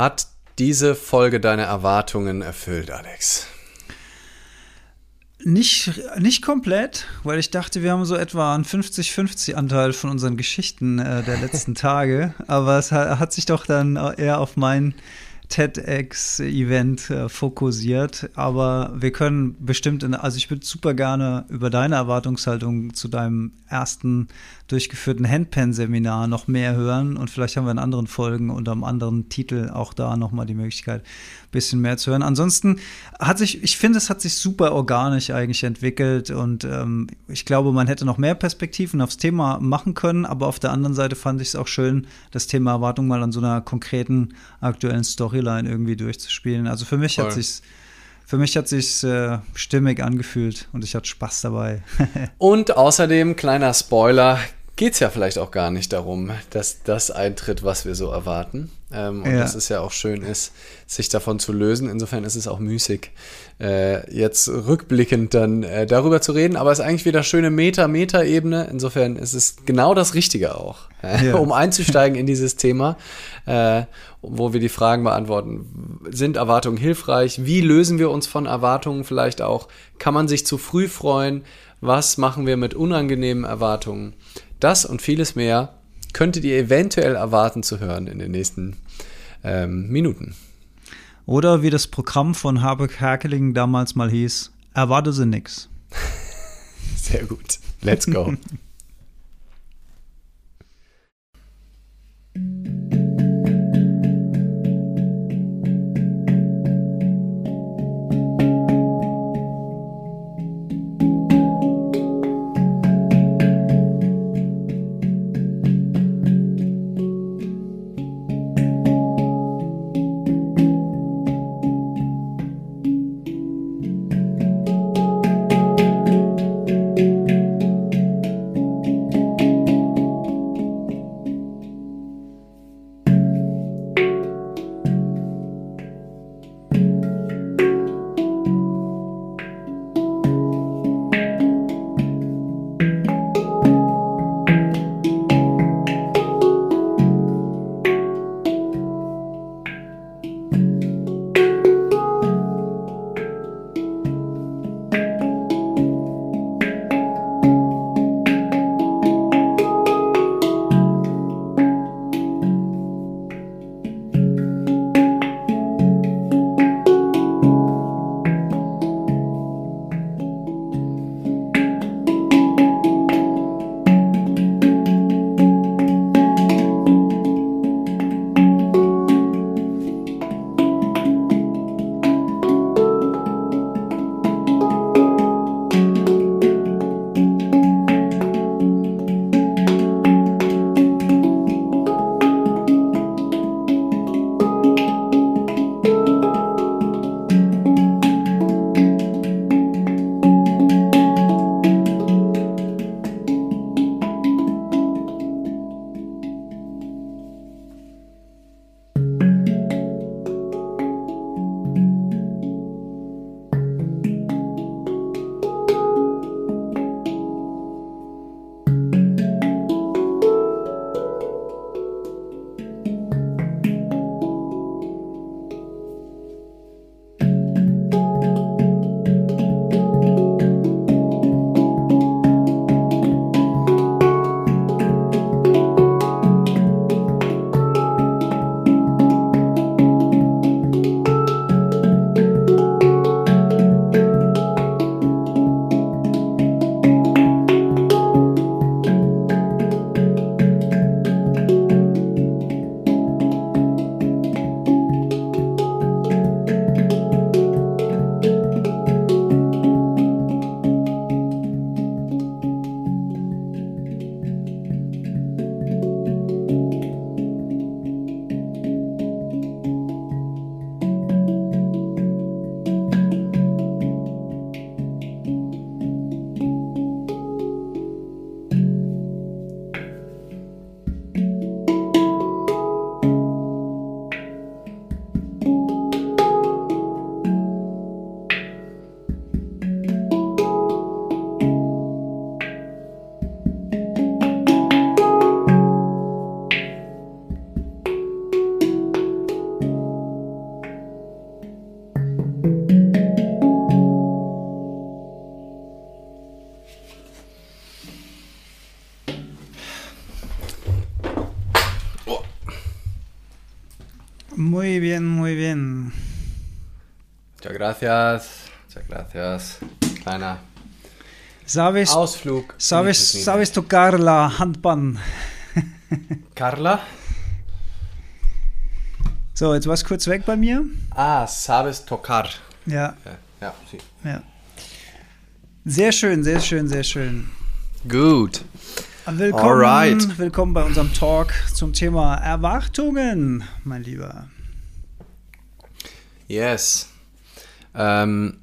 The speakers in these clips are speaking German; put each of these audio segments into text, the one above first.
Hat diese Folge deine Erwartungen erfüllt, Alex? Nicht, nicht komplett, weil ich dachte, wir haben so etwa einen 50-50-Anteil von unseren Geschichten äh, der letzten Tage. Aber es hat, hat, sich doch dann eher auf mein TEDx-Event äh, fokussiert. Aber wir können bestimmt, in, also ich würde super gerne über deine Erwartungshaltung zu deinem ersten durchgeführten Handpan-Seminar noch mehr hören und vielleicht haben wir in anderen Folgen unter einem anderen Titel auch da nochmal die Möglichkeit, bisschen mehr zu hören. Ansonsten hat sich, ich finde, es hat sich super organisch eigentlich entwickelt und ähm, ich glaube, man hätte noch mehr Perspektiven aufs Thema machen können, aber auf der anderen Seite fand ich es auch schön, das Thema Erwartung mal an so einer konkreten aktuellen Storyline irgendwie durchzuspielen. Also für mich Voll. hat sich's für mich hat sich äh, stimmig angefühlt und ich hatte Spaß dabei. und außerdem kleiner Spoiler, geht es ja vielleicht auch gar nicht darum, dass das eintritt, was wir so erwarten. Ähm, und ja. dass es ja auch schön ist, sich davon zu lösen. Insofern ist es auch müßig, äh, jetzt rückblickend dann äh, darüber zu reden. Aber es ist eigentlich wieder schöne Meta-Meta-Ebene. Insofern ist es genau das Richtige auch, ja. um einzusteigen in dieses Thema, äh, wo wir die Fragen beantworten. Sind Erwartungen hilfreich? Wie lösen wir uns von Erwartungen vielleicht auch? Kann man sich zu früh freuen? Was machen wir mit unangenehmen Erwartungen? Das und vieles mehr könntet ihr eventuell erwarten zu hören in den nächsten ähm, Minuten. Oder wie das Programm von Habeck Herkeling damals mal hieß, erwarte sie nix. Sehr gut. Let's go. gracias. Muchas gracias. Kleiner sabes, Ausflug. Sabes, sabes tocar la handpan. Carla? So, jetzt war es kurz weg bei mir. Ah, sabes tocar. Ja. Ja, sí. ja. Sehr schön, sehr schön, sehr schön. Gut. Willkommen, Alright. willkommen bei unserem Talk zum Thema Erwartungen, mein Lieber. Yes. Ähm,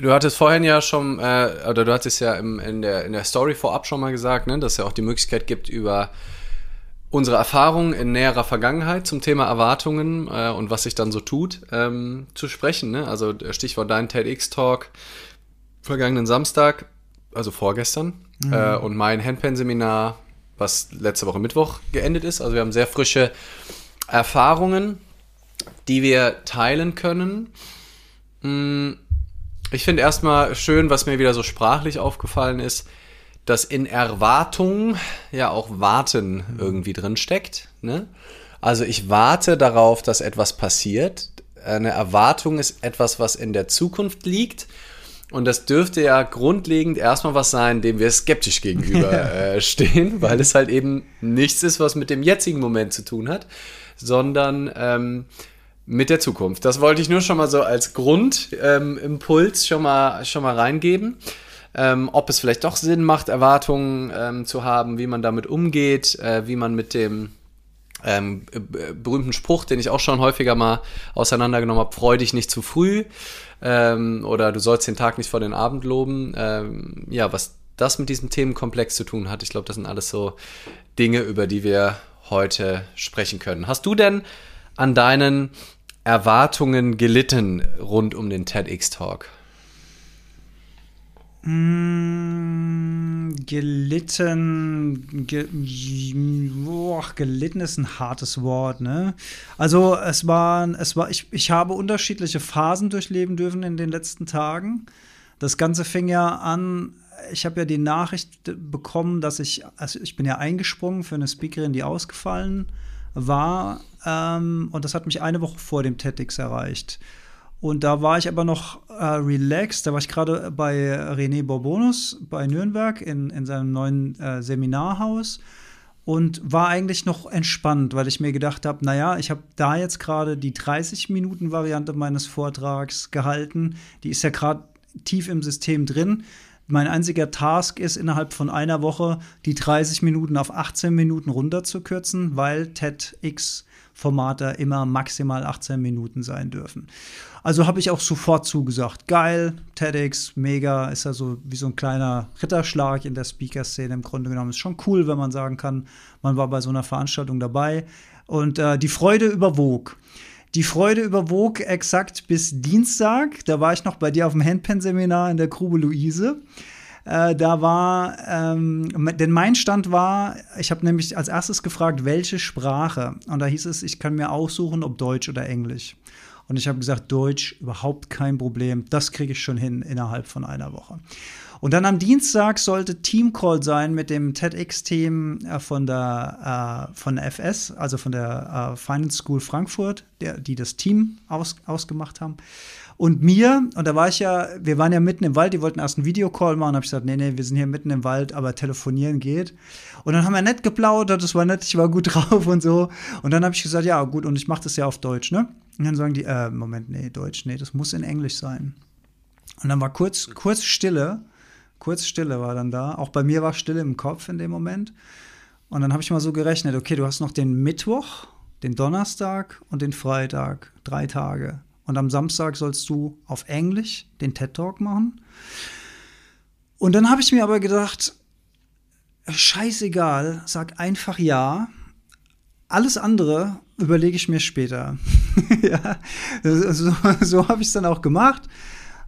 du hattest vorhin ja schon, äh, oder du hattest ja im, in, der, in der Story vorab schon mal gesagt, ne, dass es ja auch die Möglichkeit gibt, über unsere Erfahrungen in näherer Vergangenheit zum Thema Erwartungen äh, und was sich dann so tut, ähm, zu sprechen. Ne? Also Stichwort dein TEDx-Talk vergangenen Samstag, also vorgestern, mhm. äh, und mein Handpan-Seminar, was letzte Woche Mittwoch geendet ist. Also wir haben sehr frische Erfahrungen, die wir teilen können. Hm, ich finde erstmal schön, was mir wieder so sprachlich aufgefallen ist, dass in Erwartung ja auch Warten irgendwie drin steckt. Ne? Also ich warte darauf, dass etwas passiert. Eine Erwartung ist etwas, was in der Zukunft liegt. Und das dürfte ja grundlegend erstmal was sein, dem wir skeptisch gegenüber äh, stehen, weil es halt eben nichts ist, was mit dem jetzigen Moment zu tun hat, sondern ähm, mit der Zukunft. Das wollte ich nur schon mal so als Grundimpuls ähm, schon, mal, schon mal reingeben. Ähm, ob es vielleicht doch Sinn macht, Erwartungen ähm, zu haben, wie man damit umgeht, äh, wie man mit dem ähm, berühmten Spruch, den ich auch schon häufiger mal auseinandergenommen habe, freu dich nicht zu früh ähm, oder du sollst den Tag nicht vor den Abend loben. Ähm, ja, was das mit diesem Themenkomplex zu tun hat, ich glaube, das sind alles so Dinge, über die wir heute sprechen können. Hast du denn an deinen Erwartungen gelitten rund um den TEDx-Talk? Mm, gelitten, ge, boah, gelitten ist ein hartes Wort, ne? Also es war, es war, ich, ich habe unterschiedliche Phasen durchleben dürfen in den letzten Tagen. Das Ganze fing ja an, ich habe ja die Nachricht bekommen, dass ich, also ich bin ja eingesprungen für eine Speakerin, die ausgefallen war ähm, und das hat mich eine Woche vor dem TEDx erreicht. Und da war ich aber noch äh, relaxed. Da war ich gerade bei René Bourbonus bei Nürnberg in, in seinem neuen äh, Seminarhaus und war eigentlich noch entspannt, weil ich mir gedacht habe, naja, ich habe da jetzt gerade die 30-Minuten-Variante meines Vortrags gehalten. Die ist ja gerade tief im System drin. Mein einziger Task ist, innerhalb von einer Woche die 30 Minuten auf 18 Minuten runterzukürzen, weil TEDx Formate immer maximal 18 Minuten sein dürfen. Also habe ich auch sofort zugesagt. Geil, TEDx, mega, ist ja so wie so ein kleiner Ritterschlag in der Speaker-Szene im Grunde genommen. Ist schon cool, wenn man sagen kann, man war bei so einer Veranstaltung dabei. Und äh, die Freude überwog. Die Freude überwog exakt bis Dienstag. Da war ich noch bei dir auf dem Handpan-Seminar in der Grube Luise. Äh, da war, ähm, denn mein Stand war, ich habe nämlich als erstes gefragt, welche Sprache. Und da hieß es, ich kann mir aussuchen, ob Deutsch oder Englisch. Und ich habe gesagt, Deutsch, überhaupt kein Problem. Das kriege ich schon hin innerhalb von einer Woche. Und dann am Dienstag sollte Teamcall sein mit dem TEDx-Team äh, von, der, äh, von FS, also von der äh, Finance School Frankfurt, der, die das Team aus, ausgemacht haben und mir, und da war ich ja, wir waren ja mitten im Wald, die wollten erst einen Videocall machen, habe ich gesagt, nee, nee, wir sind hier mitten im Wald, aber telefonieren geht. Und dann haben wir nett geplaudert, das war nett, ich war gut drauf und so. Und dann habe ich gesagt, ja, gut, und ich mache das ja auf Deutsch, ne? Und dann sagen die, äh, Moment, nee, Deutsch, nee, das muss in Englisch sein. Und dann war kurz, kurz Stille, kurz Stille war dann da. Auch bei mir war Stille im Kopf in dem Moment. Und dann habe ich mal so gerechnet, okay, du hast noch den Mittwoch, den Donnerstag und den Freitag, drei Tage. Und am Samstag sollst du auf Englisch den TED Talk machen. Und dann habe ich mir aber gedacht, scheißegal, sag einfach ja. Alles andere überlege ich mir später. ja, so, so habe ich es dann auch gemacht.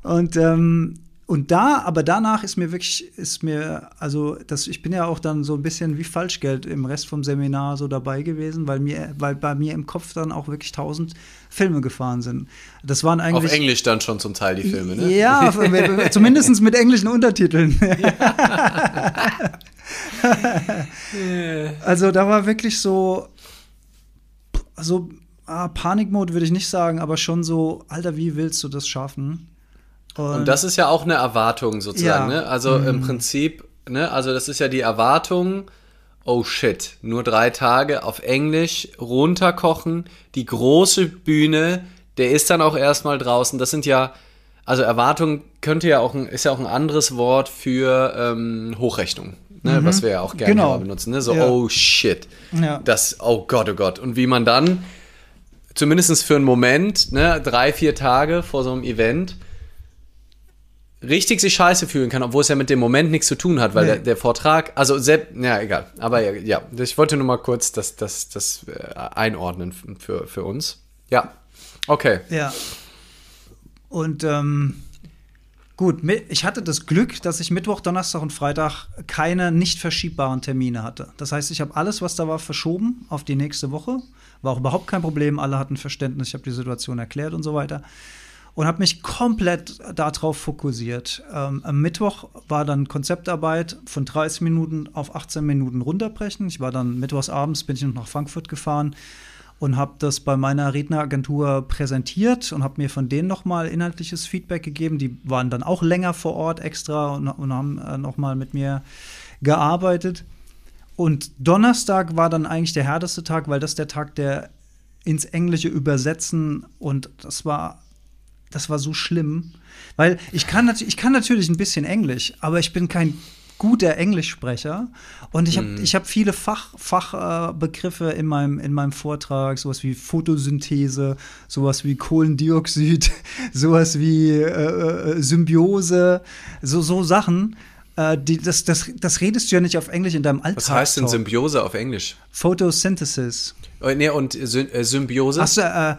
Und ähm, und da, aber danach ist mir wirklich, ist mir, also das, ich bin ja auch dann so ein bisschen wie Falschgeld im Rest vom Seminar so dabei gewesen, weil mir, weil bei mir im Kopf dann auch wirklich tausend Filme gefahren sind. Das waren eigentlich. Auf Englisch dann schon zum Teil die Filme, ne? Ja, zumindest mit englischen Untertiteln. also da war wirklich so, so ah, Panikmode würde ich nicht sagen, aber schon so, Alter, wie willst du das schaffen? Und, und das ist ja auch eine Erwartung sozusagen, ja. ne? Also mhm. im Prinzip, ne, also das ist ja die Erwartung, oh shit, nur drei Tage auf Englisch runterkochen, die große Bühne, der ist dann auch erstmal draußen. Das sind ja, also Erwartung könnte ja auch ein, ist ja auch ein anderes Wort für ähm, Hochrechnung. Ne, mhm. was wir ja auch gerne genau. benutzen, ne? so ja. oh shit, ja. das, oh Gott, oh Gott. Und wie man dann, zumindest für einen Moment, ne, drei, vier Tage vor so einem Event, richtig sich scheiße fühlen kann, obwohl es ja mit dem Moment nichts zu tun hat, weil nee. der, der, Vortrag, also selbst, ja, egal. Aber ja, ich wollte nur mal kurz das, das, das äh, einordnen für, für uns. Ja, okay. Ja. Und ähm, gut, ich hatte das Glück, dass ich Mittwoch, Donnerstag und Freitag keine nicht verschiebbaren Termine hatte. Das heißt, ich habe alles, was da war, verschoben auf die nächste Woche. War auch überhaupt kein Problem. Alle hatten Verständnis. Ich habe die Situation erklärt und so weiter und habe mich komplett darauf fokussiert. Ähm, am Mittwoch war dann Konzeptarbeit von 30 Minuten auf 18 Minuten runterbrechen. Ich war dann mittwochs abends, bin ich noch nach Frankfurt gefahren und habe das bei meiner Redneragentur präsentiert und habe mir von denen nochmal inhaltliches Feedback gegeben. Die waren dann auch länger vor Ort extra und, und haben äh, nochmal mit mir gearbeitet. Und Donnerstag war dann eigentlich der härteste Tag, weil das der Tag der ins Englische übersetzen und das war das war so schlimm. Weil ich kann, ich kann natürlich ein bisschen Englisch, aber ich bin kein guter Englischsprecher. Und ich habe mm. hab viele Fach, Fachbegriffe äh, in, meinem, in meinem Vortrag, sowas wie Photosynthese, sowas wie Kohlendioxid, sowas wie äh, äh, Symbiose, so, so Sachen. Äh, die, das, das, das redest du ja nicht auf Englisch in deinem Alltag. Was heißt denn Symbiose auf Englisch? Photosynthesis. Oh, nee, und Symbiose? Achso, äh,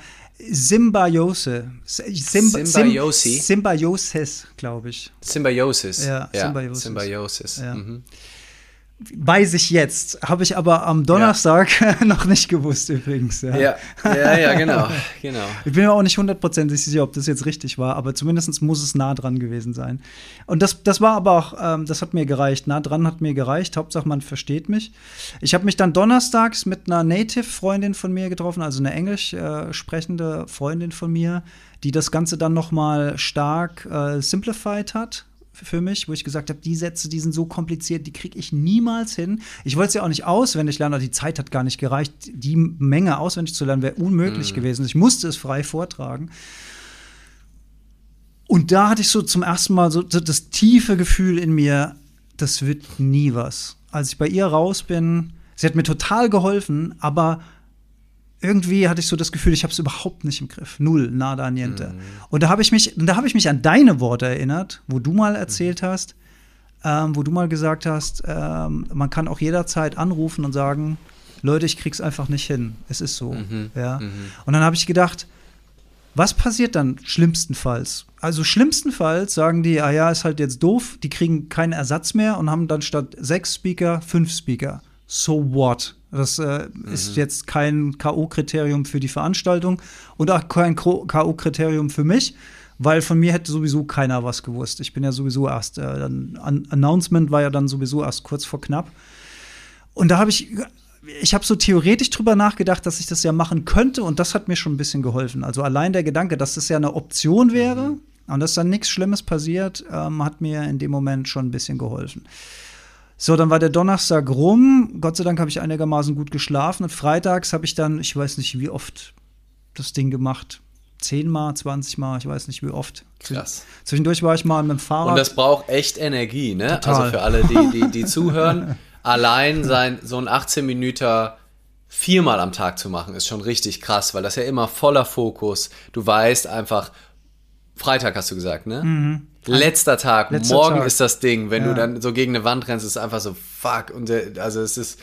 Symbiose. Symb Symbiosis. Symbiosis, glaube ich. Symbiosis. Ja, ja. Symbiosis. Symbiosis. Ja. Mhm weiß ich jetzt. Habe ich aber am Donnerstag ja. noch nicht gewusst übrigens. Ja, ja, ja, ja genau, genau. Ich bin mir auch nicht hundertprozentig sicher, ob das jetzt richtig war, aber zumindest muss es nah dran gewesen sein. Und das, das war aber auch, ähm, das hat mir gereicht. Nah dran hat mir gereicht. Hauptsache, man versteht mich. Ich habe mich dann donnerstags mit einer Native-Freundin von mir getroffen, also eine englisch äh, sprechende Freundin von mir, die das Ganze dann noch mal stark äh, simplified hat für mich, wo ich gesagt habe, die Sätze, die sind so kompliziert, die kriege ich niemals hin. Ich wollte es ja auch nicht auswendig lernen, die Zeit hat gar nicht gereicht. Die Menge auswendig zu lernen wäre unmöglich mhm. gewesen. Ich musste es frei vortragen. Und da hatte ich so zum ersten Mal so das tiefe Gefühl in mir, das wird nie was. Als ich bei ihr raus bin, sie hat mir total geholfen, aber irgendwie hatte ich so das Gefühl, ich habe es überhaupt nicht im Griff. Null, nada, niente. Mhm. Und da habe ich mich, da habe ich mich an deine Worte erinnert, wo du mal erzählt mhm. hast, ähm, wo du mal gesagt hast, ähm, man kann auch jederzeit anrufen und sagen, Leute, ich krieg's einfach nicht hin. Es ist so. Mhm. Ja. Mhm. Und dann habe ich gedacht, was passiert dann schlimmstenfalls? Also schlimmstenfalls sagen die, ah ja, ist halt jetzt doof, die kriegen keinen Ersatz mehr und haben dann statt sechs Speaker fünf Speaker. So what? Das äh, mhm. ist jetzt kein K.O.-Kriterium für die Veranstaltung und auch kein K.O.-Kriterium für mich, weil von mir hätte sowieso keiner was gewusst. Ich bin ja sowieso erst, äh, dann, An Announcement war ja dann sowieso erst kurz vor knapp. Und da habe ich, ich habe so theoretisch drüber nachgedacht, dass ich das ja machen könnte und das hat mir schon ein bisschen geholfen. Also allein der Gedanke, dass das ja eine Option wäre mhm. und dass dann nichts Schlimmes passiert, ähm, hat mir in dem Moment schon ein bisschen geholfen. So, dann war der Donnerstag rum. Gott sei Dank habe ich einigermaßen gut geschlafen. Und freitags habe ich dann, ich weiß nicht wie oft, das Ding gemacht. Zehnmal, zwanzigmal, ich weiß nicht wie oft. Krass. Zwischendurch war ich mal mit dem Fahrrad. Und das braucht echt Energie, ne? Total. Also für alle, die, die, die zuhören, allein sein, so ein 18 Minuten viermal am Tag zu machen, ist schon richtig krass, weil das ja immer voller Fokus. Du weißt einfach, Freitag hast du gesagt, ne? Mhm. Letzter Tag, Letzter morgen Tag. ist das Ding. Wenn ja. du dann so gegen eine Wand rennst, ist es einfach so, fuck. Und äh, also es ist,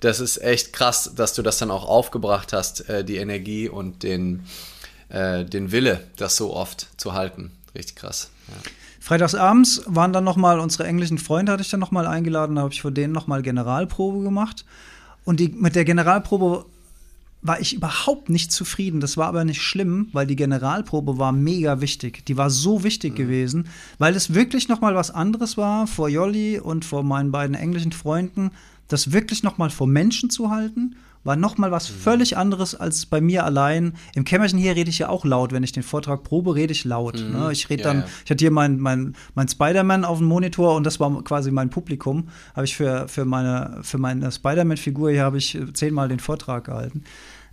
das ist echt krass, dass du das dann auch aufgebracht hast, äh, die Energie und den, äh, den Wille, das so oft zu halten. Richtig krass. Ja. Freitagsabends waren dann noch mal unsere englischen Freunde hatte ich dann noch mal eingeladen, da habe ich vor denen noch mal Generalprobe gemacht und die mit der Generalprobe war ich überhaupt nicht zufrieden. Das war aber nicht schlimm, weil die Generalprobe war mega wichtig. Die war so wichtig mhm. gewesen, weil es wirklich noch mal was anderes war vor Jolli und vor meinen beiden englischen Freunden, das wirklich noch mal vor Menschen zu halten, war noch mal was mhm. völlig anderes als bei mir allein. Im Kämmerchen hier rede ich ja auch laut, wenn ich den Vortrag probe, rede ich laut. Mhm. Ne? Ich rede ja, dann, ja. ich hatte hier mein, mein, mein Spider-Man auf dem Monitor und das war quasi mein Publikum. Habe ich für, für meine, für meine Spider-Man-Figur hier habe ich zehnmal den Vortrag gehalten.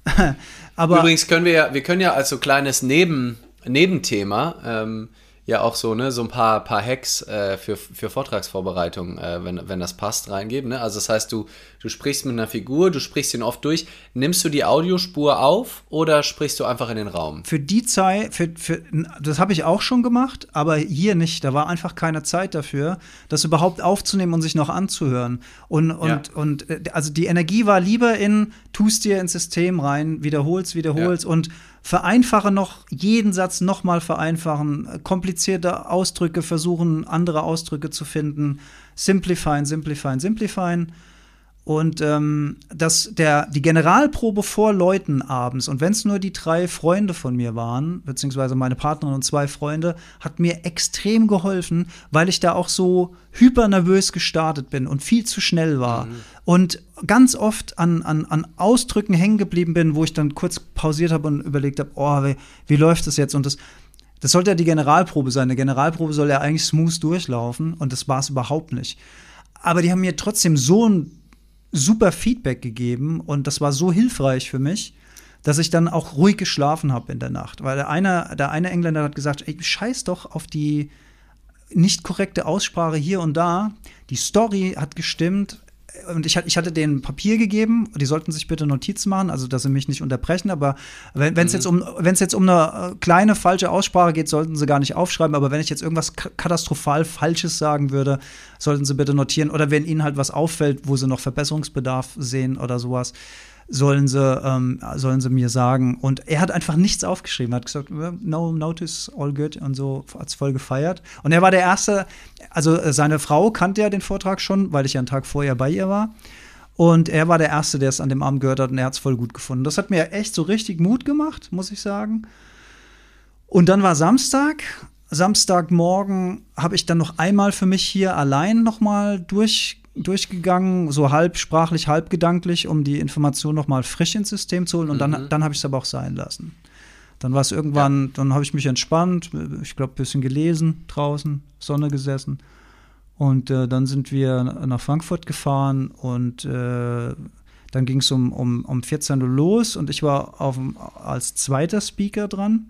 Aber Übrigens können wir ja, wir können ja als so kleines Neben, Nebenthema ähm, ja auch so, ne, so ein paar, paar Hacks äh, für, für Vortragsvorbereitung, äh, wenn, wenn das passt, reingeben. Ne? Also das heißt, du, du sprichst mit einer Figur, du sprichst ihn oft durch. Nimmst du die Audiospur auf oder sprichst du einfach in den Raum? Für die Zeit, für, für, das habe ich auch schon gemacht, aber hier nicht. Da war einfach keine Zeit dafür, das überhaupt aufzunehmen und sich noch anzuhören. Und, und, ja. und äh, also die Energie war lieber in, tust dir ins System rein, wiederholst, wiederholst ja. und vereinfache noch jeden Satz nochmal vereinfachen, komplizierte Ausdrücke versuchen, andere Ausdrücke zu finden, simplifieren, simplifieren, simplifieren. Und ähm, dass der, die Generalprobe vor Leuten abends, und wenn es nur die drei Freunde von mir waren, beziehungsweise meine Partnerin und zwei Freunde, hat mir extrem geholfen, weil ich da auch so hypernervös gestartet bin und viel zu schnell war. Mhm. Und ganz oft an, an, an Ausdrücken hängen geblieben bin, wo ich dann kurz pausiert habe und überlegt habe, oh, wie, wie läuft das jetzt? Und das, das sollte ja die Generalprobe sein. Eine Generalprobe soll ja eigentlich smooth durchlaufen und das war es überhaupt nicht. Aber die haben mir trotzdem so ein super Feedback gegeben und das war so hilfreich für mich, dass ich dann auch ruhig geschlafen habe in der Nacht. Weil der eine, der eine Engländer hat gesagt, ey, scheiß doch auf die nicht korrekte Aussprache hier und da. Die Story hat gestimmt, und ich, ich hatte denen Papier gegeben, die sollten sich bitte Notizen machen, also dass sie mich nicht unterbrechen, aber wenn es mhm. jetzt, um, jetzt um eine äh, kleine falsche Aussprache geht, sollten sie gar nicht aufschreiben, aber wenn ich jetzt irgendwas katastrophal Falsches sagen würde, sollten sie bitte notieren oder wenn ihnen halt was auffällt, wo sie noch Verbesserungsbedarf sehen oder sowas, sollen sie, ähm, sollen sie mir sagen. Und er hat einfach nichts aufgeschrieben. Hat gesagt, no notice, all good und so hat es voll gefeiert. Und er war der Erste, also äh, seine Frau kannte ja den Vortrag schon, weil ich ja einen Tag vorher bei ihr war. Und er war der Erste, der es an dem Abend gehört hat und er hat es voll gut gefunden. Das hat mir echt so richtig Mut gemacht, muss ich sagen. Und dann war Samstag. Samstagmorgen habe ich dann noch einmal für mich hier allein nochmal durch durchgegangen, so halb sprachlich, halb gedanklich, um die Information noch mal frisch ins System zu holen. Und mhm. dann, dann habe ich es aber auch sein lassen. Dann war es irgendwann, ja. dann habe ich mich entspannt, ich glaube, ein bisschen gelesen draußen, Sonne gesessen. Und äh, dann sind wir nach Frankfurt gefahren und äh, dann ging es um, um, um 14 Uhr los und ich war auf, als zweiter Speaker dran.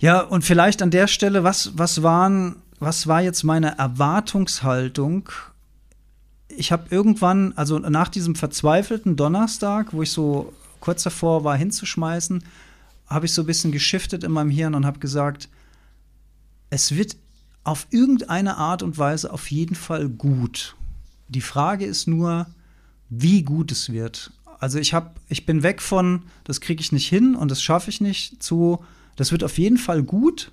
Ja, und vielleicht an der Stelle, was, was waren was war jetzt meine Erwartungshaltung? Ich habe irgendwann, also nach diesem verzweifelten Donnerstag, wo ich so kurz davor war hinzuschmeißen, habe ich so ein bisschen geschiftet in meinem Hirn und habe gesagt, es wird auf irgendeine Art und Weise auf jeden Fall gut. Die Frage ist nur, wie gut es wird. Also ich habe, ich bin weg von, das kriege ich nicht hin und das schaffe ich nicht, zu, das wird auf jeden Fall gut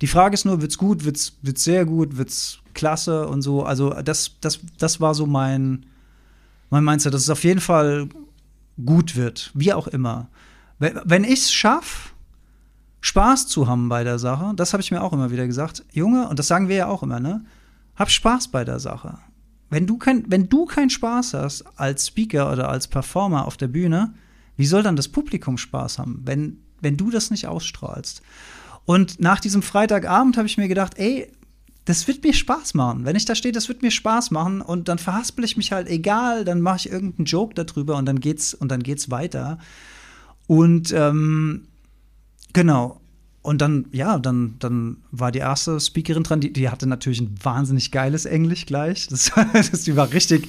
die Frage ist nur, wird's gut, wird's, wird's sehr gut, wird's klasse und so. Also das, das, das war so mein, mein Mindset, dass es auf jeden Fall gut wird, wie auch immer. Wenn ich es schaffe, Spaß zu haben bei der Sache, das habe ich mir auch immer wieder gesagt, Junge, und das sagen wir ja auch immer, ne? Hab Spaß bei der Sache. Wenn du kein, wenn du keinen Spaß hast als Speaker oder als Performer auf der Bühne, wie soll dann das Publikum Spaß haben, wenn, wenn du das nicht ausstrahlst? Und nach diesem Freitagabend habe ich mir gedacht, ey, das wird mir Spaß machen. Wenn ich da stehe, das wird mir Spaß machen und dann verhaspel ich mich halt egal, dann mache ich irgendeinen Joke darüber und dann geht's und dann geht's weiter. Und ähm, genau. Und dann, ja, dann, dann war die erste Speakerin dran, die, die hatte natürlich ein wahnsinnig geiles Englisch gleich. Das, das, die war richtig,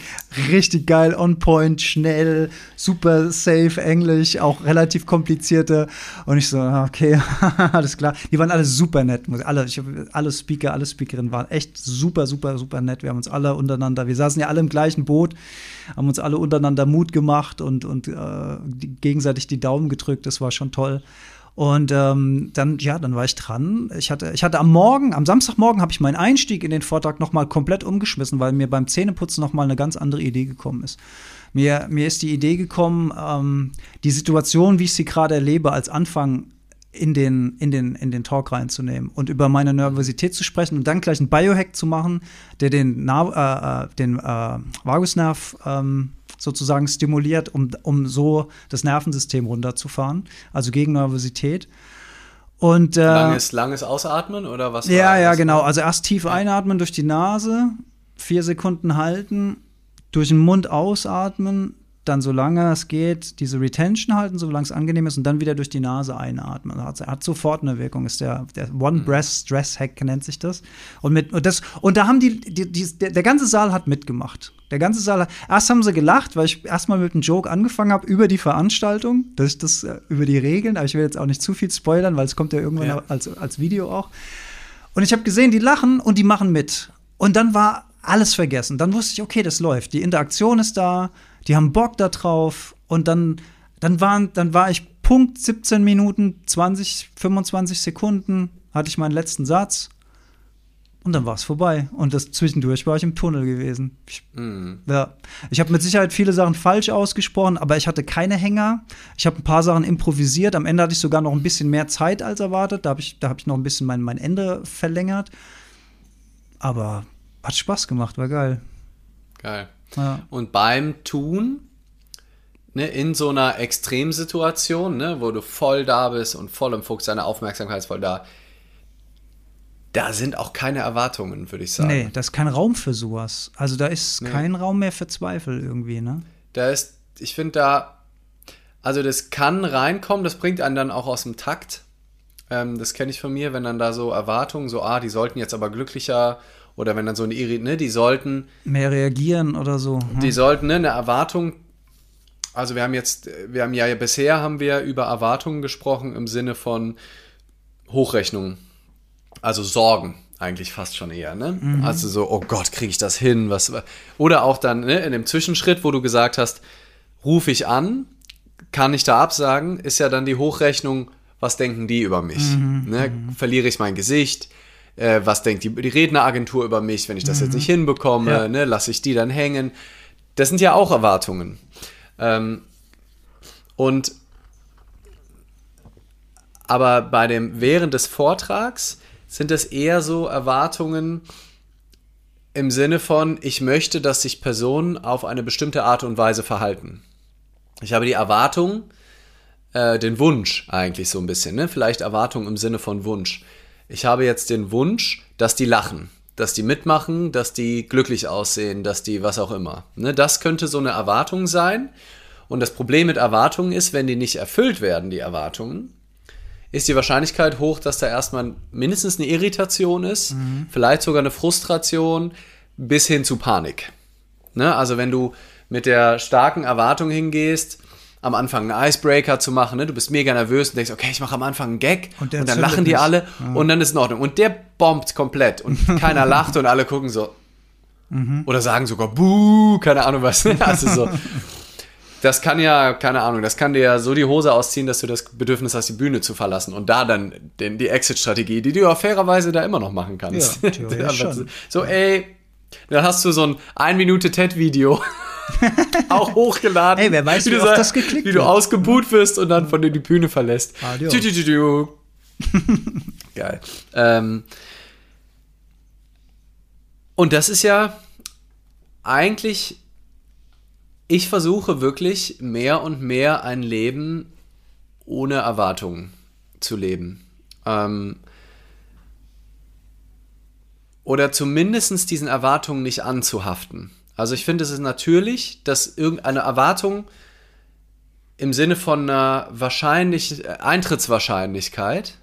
richtig geil, on point, schnell, super safe Englisch, auch relativ komplizierte. Und ich so, ah, okay, alles klar. Die waren alle super nett. Alle, ich, alle Speaker, alle Speakerinnen waren echt super, super, super nett. Wir haben uns alle untereinander, wir saßen ja alle im gleichen Boot, haben uns alle untereinander Mut gemacht und, und äh, gegenseitig die Daumen gedrückt. Das war schon toll. Und ähm, dann, ja, dann war ich dran. Ich hatte, ich hatte am Morgen, am Samstagmorgen habe ich meinen Einstieg in den Vortrag noch mal komplett umgeschmissen, weil mir beim Zähneputzen noch mal eine ganz andere Idee gekommen ist. Mir, mir ist die Idee gekommen, ähm, die Situation, wie ich sie gerade erlebe, als Anfang in den, in, den, in den Talk reinzunehmen und über meine Nervosität zu sprechen und dann gleich einen Biohack zu machen, der den, Na äh, äh den äh, Vagusnerv ähm, sozusagen stimuliert, um, um so das Nervensystem runterzufahren, also gegen Nervosität. Und, äh, langes, langes Ausatmen oder was? Ja, ja, genau. Also erst tief einatmen durch die Nase, vier Sekunden halten, durch den Mund ausatmen, dann so lange es geht, diese Retention halten, solange es angenehm ist und dann wieder durch die Nase einatmen. Hat, hat sofort eine Wirkung. Ist der, der One Breath Stress Hack nennt sich das. Und mit und das und da haben die, die, die der, der, ganze Saal hat mitgemacht. Der ganze Saal. Erst haben sie gelacht, weil ich erstmal mit einem Joke angefangen habe über die Veranstaltung, dass ich das äh, über die Regeln. Aber ich will jetzt auch nicht zu viel spoilern, weil es kommt ja irgendwann ja. als als Video auch. Und ich habe gesehen, die lachen und die machen mit. Und dann war alles vergessen. Dann wusste ich, okay, das läuft. Die Interaktion ist da die haben Bock da drauf und dann, dann, waren, dann war ich Punkt 17 Minuten, 20, 25 Sekunden, hatte ich meinen letzten Satz und dann war es vorbei. Und das zwischendurch war ich im Tunnel gewesen. Ich, mm. ja. ich habe mit Sicherheit viele Sachen falsch ausgesprochen, aber ich hatte keine Hänger. Ich habe ein paar Sachen improvisiert. Am Ende hatte ich sogar noch ein bisschen mehr Zeit als erwartet. Da habe ich, hab ich noch ein bisschen mein, mein Ende verlängert. Aber hat Spaß gemacht, war geil. Geil. Ja. Und beim Tun, ne, in so einer Extremsituation, ne, wo du voll da bist und voll im Fuchs, deine Aufmerksamkeit ist voll da, da sind auch keine Erwartungen, würde ich sagen. Nee, da ist kein Raum für sowas. Also da ist nee. kein Raum mehr für Zweifel irgendwie, ne? Da ist, ich finde da, also das kann reinkommen, das bringt einen dann auch aus dem Takt. Ähm, das kenne ich von mir, wenn dann da so Erwartungen, so, ah, die sollten jetzt aber glücklicher oder wenn dann so ein Irrit, ne, die sollten mehr reagieren oder so. Hm. Die sollten ne, eine Erwartung. Also wir haben jetzt, wir haben ja bisher haben wir über Erwartungen gesprochen im Sinne von Hochrechnungen, also Sorgen eigentlich fast schon eher, ne? Mhm. Also so, oh Gott, kriege ich das hin? Was? Oder auch dann ne, in dem Zwischenschritt, wo du gesagt hast, rufe ich an, kann ich da absagen, ist ja dann die Hochrechnung, was denken die über mich? Mhm. Ne? Mhm. Verliere ich mein Gesicht? Äh, was denkt die, die Redneragentur über mich, wenn ich das mhm. jetzt nicht hinbekomme, ja. ne, lasse ich die dann hängen. Das sind ja auch Erwartungen. Ähm, und aber bei dem während des Vortrags sind es eher so Erwartungen im Sinne von, ich möchte, dass sich Personen auf eine bestimmte Art und Weise verhalten. Ich habe die Erwartung, äh, den Wunsch eigentlich so ein bisschen, ne? Vielleicht Erwartung im Sinne von Wunsch ich habe jetzt den Wunsch, dass die lachen, dass die mitmachen, dass die glücklich aussehen, dass die was auch immer. Ne, das könnte so eine Erwartung sein. Und das Problem mit Erwartungen ist, wenn die nicht erfüllt werden, die Erwartungen, ist die Wahrscheinlichkeit hoch, dass da erstmal mindestens eine Irritation ist, mhm. vielleicht sogar eine Frustration bis hin zu Panik. Ne? Also wenn du mit der starken Erwartung hingehst, am Anfang einen Icebreaker zu machen. Ne? Du bist mega nervös und denkst, okay, ich mache am Anfang einen Gag und, und dann lachen die nicht. alle ja. und dann ist es in Ordnung. Und der bombt komplett und keiner lacht und alle gucken so. Mhm. Oder sagen sogar, buh, keine Ahnung was. also so. Das kann ja, keine Ahnung, das kann dir ja so die Hose ausziehen, dass du das Bedürfnis hast, die Bühne zu verlassen. Und da dann den, die Exit-Strategie, die du auch fairerweise da immer noch machen kannst. Ja, so, ey, dann hast du so ein 1 Minute TED-Video auch hochgeladen. Hey, wer weiß, wie, wie oft das geklickt Wie du ausgebuht wirst und dann von dir die Bühne verlässt. Geil. Ähm, und das ist ja eigentlich, ich versuche wirklich mehr und mehr ein Leben ohne Erwartungen zu leben. Ähm, oder zumindest diesen Erwartungen nicht anzuhaften. Also ich finde, es ist natürlich, dass irgendeine Erwartung im Sinne von einer wahrscheinlich, äh, Eintrittswahrscheinlichkeit,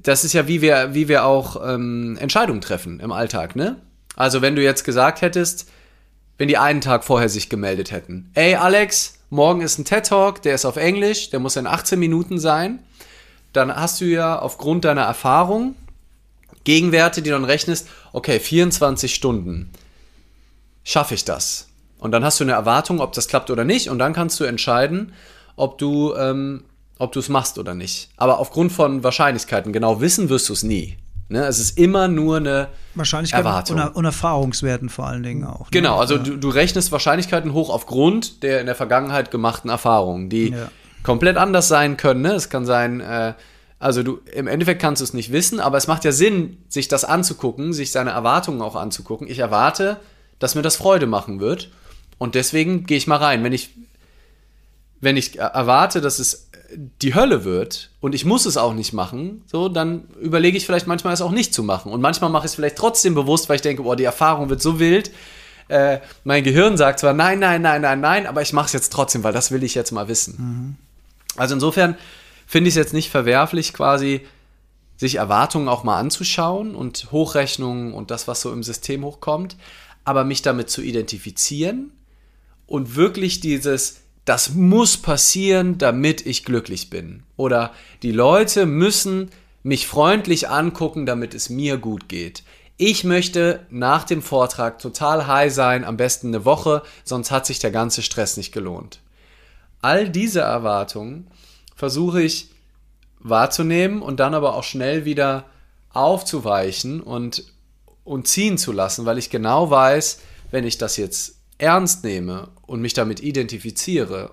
das ist ja, wie wir, wie wir auch ähm, Entscheidungen treffen im Alltag, ne? Also wenn du jetzt gesagt hättest, wenn die einen Tag vorher sich gemeldet hätten, ey Alex, morgen ist ein TED Talk, der ist auf Englisch, der muss in 18 Minuten sein, dann hast du ja aufgrund deiner Erfahrung Gegenwerte, die du dann rechnest, okay, 24 Stunden, schaffe ich das? Und dann hast du eine Erwartung, ob das klappt oder nicht, und dann kannst du entscheiden, ob du ähm, ob du es machst oder nicht. Aber aufgrund von Wahrscheinlichkeiten, genau wissen wirst du es nie. Ne? Es ist immer nur eine Wahrscheinlichkeit Erwartung. Und, und Erfahrungswerten vor allen Dingen auch. Ne? Genau, also ja. du, du, rechnest Wahrscheinlichkeiten hoch aufgrund der in der Vergangenheit gemachten Erfahrungen, die ja. komplett anders sein können. Ne? Es kann sein, äh, also du, im Endeffekt kannst du es nicht wissen, aber es macht ja Sinn, sich das anzugucken, sich seine Erwartungen auch anzugucken. Ich erwarte, dass mir das Freude machen wird. Und deswegen gehe ich mal rein. Wenn ich, wenn ich erwarte, dass es die Hölle wird und ich muss es auch nicht machen, so, dann überlege ich vielleicht manchmal es auch nicht zu machen. Und manchmal mache ich es vielleicht trotzdem bewusst, weil ich denke, boah, die Erfahrung wird so wild. Äh, mein Gehirn sagt zwar nein, nein, nein, nein, nein, aber ich mache es jetzt trotzdem, weil das will ich jetzt mal wissen. Mhm. Also insofern finde ich es jetzt nicht verwerflich, quasi sich Erwartungen auch mal anzuschauen und Hochrechnungen und das, was so im System hochkommt, aber mich damit zu identifizieren und wirklich dieses, das muss passieren, damit ich glücklich bin. Oder die Leute müssen mich freundlich angucken, damit es mir gut geht. Ich möchte nach dem Vortrag total high sein, am besten eine Woche, sonst hat sich der ganze Stress nicht gelohnt. All diese Erwartungen versuche ich wahrzunehmen und dann aber auch schnell wieder aufzuweichen und, und ziehen zu lassen, weil ich genau weiß, wenn ich das jetzt ernst nehme und mich damit identifiziere,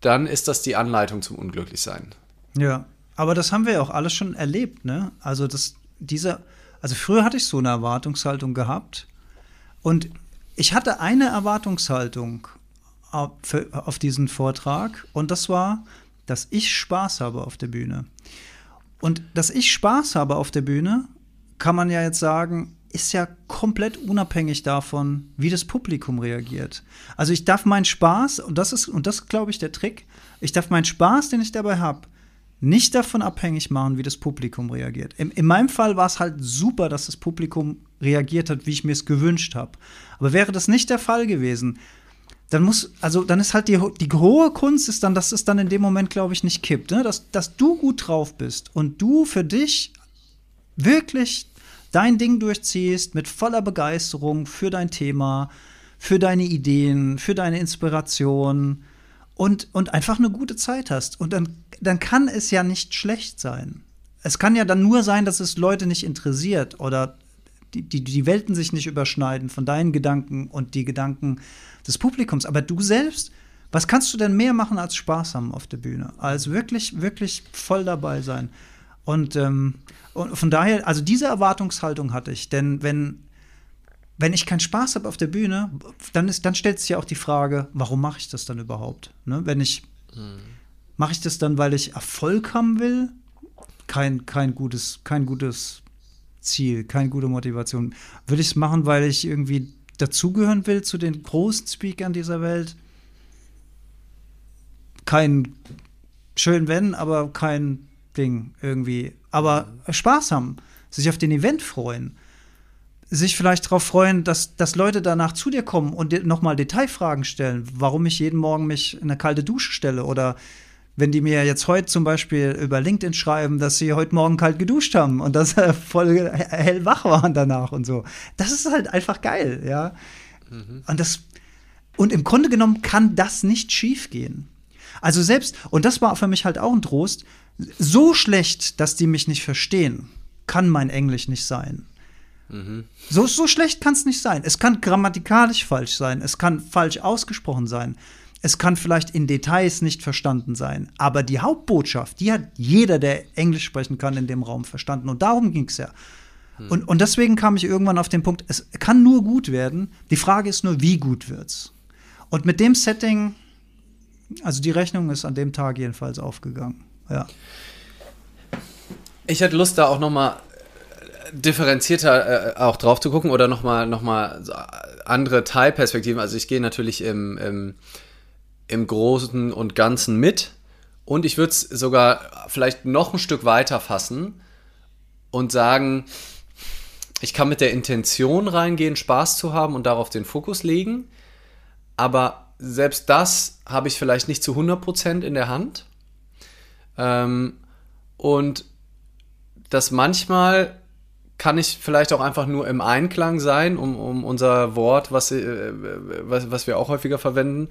dann ist das die Anleitung zum Unglücklichsein. Ja, aber das haben wir ja auch alles schon erlebt, ne? Also das, dieser, also früher hatte ich so eine Erwartungshaltung gehabt und ich hatte eine Erwartungshaltung auf, auf diesen Vortrag und das war, dass ich Spaß habe auf der Bühne. Und dass ich Spaß habe auf der Bühne, kann man ja jetzt sagen, ist ja komplett unabhängig davon, wie das Publikum reagiert. Also ich darf meinen Spaß, und das ist, und das glaube ich, der Trick, ich darf meinen Spaß, den ich dabei habe, nicht davon abhängig machen, wie das Publikum reagiert. In, in meinem Fall war es halt super, dass das Publikum reagiert hat, wie ich mir es gewünscht habe. Aber wäre das nicht der Fall gewesen, dann muss, also dann ist halt die, die hohe Kunst ist dann, dass es dann in dem Moment, glaube ich, nicht kippt, ne? dass, dass du gut drauf bist und du für dich wirklich dein Ding durchziehst mit voller Begeisterung für dein Thema, für deine Ideen, für deine Inspiration und, und einfach eine gute Zeit hast. Und dann, dann kann es ja nicht schlecht sein. Es kann ja dann nur sein, dass es Leute nicht interessiert oder die, die, die Welten sich nicht überschneiden von deinen Gedanken und die Gedanken des Publikums. Aber du selbst, was kannst du denn mehr machen als Spaß haben auf der Bühne? Als wirklich, wirklich voll dabei sein. Und, ähm, und von daher, also diese Erwartungshaltung hatte ich. Denn wenn, wenn ich keinen Spaß habe auf der Bühne, dann, dann stellt sich ja auch die Frage, warum mache ich das dann überhaupt? Ne? Wenn ich, mhm. mache ich das dann, weil ich Erfolg haben will? Kein, kein, gutes, kein gutes Ziel, keine gute Motivation. Würde ich es machen, weil ich irgendwie dazugehören will zu den großen Speakern dieser Welt. Kein schön wenn, aber kein Ding irgendwie. Aber Spaß haben, sich auf den Event freuen, sich vielleicht darauf freuen, dass, dass Leute danach zu dir kommen und nochmal Detailfragen stellen, warum ich jeden Morgen mich in eine kalte Dusche stelle oder wenn die mir jetzt heute zum Beispiel über LinkedIn schreiben, dass sie heute Morgen kalt geduscht haben und dass sie voll hellwach waren danach und so. Das ist halt einfach geil, ja. Mhm. Und das, und im Grunde genommen kann das nicht schiefgehen. Also selbst, und das war für mich halt auch ein Trost, so schlecht, dass die mich nicht verstehen, kann mein Englisch nicht sein. Mhm. So, so schlecht kann es nicht sein. Es kann grammatikalisch falsch sein, es kann falsch ausgesprochen sein. Es kann vielleicht in Details nicht verstanden sein, aber die Hauptbotschaft, die hat jeder, der Englisch sprechen kann, in dem Raum verstanden. Und darum ging es ja. Hm. Und, und deswegen kam ich irgendwann auf den Punkt, es kann nur gut werden. Die Frage ist nur, wie gut wird's? Und mit dem Setting, also die Rechnung ist an dem Tag jedenfalls aufgegangen. Ja. Ich hätte Lust, da auch noch mal differenzierter äh, auch drauf zu gucken oder noch mal, noch mal andere Teilperspektiven. Also ich gehe natürlich im, im im Großen und Ganzen mit. Und ich würde es sogar vielleicht noch ein Stück weiter fassen und sagen, ich kann mit der Intention reingehen, Spaß zu haben und darauf den Fokus legen. Aber selbst das habe ich vielleicht nicht zu 100% in der Hand. Ähm, und das manchmal kann ich vielleicht auch einfach nur im Einklang sein, um, um unser Wort, was, äh, was, was wir auch häufiger verwenden,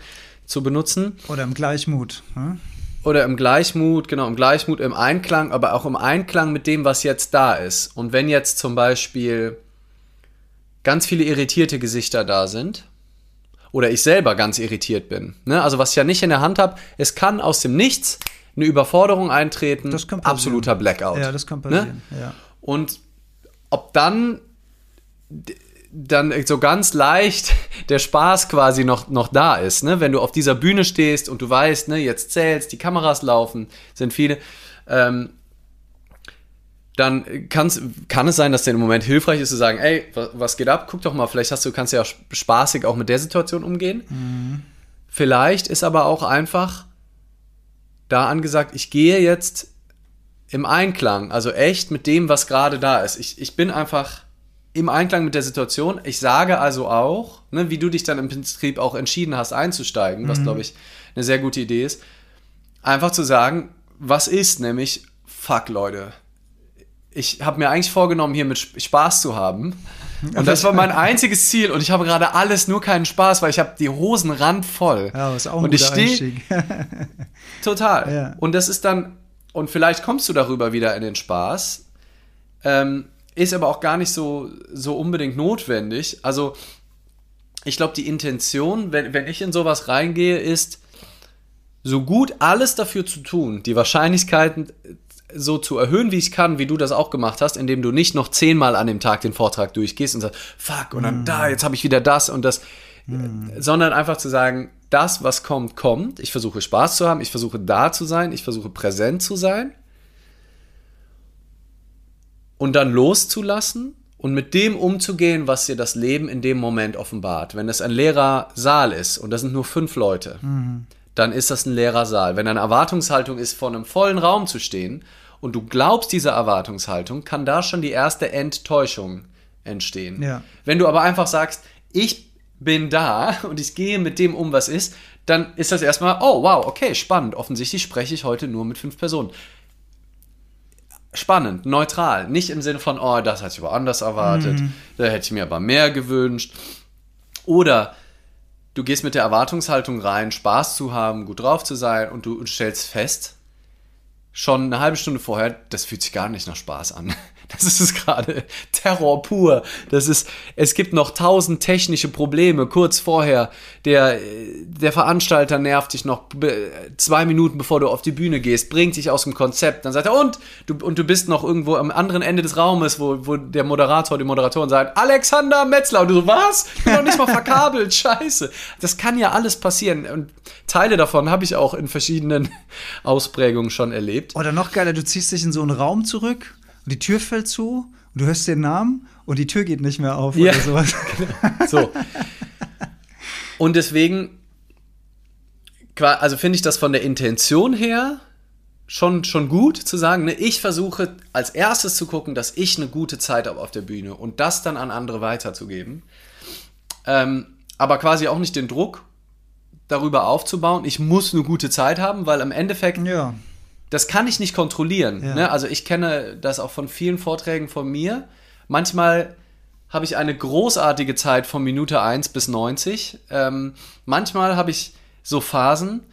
zu benutzen. Oder im Gleichmut. Hm? Oder im Gleichmut, genau, im Gleichmut, im Einklang, aber auch im Einklang mit dem, was jetzt da ist. Und wenn jetzt zum Beispiel ganz viele irritierte Gesichter da sind, oder ich selber ganz irritiert bin, ne? also was ich ja nicht in der Hand habe, es kann aus dem Nichts eine Überforderung eintreten, absoluter Blackout. Ja, das kann passieren. Ne? Ja. Und ob dann dann so ganz leicht der Spaß quasi noch, noch da ist, ne? Wenn du auf dieser Bühne stehst und du weißt, ne, jetzt zählst, die Kameras laufen, sind viele, ähm, dann kann's, kann es sein, dass dir im Moment hilfreich ist zu sagen, ey, was, was geht ab? Guck doch mal, vielleicht hast du, kannst ja auch spaßig auch mit der Situation umgehen. Mhm. Vielleicht ist aber auch einfach da angesagt, ich gehe jetzt im Einklang, also echt mit dem, was gerade da ist. Ich, ich bin einfach im Einklang mit der Situation. Ich sage also auch, ne, wie du dich dann im Prinzip auch entschieden hast, einzusteigen, mhm. was glaube ich eine sehr gute Idee ist, einfach zu sagen, was ist, nämlich, fuck Leute, ich habe mir eigentlich vorgenommen, hier mit Spaß zu haben. Und das war mein einziges Ziel. Und ich habe gerade alles, nur keinen Spaß, weil ich habe die Hosen randvoll. Ja, was auch ein und ich stehe Total. Ja. Und das ist dann, und vielleicht kommst du darüber wieder in den Spaß. Ähm, ist aber auch gar nicht so, so unbedingt notwendig. Also, ich glaube, die Intention, wenn, wenn ich in sowas reingehe, ist, so gut alles dafür zu tun, die Wahrscheinlichkeiten so zu erhöhen, wie ich kann, wie du das auch gemacht hast, indem du nicht noch zehnmal an dem Tag den Vortrag durchgehst und sagst, fuck, und dann mm. da, jetzt habe ich wieder das und das, mm. sondern einfach zu sagen, das, was kommt, kommt. Ich versuche Spaß zu haben, ich versuche da zu sein, ich versuche präsent zu sein und dann loszulassen und mit dem umzugehen, was dir das Leben in dem Moment offenbart. Wenn es ein leerer Saal ist und das sind nur fünf Leute, mhm dann ist das ein leerer Saal. Wenn eine Erwartungshaltung ist, vor einem vollen Raum zu stehen und du glaubst dieser Erwartungshaltung, kann da schon die erste Enttäuschung entstehen. Ja. Wenn du aber einfach sagst, ich bin da und ich gehe mit dem um, was ist, dann ist das erstmal, oh wow, okay, spannend. Offensichtlich spreche ich heute nur mit fünf Personen. Spannend, neutral. Nicht im Sinne von, oh, das hatte ich aber anders erwartet, mhm. da hätte ich mir aber mehr gewünscht. Oder du gehst mit der Erwartungshaltung rein, Spaß zu haben, gut drauf zu sein und du stellst fest, schon eine halbe Stunde vorher, das fühlt sich gar nicht nach Spaß an. Das ist es gerade. Terror pur. Das ist, es gibt noch tausend technische Probleme kurz vorher. Der, der Veranstalter nervt dich noch zwei Minuten bevor du auf die Bühne gehst, bringt dich aus dem Konzept. Dann sagt er, und du, und du bist noch irgendwo am anderen Ende des Raumes, wo, wo der Moderator, die Moderatorin sagt, Alexander Metzler. Und du so, was? Ich bin noch nicht mal verkabelt. Scheiße. Das kann ja alles passieren. Und Teile davon habe ich auch in verschiedenen Ausprägungen schon erlebt. Oder noch geiler, du ziehst dich in so einen Raum zurück und die Tür fällt zu und du hörst den Namen und die Tür geht nicht mehr auf ja. oder sowas. Genau. So. Und deswegen, also finde ich das von der Intention her schon, schon gut zu sagen, ne, ich versuche als erstes zu gucken, dass ich eine gute Zeit habe auf der Bühne und das dann an andere weiterzugeben. Ähm, aber quasi auch nicht den Druck darüber aufzubauen, ich muss eine gute Zeit haben, weil im Endeffekt ja das kann ich nicht kontrollieren. Ja. Ne? Also ich kenne das auch von vielen Vorträgen von mir. Manchmal habe ich eine großartige Zeit von Minute 1 bis 90. Ähm, manchmal habe ich so Phasen.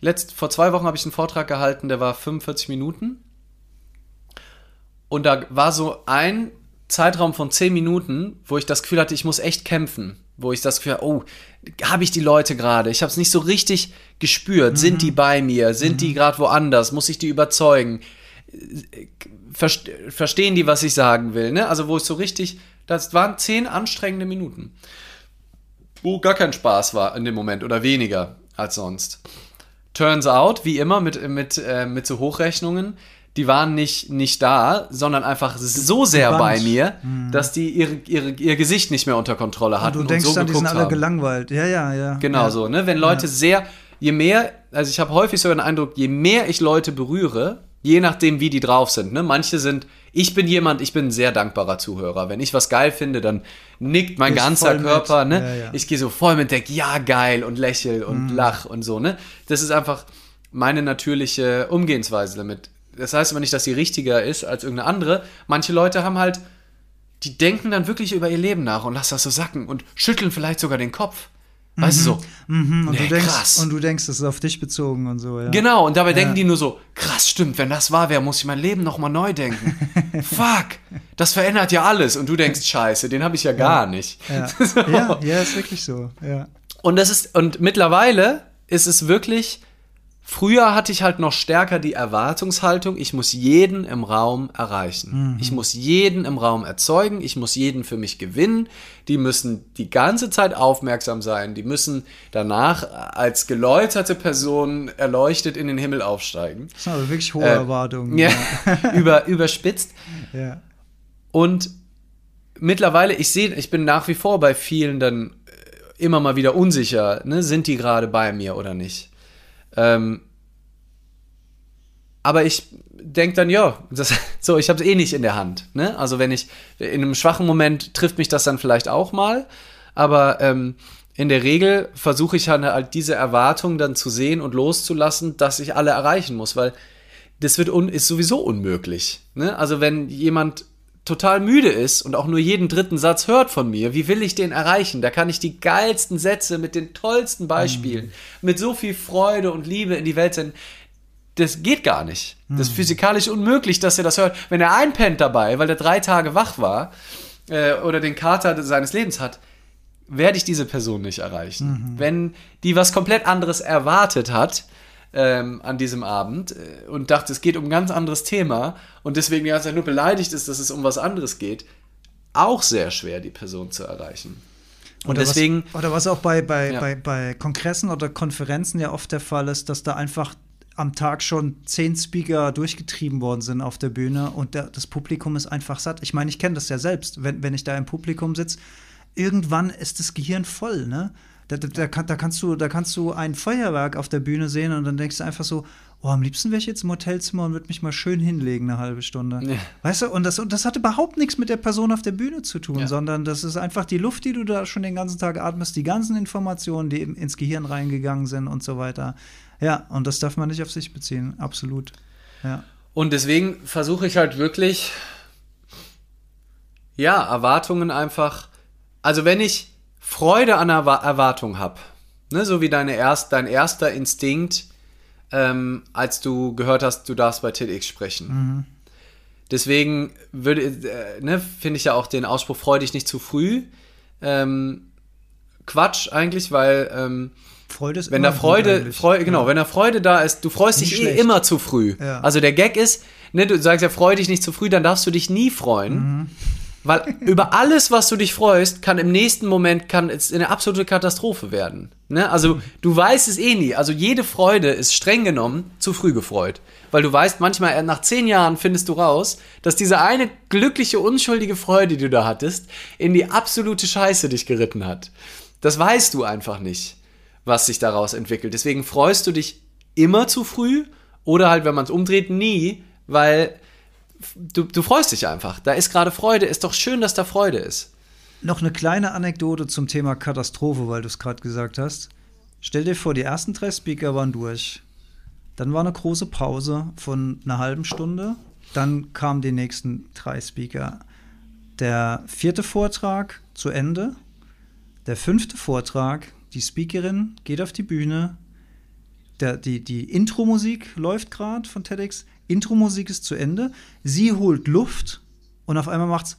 Letzt, vor zwei Wochen habe ich einen Vortrag gehalten, der war 45 Minuten. Und da war so ein Zeitraum von 10 Minuten, wo ich das Gefühl hatte, ich muss echt kämpfen wo ich das Gefühl, oh, habe ich die Leute gerade? Ich habe es nicht so richtig gespürt. Mhm. Sind die bei mir? Sind mhm. die gerade woanders? Muss ich die überzeugen? verstehen die, was ich sagen will? Ne? Also wo ich so richtig, das waren zehn anstrengende Minuten, wo gar kein Spaß war in dem Moment oder weniger als sonst. Turns out, wie immer mit, mit, äh, mit so Hochrechnungen, die waren nicht, nicht da, sondern einfach so sehr bei mir, mhm. dass die ihre, ihre, ihr Gesicht nicht mehr unter Kontrolle hatten. Und du denkst und so dann, die sind alle haben. gelangweilt. Ja, ja, ja. Genau ja. so, ne? Wenn Leute ja. sehr, je mehr, also ich habe häufig so den Eindruck, je mehr ich Leute berühre, je nachdem, wie die drauf sind, ne? Manche sind, ich bin jemand, ich bin ein sehr dankbarer Zuhörer. Wenn ich was geil finde, dann nickt mein ich ganzer Körper, mit. ne? Ja, ich gehe so voll mit, denk, ja, geil und lächel und mhm. lach und so, ne? Das ist einfach meine natürliche Umgehensweise damit das heißt aber nicht, dass sie richtiger ist als irgendeine andere. Manche Leute haben halt, die denken dann wirklich über ihr Leben nach und lassen das so sacken und schütteln vielleicht sogar den Kopf. Weißt mhm. du so? Mhm. Und, nee, du denkst, krass. und du denkst, das ist auf dich bezogen und so, ja. Genau, und dabei ja. denken die nur so, krass, stimmt, wenn das wahr wäre, muss ich mein Leben nochmal neu denken. Fuck, das verändert ja alles. Und du denkst, scheiße, den habe ich ja gar ja. nicht. Ja. so. ja, ja, ist wirklich so, ja. Und das ist, und mittlerweile ist es wirklich Früher hatte ich halt noch stärker die Erwartungshaltung, ich muss jeden im Raum erreichen. Mhm. Ich muss jeden im Raum erzeugen, ich muss jeden für mich gewinnen. Die müssen die ganze Zeit aufmerksam sein, die müssen danach als geläuterte Person erleuchtet in den Himmel aufsteigen. Das sind aber wirklich hohe äh, Erwartungen. Ja, über, überspitzt. Ja. Und mittlerweile, ich sehe, ich bin nach wie vor bei vielen dann äh, immer mal wieder unsicher, ne? sind die gerade bei mir oder nicht. Ähm, aber ich denke dann, ja, so, ich habe es eh nicht in der Hand. Ne? Also wenn ich in einem schwachen Moment trifft mich das dann vielleicht auch mal, aber ähm, in der Regel versuche ich halt diese Erwartung dann zu sehen und loszulassen, dass ich alle erreichen muss, weil das wird un ist sowieso unmöglich. Ne? Also wenn jemand total müde ist und auch nur jeden dritten Satz hört von mir, wie will ich den erreichen? Da kann ich die geilsten Sätze mit den tollsten Beispielen, mhm. mit so viel Freude und Liebe in die Welt senden. Das geht gar nicht. Mhm. Das ist physikalisch unmöglich, dass er das hört. Wenn er einpennt dabei, weil er drei Tage wach war äh, oder den Kater seines Lebens hat, werde ich diese Person nicht erreichen. Mhm. Wenn die was komplett anderes erwartet hat, ähm, an diesem Abend äh, und dachte, es geht um ein ganz anderes Thema und deswegen die ganze Zeit nur beleidigt ist, dass es um was anderes geht, auch sehr schwer, die Person zu erreichen. Und oder deswegen. Was, oder was auch bei, bei, ja. bei, bei Kongressen oder Konferenzen ja oft der Fall ist, dass da einfach am Tag schon zehn Speaker durchgetrieben worden sind auf der Bühne und der, das Publikum ist einfach satt. Ich meine, ich kenne das ja selbst, wenn, wenn ich da im Publikum sitze. Irgendwann ist das Gehirn voll, ne? Da, da, da, da, kannst du, da kannst du ein Feuerwerk auf der Bühne sehen und dann denkst du einfach so, oh, am liebsten wäre ich jetzt im Hotelzimmer und würde mich mal schön hinlegen, eine halbe Stunde. Ja. Weißt du, und das, und das hat überhaupt nichts mit der Person auf der Bühne zu tun, ja. sondern das ist einfach die Luft, die du da schon den ganzen Tag atmest, die ganzen Informationen, die ins Gehirn reingegangen sind und so weiter. Ja, und das darf man nicht auf sich beziehen, absolut. Ja. Und deswegen versuche ich halt wirklich, ja, Erwartungen einfach, also wenn ich Freude an der Erwartung habe. Ne, so wie deine erst, dein erster Instinkt, ähm, als du gehört hast, du darfst bei TEDx sprechen. Mhm. Deswegen würde, äh, ne, finde ich ja auch den Ausspruch, freu dich nicht zu früh. Ähm, Quatsch eigentlich, weil ähm, Freude ist wenn da Freude, Freude, genau, ja. wenn da Freude da ist, du freust nicht dich eh immer zu früh. Ja. Also der Gag ist, ne, du sagst ja, freu dich nicht zu früh, dann darfst du dich nie freuen. Mhm. Weil über alles, was du dich freust, kann im nächsten Moment kann es eine absolute Katastrophe werden. Ne? Also du weißt es eh nie. Also jede Freude ist streng genommen zu früh gefreut. Weil du weißt, manchmal nach zehn Jahren findest du raus, dass diese eine glückliche, unschuldige Freude, die du da hattest, in die absolute Scheiße dich geritten hat. Das weißt du einfach nicht, was sich daraus entwickelt. Deswegen freust du dich immer zu früh oder halt, wenn man es umdreht, nie, weil du, du freust dich einfach. Da ist gerade Freude. Ist doch schön, dass da Freude ist. Noch eine kleine Anekdote zum Thema Katastrophe, weil du es gerade gesagt hast. Stell dir vor, die ersten drei Speaker waren durch. Dann war eine große Pause von einer halben Stunde. Dann kamen die nächsten drei Speaker. Der vierte Vortrag zu Ende. Der fünfte Vortrag, die Speakerin geht auf die Bühne. Der, die, die Intro-Musik läuft gerade von TEDx. Intro-Musik ist zu Ende. Sie holt Luft und auf einmal macht's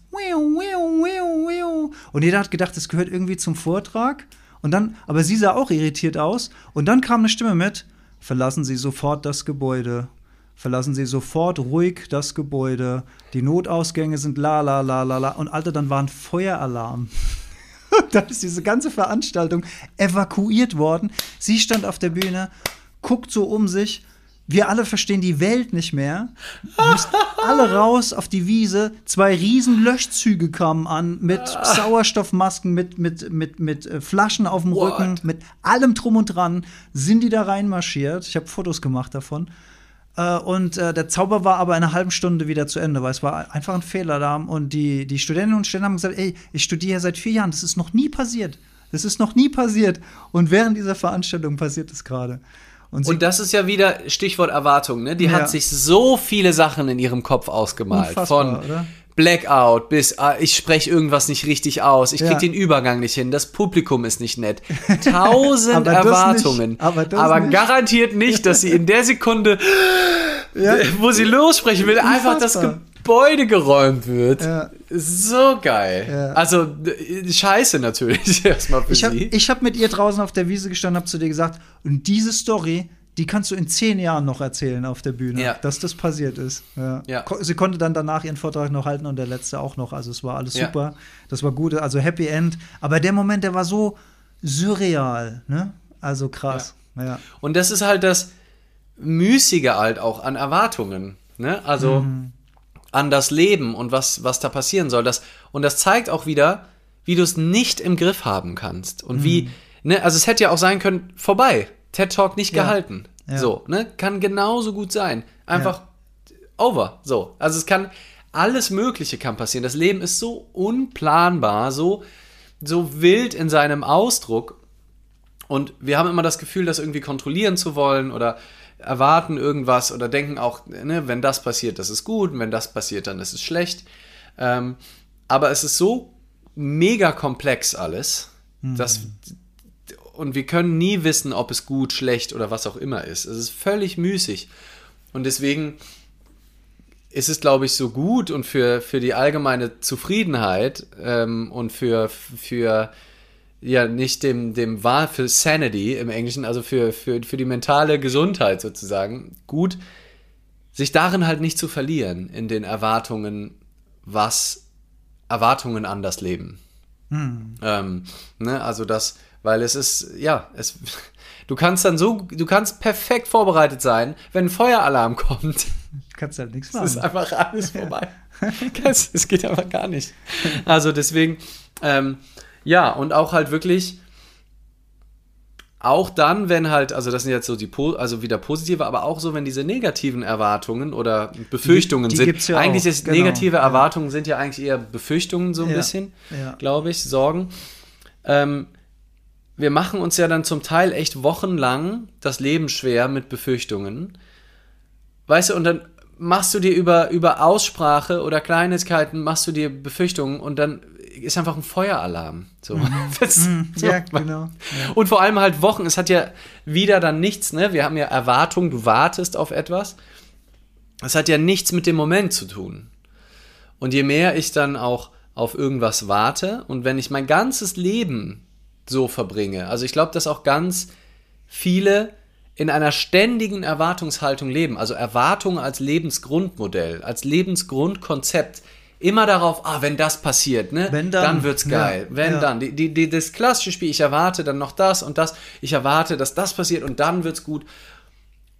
und jeder hat gedacht, das gehört irgendwie zum Vortrag. Und dann, aber sie sah auch irritiert aus. Und dann kam eine Stimme mit: Verlassen Sie sofort das Gebäude. Verlassen Sie sofort ruhig das Gebäude. Die Notausgänge sind la la la la la. Und Alter, dann war ein Feueralarm. dann ist diese ganze Veranstaltung evakuiert worden. Sie stand auf der Bühne, guckt so um sich wir alle verstehen die Welt nicht mehr. Alle raus auf die Wiese. Zwei riesen Löschzüge kamen an mit Sauerstoffmasken, mit, mit, mit, mit äh, Flaschen auf dem What? Rücken, mit allem drum und dran sind die da reinmarschiert. Ich habe Fotos gemacht davon. Äh, und äh, der Zauber war aber in einer halben Stunde wieder zu Ende, weil es war einfach ein Fehlalarm. Und die, die Studentinnen und Studenten haben gesagt, ey, ich studiere seit vier Jahren, das ist noch nie passiert. Das ist noch nie passiert. Und während dieser Veranstaltung passiert es gerade. Und, und, das ist ja wieder Stichwort Erwartung, ne? Die ja. hat sich so viele Sachen in ihrem Kopf ausgemalt. Unfassbar, von oder? Blackout bis ah, ich spreche irgendwas nicht richtig aus, ich krieg ja. den Übergang nicht hin, das Publikum ist nicht nett. Tausend Erwartungen. Nicht, aber, aber nicht. garantiert nicht, dass sie in der Sekunde, ja. wo sie lossprechen will, einfach das Gebäude geräumt wird. Ja. So geil. Ja. Also scheiße natürlich erstmal für ich hab, sie. Ich habe mit ihr draußen auf der Wiese gestanden, habe zu dir gesagt, und diese Story, die kannst du in zehn Jahren noch erzählen auf der Bühne, ja. dass das passiert ist. Ja. ja. Sie konnte dann danach ihren Vortrag noch halten und der letzte auch noch. Also es war alles super. Das war gut, also Happy End. Aber der Moment, der war so surreal, ne? Also krass. Und das ist halt das Müßige halt auch an Erwartungen. Ne? Also mhm. An das Leben und was, was da passieren soll. Das, und das zeigt auch wieder, wie du es nicht im Griff haben kannst. Und mhm. wie, ne, also es hätte ja auch sein können, vorbei. TED Talk nicht ja. gehalten. Ja. So, ne? Kann genauso gut sein. Einfach ja. over. So. Also es kann, alles Mögliche kann passieren. Das Leben ist so unplanbar, so, so wild in seinem Ausdruck. Und wir haben immer das Gefühl, das irgendwie kontrollieren zu wollen oder erwarten irgendwas oder denken auch, ne, wenn das passiert, das ist gut, und wenn das passiert, dann ist es schlecht. Ähm, aber es ist so mega komplex alles, mhm. dass und wir können nie wissen, ob es gut, schlecht oder was auch immer ist. Es ist völlig müßig. Und deswegen ist es, glaube ich, so gut und für, für die allgemeine Zufriedenheit ähm, und für, für ja nicht dem, dem Wahr für Sanity im Englischen, also für, für, für die mentale Gesundheit sozusagen, gut, sich darin halt nicht zu verlieren, in den Erwartungen, was Erwartungen an das Leben. Hm. Ähm, ne, also das, weil es ist, ja, es, du kannst dann so, du kannst perfekt vorbereitet sein, wenn ein Feueralarm kommt. Kannst halt nichts machen. Es ist einfach alles vorbei. es geht einfach gar nicht. Also deswegen, ähm, ja, und auch halt wirklich, auch dann, wenn halt, also das sind jetzt so die, also wieder positive, aber auch so, wenn diese negativen Erwartungen oder Befürchtungen die, die sind. Ja eigentlich ist genau. negative Erwartungen sind ja eigentlich eher Befürchtungen so ein ja. bisschen, ja. glaube ich, Sorgen. Ähm, wir machen uns ja dann zum Teil echt wochenlang das Leben schwer mit Befürchtungen. Weißt du, und dann machst du dir über, über Aussprache oder Kleinigkeiten, machst du dir Befürchtungen und dann ist einfach ein Feueralarm. So. Mhm. Das, mhm. so. Ja, genau. Ja. Und vor allem halt Wochen. Es hat ja wieder dann nichts, ne? Wir haben ja Erwartungen, du wartest auf etwas. Es hat ja nichts mit dem Moment zu tun. Und je mehr ich dann auch auf irgendwas warte und wenn ich mein ganzes Leben so verbringe, also ich glaube, dass auch ganz viele in einer ständigen Erwartungshaltung leben, also Erwartung als Lebensgrundmodell, als Lebensgrundkonzept, immer darauf, ah, wenn das passiert, ne, wenn dann, dann wird's geil. Ja, wenn ja. dann, die, die, die, das klassische Spiel, ich erwarte dann noch das und das, ich erwarte, dass das passiert und dann wird's gut.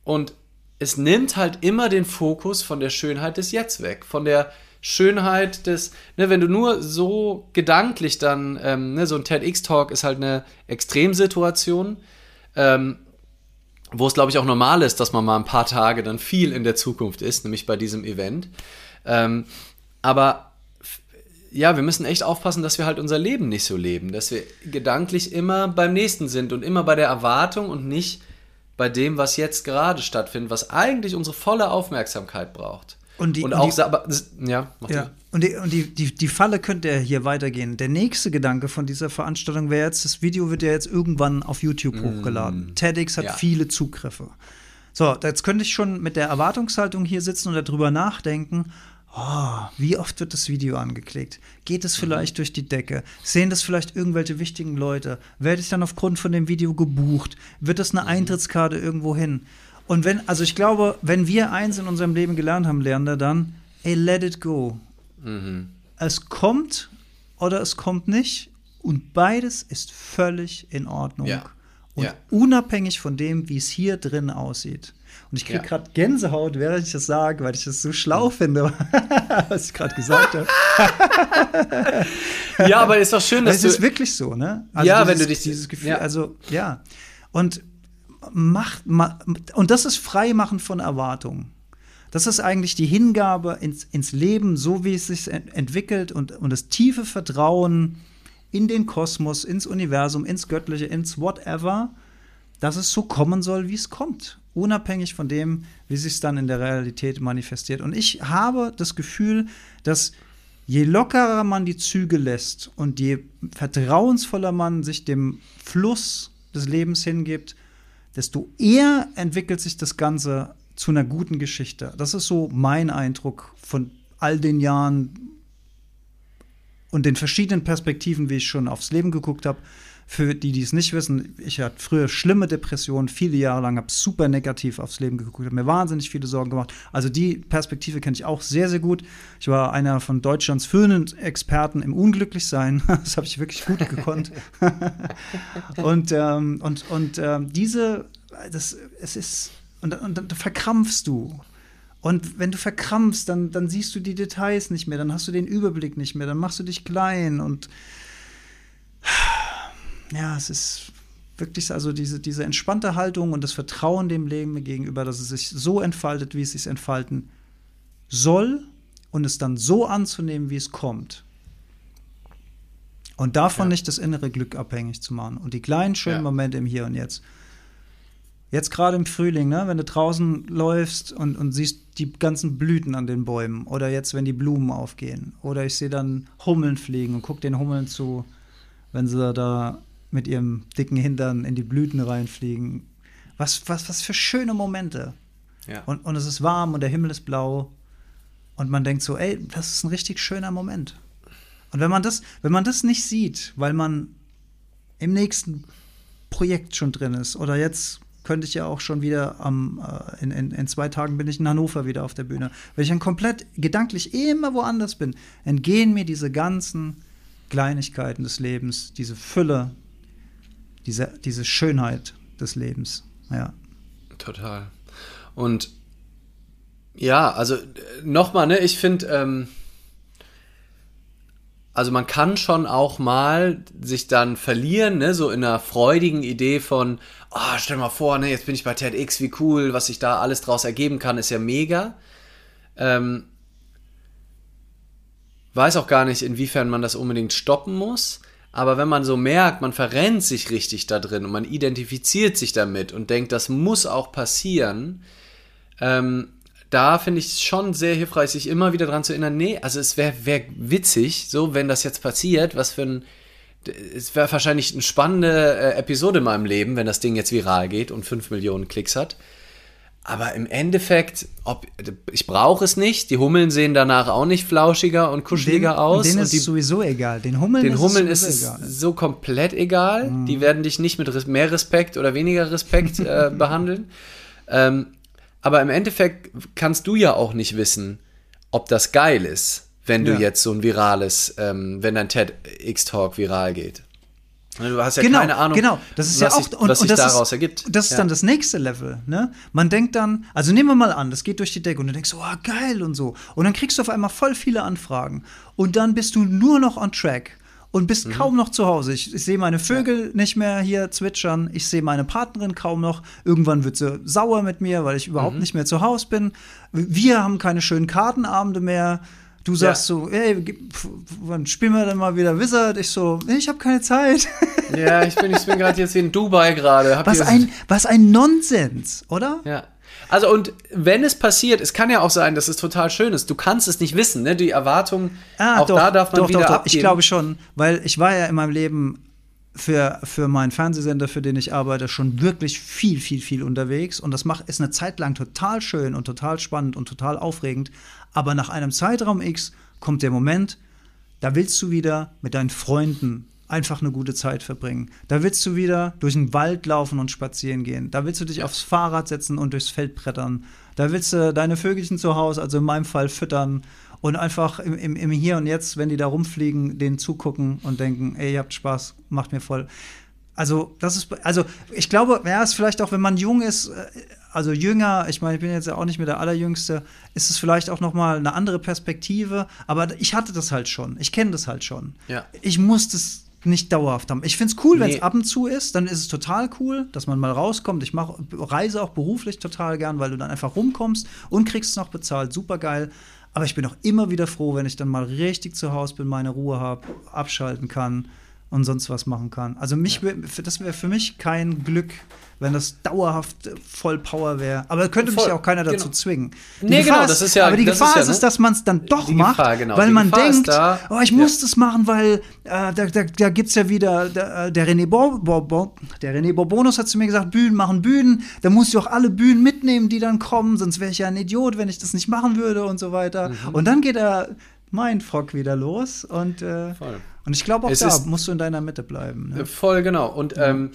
Und es nimmt halt immer den Fokus von der Schönheit des Jetzt weg, von der Schönheit des, ne, wenn du nur so gedanklich dann, ähm, ne, so ein TEDx-Talk ist halt eine Extremsituation, ähm, wo es, glaube ich, auch normal ist, dass man mal ein paar Tage dann viel in der Zukunft ist, nämlich bei diesem Event. Ähm, aber ja, wir müssen echt aufpassen, dass wir halt unser Leben nicht so leben, dass wir gedanklich immer beim Nächsten sind und immer bei der Erwartung und nicht bei dem, was jetzt gerade stattfindet, was eigentlich unsere volle Aufmerksamkeit braucht. Und, die, und, auch, die, aber, ja, ja. Und, die, und die, die, die Falle könnte hier weitergehen. Der nächste Gedanke von dieser Veranstaltung wäre jetzt, das Video wird ja jetzt irgendwann auf YouTube mm. hochgeladen. TEDx hat ja. viele Zugriffe. So, jetzt könnte ich schon mit der Erwartungshaltung hier sitzen und darüber nachdenken, oh, wie oft wird das Video angeklickt? Geht es vielleicht mhm. durch die Decke? Sehen das vielleicht irgendwelche wichtigen Leute? Werde ich dann aufgrund von dem Video gebucht? Wird das eine mhm. Eintrittskarte irgendwo hin? Und wenn, also ich glaube, wenn wir eins in unserem Leben gelernt haben, Lerner, dann, ey, let it go. Mhm. Es kommt oder es kommt nicht. Und beides ist völlig in Ordnung. Ja. Und ja. unabhängig von dem, wie es hier drin aussieht. Und ich kriege ja. gerade Gänsehaut, während ich das sage, weil ich das so schlau finde, was ich gerade gesagt habe. ja, aber ist doch schön, dass es ist wirklich so, ne? Also ja, dieses, wenn du dich dieses Gefühl, ja. also ja. Und macht und das ist Freimachen von Erwartungen. Das ist eigentlich die Hingabe ins, ins Leben, so wie es sich entwickelt und, und das tiefe Vertrauen in den Kosmos, ins Universum, ins Göttliche, ins Whatever, dass es so kommen soll, wie es kommt unabhängig von dem, wie sich es dann in der Realität manifestiert. Und ich habe das Gefühl, dass je lockerer man die Züge lässt und je vertrauensvoller man sich dem Fluss des Lebens hingibt, desto eher entwickelt sich das Ganze zu einer guten Geschichte. Das ist so mein Eindruck von all den Jahren und den verschiedenen Perspektiven, wie ich schon aufs Leben geguckt habe, für die, die es nicht wissen, ich hatte früher schlimme Depressionen, viele Jahre lang, habe super negativ aufs Leben geguckt, habe mir wahnsinnig viele Sorgen gemacht. Also die Perspektive kenne ich auch sehr, sehr gut. Ich war einer von Deutschlands führenden Experten im Unglücklichsein. Das habe ich wirklich gut gekonnt. und ähm, und, und ähm, diese, das, es ist, und, und dann verkrampfst du. Und wenn du verkrampfst, dann, dann siehst du die Details nicht mehr, dann hast du den Überblick nicht mehr, dann machst du dich klein und ja, es ist wirklich also diese, diese entspannte Haltung und das Vertrauen dem Leben gegenüber, dass es sich so entfaltet, wie es sich entfalten soll und es dann so anzunehmen, wie es kommt. Und davon ja. nicht das innere Glück abhängig zu machen und die kleinen schönen ja. Momente im Hier und Jetzt. Jetzt gerade im Frühling, ne, wenn du draußen läufst und, und siehst die ganzen Blüten an den Bäumen oder jetzt, wenn die Blumen aufgehen oder ich sehe dann Hummeln fliegen und gucke den Hummeln zu, wenn sie da mit ihrem dicken Hintern in die Blüten reinfliegen. Was, was, was für schöne Momente. Ja. Und, und es ist warm und der Himmel ist blau und man denkt so, ey, das ist ein richtig schöner Moment. Und wenn man das, wenn man das nicht sieht, weil man im nächsten Projekt schon drin ist oder jetzt könnte ich ja auch schon wieder am, äh, in, in, in, zwei Tagen bin ich in Hannover wieder auf der Bühne. Wenn ich dann komplett gedanklich immer woanders bin, entgehen mir diese ganzen Kleinigkeiten des Lebens, diese Fülle, diese, diese Schönheit des Lebens. Ja. Total. Und ja, also nochmal, ne, ich finde, ähm, also man kann schon auch mal sich dann verlieren, ne, so in einer freudigen Idee von, oh, stell mal vor, ne, jetzt bin ich bei TEDx, wie cool, was sich da alles draus ergeben kann, ist ja mega. Ähm, weiß auch gar nicht, inwiefern man das unbedingt stoppen muss. Aber wenn man so merkt, man verrennt sich richtig da drin und man identifiziert sich damit und denkt, das muss auch passieren, ähm, da finde ich es schon sehr hilfreich, sich immer wieder daran zu erinnern, nee, also es wäre wär witzig, so, wenn das jetzt passiert, was für ein, es wäre wahrscheinlich eine spannende äh, Episode in meinem Leben, wenn das Ding jetzt viral geht und 5 Millionen Klicks hat. Aber im Endeffekt, ob, ich brauche es nicht. Die Hummeln sehen danach auch nicht flauschiger und kuscheliger den, aus. Denen ist die, sowieso egal. Den Hummeln, den ist, Hummeln es ist es so komplett egal. Mhm. Die werden dich nicht mit mehr Respekt oder weniger Respekt äh, behandeln. Ähm, aber im Endeffekt kannst du ja auch nicht wissen, ob das geil ist, wenn du ja. jetzt so ein virales, ähm, wenn dein TEDx-Talk viral geht. Du hast ja genau, keine Ahnung, genau. das ist was, ja auch, sich, und, was sich daraus ist, ergibt. Das ist ja. dann das nächste Level. Ne? Man denkt dann, also nehmen wir mal an, das geht durch die Decke und du denkst, oh geil und so. Und dann kriegst du auf einmal voll viele Anfragen. Und dann bist du nur noch on track und bist mhm. kaum noch zu Hause. Ich, ich sehe meine Vögel ja. nicht mehr hier zwitschern. Ich sehe meine Partnerin kaum noch. Irgendwann wird sie sauer mit mir, weil ich überhaupt mhm. nicht mehr zu Hause bin. Wir haben keine schönen Kartenabende mehr. Du sagst ja. so, ey, wann spielen wir denn mal wieder Wizard? Ich so, ich habe keine Zeit. Ja, ich bin, ich bin gerade jetzt in Dubai gerade. Was ein, was ein Nonsens, oder? Ja. Also und wenn es passiert, es kann ja auch sein, dass es total schön ist. Du kannst es nicht wissen, ne? Die Erwartung, ah, auch doch, da darf man doch, wieder doch, doch. Abgeben. Ich glaube schon, weil ich war ja in meinem Leben für, für meinen Fernsehsender, für den ich arbeite, schon wirklich viel, viel, viel unterwegs. Und das macht, ist eine Zeit lang total schön und total spannend und total aufregend. Aber nach einem Zeitraum X kommt der Moment, da willst du wieder mit deinen Freunden einfach eine gute Zeit verbringen. Da willst du wieder durch den Wald laufen und spazieren gehen. Da willst du dich aufs Fahrrad setzen und durchs Feld brettern. Da willst du deine Vögelchen zu Hause, also in meinem Fall, füttern und einfach im, im, im Hier und Jetzt, wenn die da rumfliegen, denen zugucken und denken, ey, ihr habt Spaß, macht mir voll. Also, das ist, also ich glaube, ja, ist vielleicht auch, wenn man jung ist, äh, also jünger, ich meine, ich bin jetzt ja auch nicht mehr der Allerjüngste, ist es vielleicht auch noch mal eine andere Perspektive. Aber ich hatte das halt schon. Ich kenne das halt schon. Ja. Ich muss das nicht dauerhaft haben. Ich finde es cool, nee. wenn es ab und zu ist, dann ist es total cool, dass man mal rauskommt. Ich mach, reise auch beruflich total gern, weil du dann einfach rumkommst und kriegst es noch bezahlt. Super geil. Aber ich bin auch immer wieder froh, wenn ich dann mal richtig zu Hause bin, meine Ruhe habe, abschalten kann und sonst was machen kann. Also mich, ja. das wäre für mich kein Glück, wenn das dauerhaft voll Power wäre. Aber könnte voll, mich ja auch keiner dazu genau. zwingen. Die nee, Gefahr genau, das ist ja. Aber die Gefahr ist, ja, ne? ist, dass man es dann doch macht, Gefahr, genau. weil die man Gefahr denkt, da, oh, ich ja. muss das machen, weil äh, da, da, da gibt es ja wieder, der, äh, der René Bo, Bo, Bo, der René Bourbonus hat zu mir gesagt, Bühnen machen Bühnen, da musst du auch alle Bühnen mitnehmen, die dann kommen, sonst wäre ich ja ein Idiot, wenn ich das nicht machen würde und so weiter. Mhm. Und dann geht er mein Frock wieder los und, äh, Und ich glaube auch es da musst du in deiner Mitte bleiben. Ne? Voll genau. Und ja. ähm,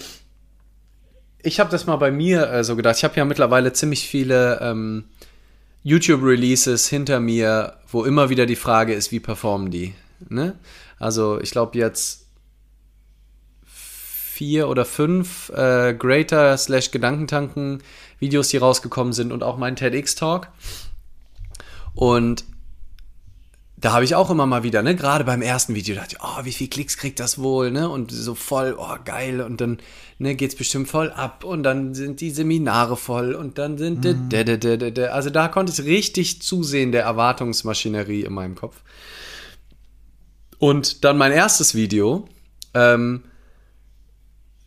ich habe das mal bei mir äh, so gedacht. Ich habe ja mittlerweile ziemlich viele ähm, YouTube-Releases hinter mir, wo immer wieder die Frage ist, wie performen die? Ne? Also ich glaube jetzt vier oder fünf äh, Greater slash Gedankentanken Videos, die rausgekommen sind und auch mein TEDx-Talk. Und da habe ich auch immer mal wieder, ne, gerade beim ersten Video dachte ich, oh, wie viel Klicks kriegt das wohl, ne? Und so voll, oh, geil. Und dann, ne, geht's bestimmt voll ab und dann sind die Seminare voll und dann sind, mhm. de, de, de, de, de. also da konnte ich richtig zusehen der Erwartungsmaschinerie in meinem Kopf. Und dann mein erstes Video, ähm,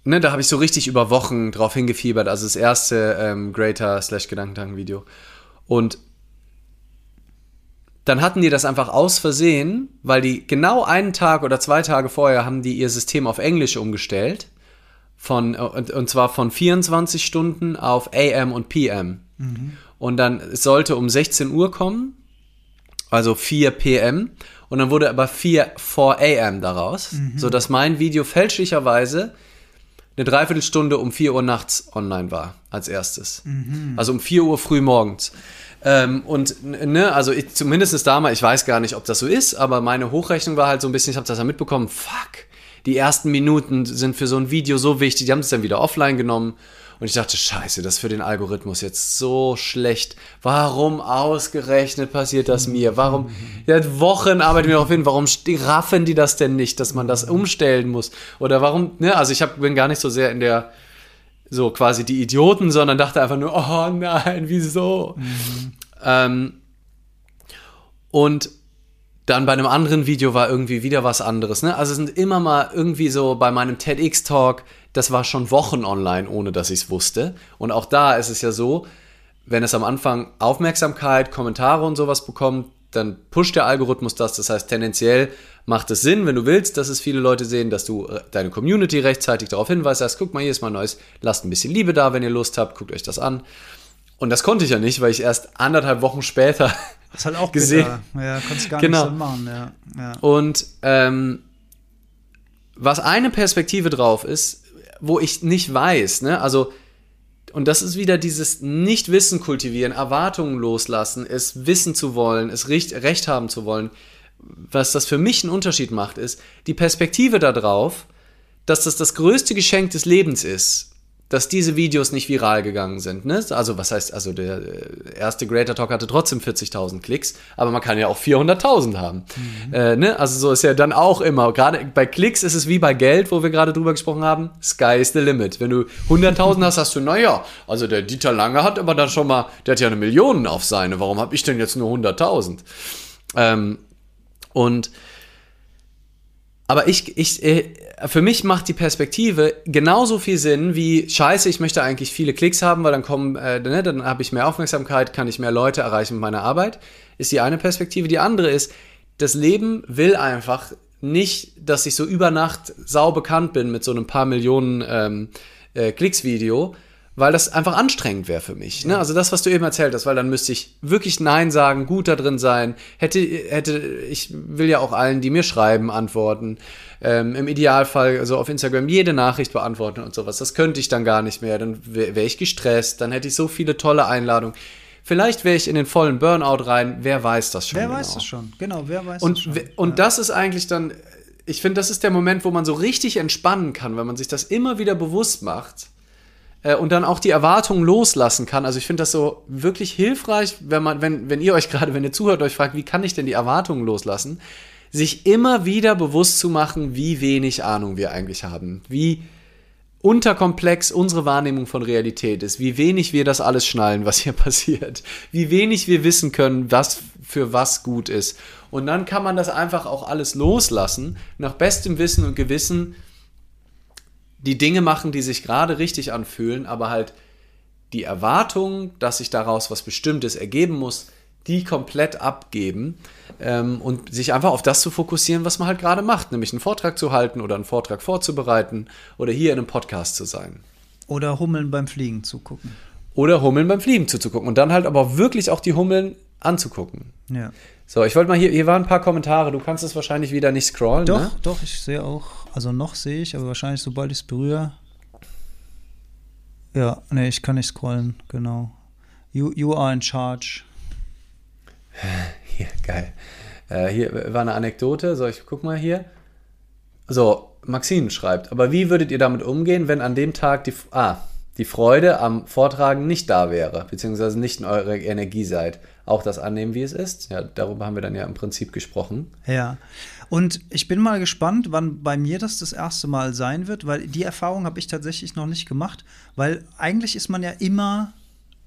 ne, da habe ich so richtig über Wochen drauf hingefiebert, also das erste ähm, Greater slash Gedankentanken-Video. Und dann hatten die das einfach aus Versehen, weil die genau einen Tag oder zwei Tage vorher haben die ihr System auf Englisch umgestellt. Von, und, und zwar von 24 Stunden auf AM und PM. Mhm. Und dann es sollte um 16 Uhr kommen, also 4 PM. Und dann wurde aber 4 4 AM daraus, mhm. sodass mein Video fälschlicherweise eine Dreiviertelstunde um 4 Uhr nachts online war, als erstes. Mhm. Also um 4 Uhr früh morgens. Ähm, und ne, also ich, zumindest damals, ich weiß gar nicht, ob das so ist, aber meine Hochrechnung war halt so ein bisschen, ich habe das ja mitbekommen, fuck, die ersten Minuten sind für so ein Video so wichtig, die haben es dann wieder offline genommen. Und ich dachte, scheiße, das ist für den Algorithmus jetzt so schlecht. Warum ausgerechnet passiert das mir? Warum? Ja, Wochen arbeiten wir darauf hin. Warum raffen die das denn nicht, dass man das umstellen muss? Oder warum, ne? Also ich hab, bin gar nicht so sehr in der, so quasi die Idioten, sondern dachte einfach nur, oh nein, wieso? Mhm. Ähm, und dann bei einem anderen Video war irgendwie wieder was anderes. Ne? Also es sind immer mal irgendwie so bei meinem TEDx-Talk, das war schon Wochen online, ohne dass ich es wusste. Und auch da ist es ja so, wenn es am Anfang Aufmerksamkeit, Kommentare und sowas bekommt, dann pusht der Algorithmus das. Das heißt, tendenziell macht es Sinn, wenn du willst, dass es viele Leute sehen, dass du äh, deine Community rechtzeitig darauf hinweist, sagst, guck mal, hier ist mal Neues, lasst ein bisschen Liebe da, wenn ihr Lust habt, guckt euch das an. Und das konnte ich ja nicht, weil ich erst anderthalb Wochen später das halt auch gesehen. Bitter. Ja, konntest gar genau. nicht so machen. Ja. Ja. Und ähm, was eine Perspektive drauf ist, wo ich nicht weiß, ne, also und das ist wieder dieses Nicht-Wissen kultivieren, Erwartungen loslassen, es wissen zu wollen, es recht, recht haben zu wollen. Was das für mich einen Unterschied macht, ist die Perspektive darauf, dass das das größte Geschenk des Lebens ist dass diese Videos nicht viral gegangen sind. Ne? Also was heißt, also der äh, erste Greater Talk hatte trotzdem 40.000 Klicks, aber man kann ja auch 400.000 haben. Mhm. Äh, ne? Also so ist ja dann auch immer, gerade bei Klicks ist es wie bei Geld, wo wir gerade drüber gesprochen haben, sky is the limit. Wenn du 100.000 hast, hast du, naja, also der Dieter Lange hat aber dann schon mal, der hat ja eine Million auf seine, warum habe ich denn jetzt nur 100.000? Ähm, und aber ich, ich, äh, für mich macht die Perspektive genauso viel Sinn wie Scheiße, ich möchte eigentlich viele Klicks haben, weil dann kommen, äh, ne, dann habe ich mehr Aufmerksamkeit, kann ich mehr Leute erreichen mit meiner Arbeit. Ist die eine Perspektive. Die andere ist, das Leben will einfach nicht, dass ich so über Nacht sau bekannt bin mit so einem paar Millionen ähm, äh, Klicks-Video, weil das einfach anstrengend wäre für mich. Ne? Also das, was du eben erzählt hast, weil dann müsste ich wirklich Nein sagen, gut da drin sein. Hätte, hätte, ich will ja auch allen, die mir schreiben, antworten. Ähm, Im Idealfall so also auf Instagram jede Nachricht beantworten und sowas. Das könnte ich dann gar nicht mehr. Dann wäre wär ich gestresst, dann hätte ich so viele tolle Einladungen. Vielleicht wäre ich in den vollen Burnout rein. Wer weiß das schon? Wer genau. weiß das schon? Genau, wer weiß und, das schon? Und ja. das ist eigentlich dann, ich finde, das ist der Moment, wo man so richtig entspannen kann, wenn man sich das immer wieder bewusst macht äh, und dann auch die Erwartungen loslassen kann. Also ich finde das so wirklich hilfreich, wenn man, wenn, wenn ihr euch gerade, wenn ihr zuhört, euch fragt, wie kann ich denn die Erwartungen loslassen, sich immer wieder bewusst zu machen, wie wenig Ahnung wir eigentlich haben, wie unterkomplex unsere Wahrnehmung von Realität ist, wie wenig wir das alles schnallen, was hier passiert, wie wenig wir wissen können, was für was gut ist. Und dann kann man das einfach auch alles loslassen, nach bestem Wissen und Gewissen die Dinge machen, die sich gerade richtig anfühlen, aber halt die Erwartung, dass sich daraus was Bestimmtes ergeben muss, die komplett abgeben ähm, und sich einfach auf das zu fokussieren, was man halt gerade macht, nämlich einen Vortrag zu halten oder einen Vortrag vorzubereiten oder hier in einem Podcast zu sein. Oder Hummeln beim Fliegen zugucken. Oder Hummeln beim Fliegen zuzugucken und dann halt aber wirklich auch die Hummeln anzugucken. Ja. So, ich wollte mal hier, hier waren ein paar Kommentare. Du kannst es wahrscheinlich wieder nicht scrollen. Doch, ne? doch, ich sehe auch, also noch sehe ich, aber wahrscheinlich sobald ich es berühre. Ja, nee, ich kann nicht scrollen, genau. You, you are in charge. Hier, geil. Äh, hier war eine Anekdote. So, ich guck mal hier. So, Maxine schreibt, aber wie würdet ihr damit umgehen, wenn an dem Tag die, ah, die Freude am Vortragen nicht da wäre, beziehungsweise nicht in eurer Energie seid? Auch das annehmen, wie es ist? Ja, darüber haben wir dann ja im Prinzip gesprochen. Ja. Und ich bin mal gespannt, wann bei mir das das erste Mal sein wird, weil die Erfahrung habe ich tatsächlich noch nicht gemacht, weil eigentlich ist man ja immer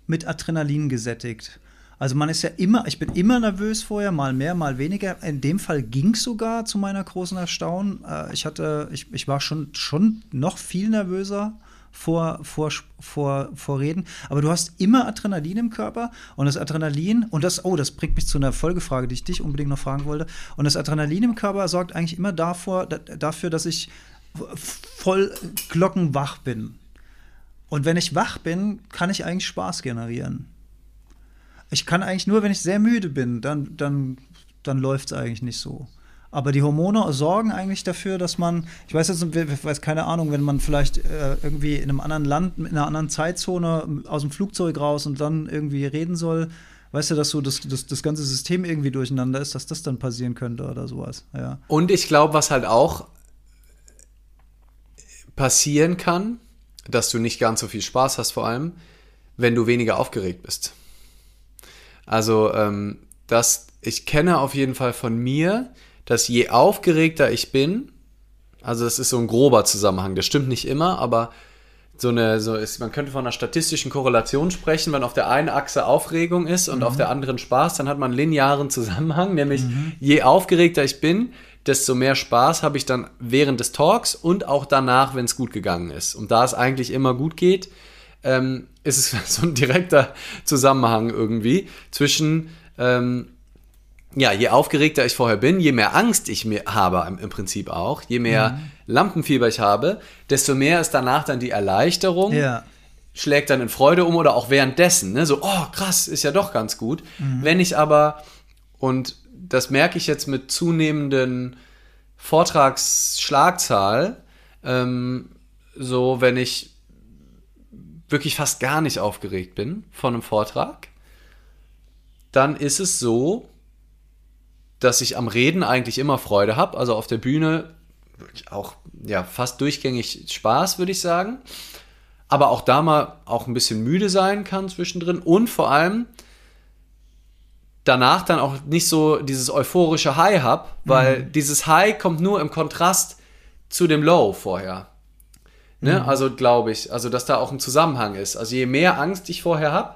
mit Adrenalin gesättigt. Also man ist ja immer, ich bin immer nervös vorher, mal mehr, mal weniger. In dem Fall ging es sogar zu meiner großen Erstaunen. Äh, ich hatte, ich, ich war schon, schon noch viel nervöser vor, vor, vor, vor Reden. Aber du hast immer Adrenalin im Körper und das Adrenalin, und das, oh, das bringt mich zu einer Folgefrage, die ich dich unbedingt noch fragen wollte. Und das Adrenalin im Körper sorgt eigentlich immer davor, dafür, dass ich voll glockenwach bin. Und wenn ich wach bin, kann ich eigentlich Spaß generieren. Ich kann eigentlich nur, wenn ich sehr müde bin, dann, dann, dann läuft es eigentlich nicht so. Aber die Hormone sorgen eigentlich dafür, dass man, ich weiß jetzt, ich weiß keine Ahnung, wenn man vielleicht äh, irgendwie in einem anderen Land, in einer anderen Zeitzone aus dem Flugzeug raus und dann irgendwie reden soll, weißt du, dass so das, das, das ganze System irgendwie durcheinander ist, dass das dann passieren könnte oder sowas. Ja. Und ich glaube, was halt auch passieren kann, dass du nicht ganz so viel Spaß hast, vor allem, wenn du weniger aufgeregt bist. Also, ähm, das, ich kenne auf jeden Fall von mir, dass je aufgeregter ich bin, also das ist so ein grober Zusammenhang, das stimmt nicht immer, aber so eine, so ist, man könnte von einer statistischen Korrelation sprechen, wenn auf der einen Achse Aufregung ist und mhm. auf der anderen Spaß, dann hat man einen linearen Zusammenhang, nämlich mhm. je aufgeregter ich bin, desto mehr Spaß habe ich dann während des Talks und auch danach, wenn es gut gegangen ist. Und da es eigentlich immer gut geht, ähm, ist es so ein direkter Zusammenhang irgendwie zwischen ähm, ja, je aufgeregter ich vorher bin, je mehr Angst ich mir habe im, Prinzip auch, je mehr mhm. Lampenfieber ich habe, desto mehr ist danach dann die Erleichterung. Ja. Schlägt dann in Freude um oder auch währenddessen, ne? so, oh krass, ist ja doch ganz gut. Mhm. Wenn ich aber, und das merke ich jetzt mit zunehmenden Vortragsschlagzahl, ähm, so wenn ich wirklich fast gar nicht aufgeregt bin von einem Vortrag, dann ist es so, dass ich am Reden eigentlich immer Freude habe. Also auf der Bühne auch ja, fast durchgängig Spaß, würde ich sagen. Aber auch da mal auch ein bisschen müde sein kann zwischendrin und vor allem danach dann auch nicht so dieses euphorische High habe, weil mhm. dieses High kommt nur im Kontrast zu dem Low vorher. Ne? Mhm. Also glaube ich, also dass da auch ein Zusammenhang ist. Also je mehr Angst ich vorher habe,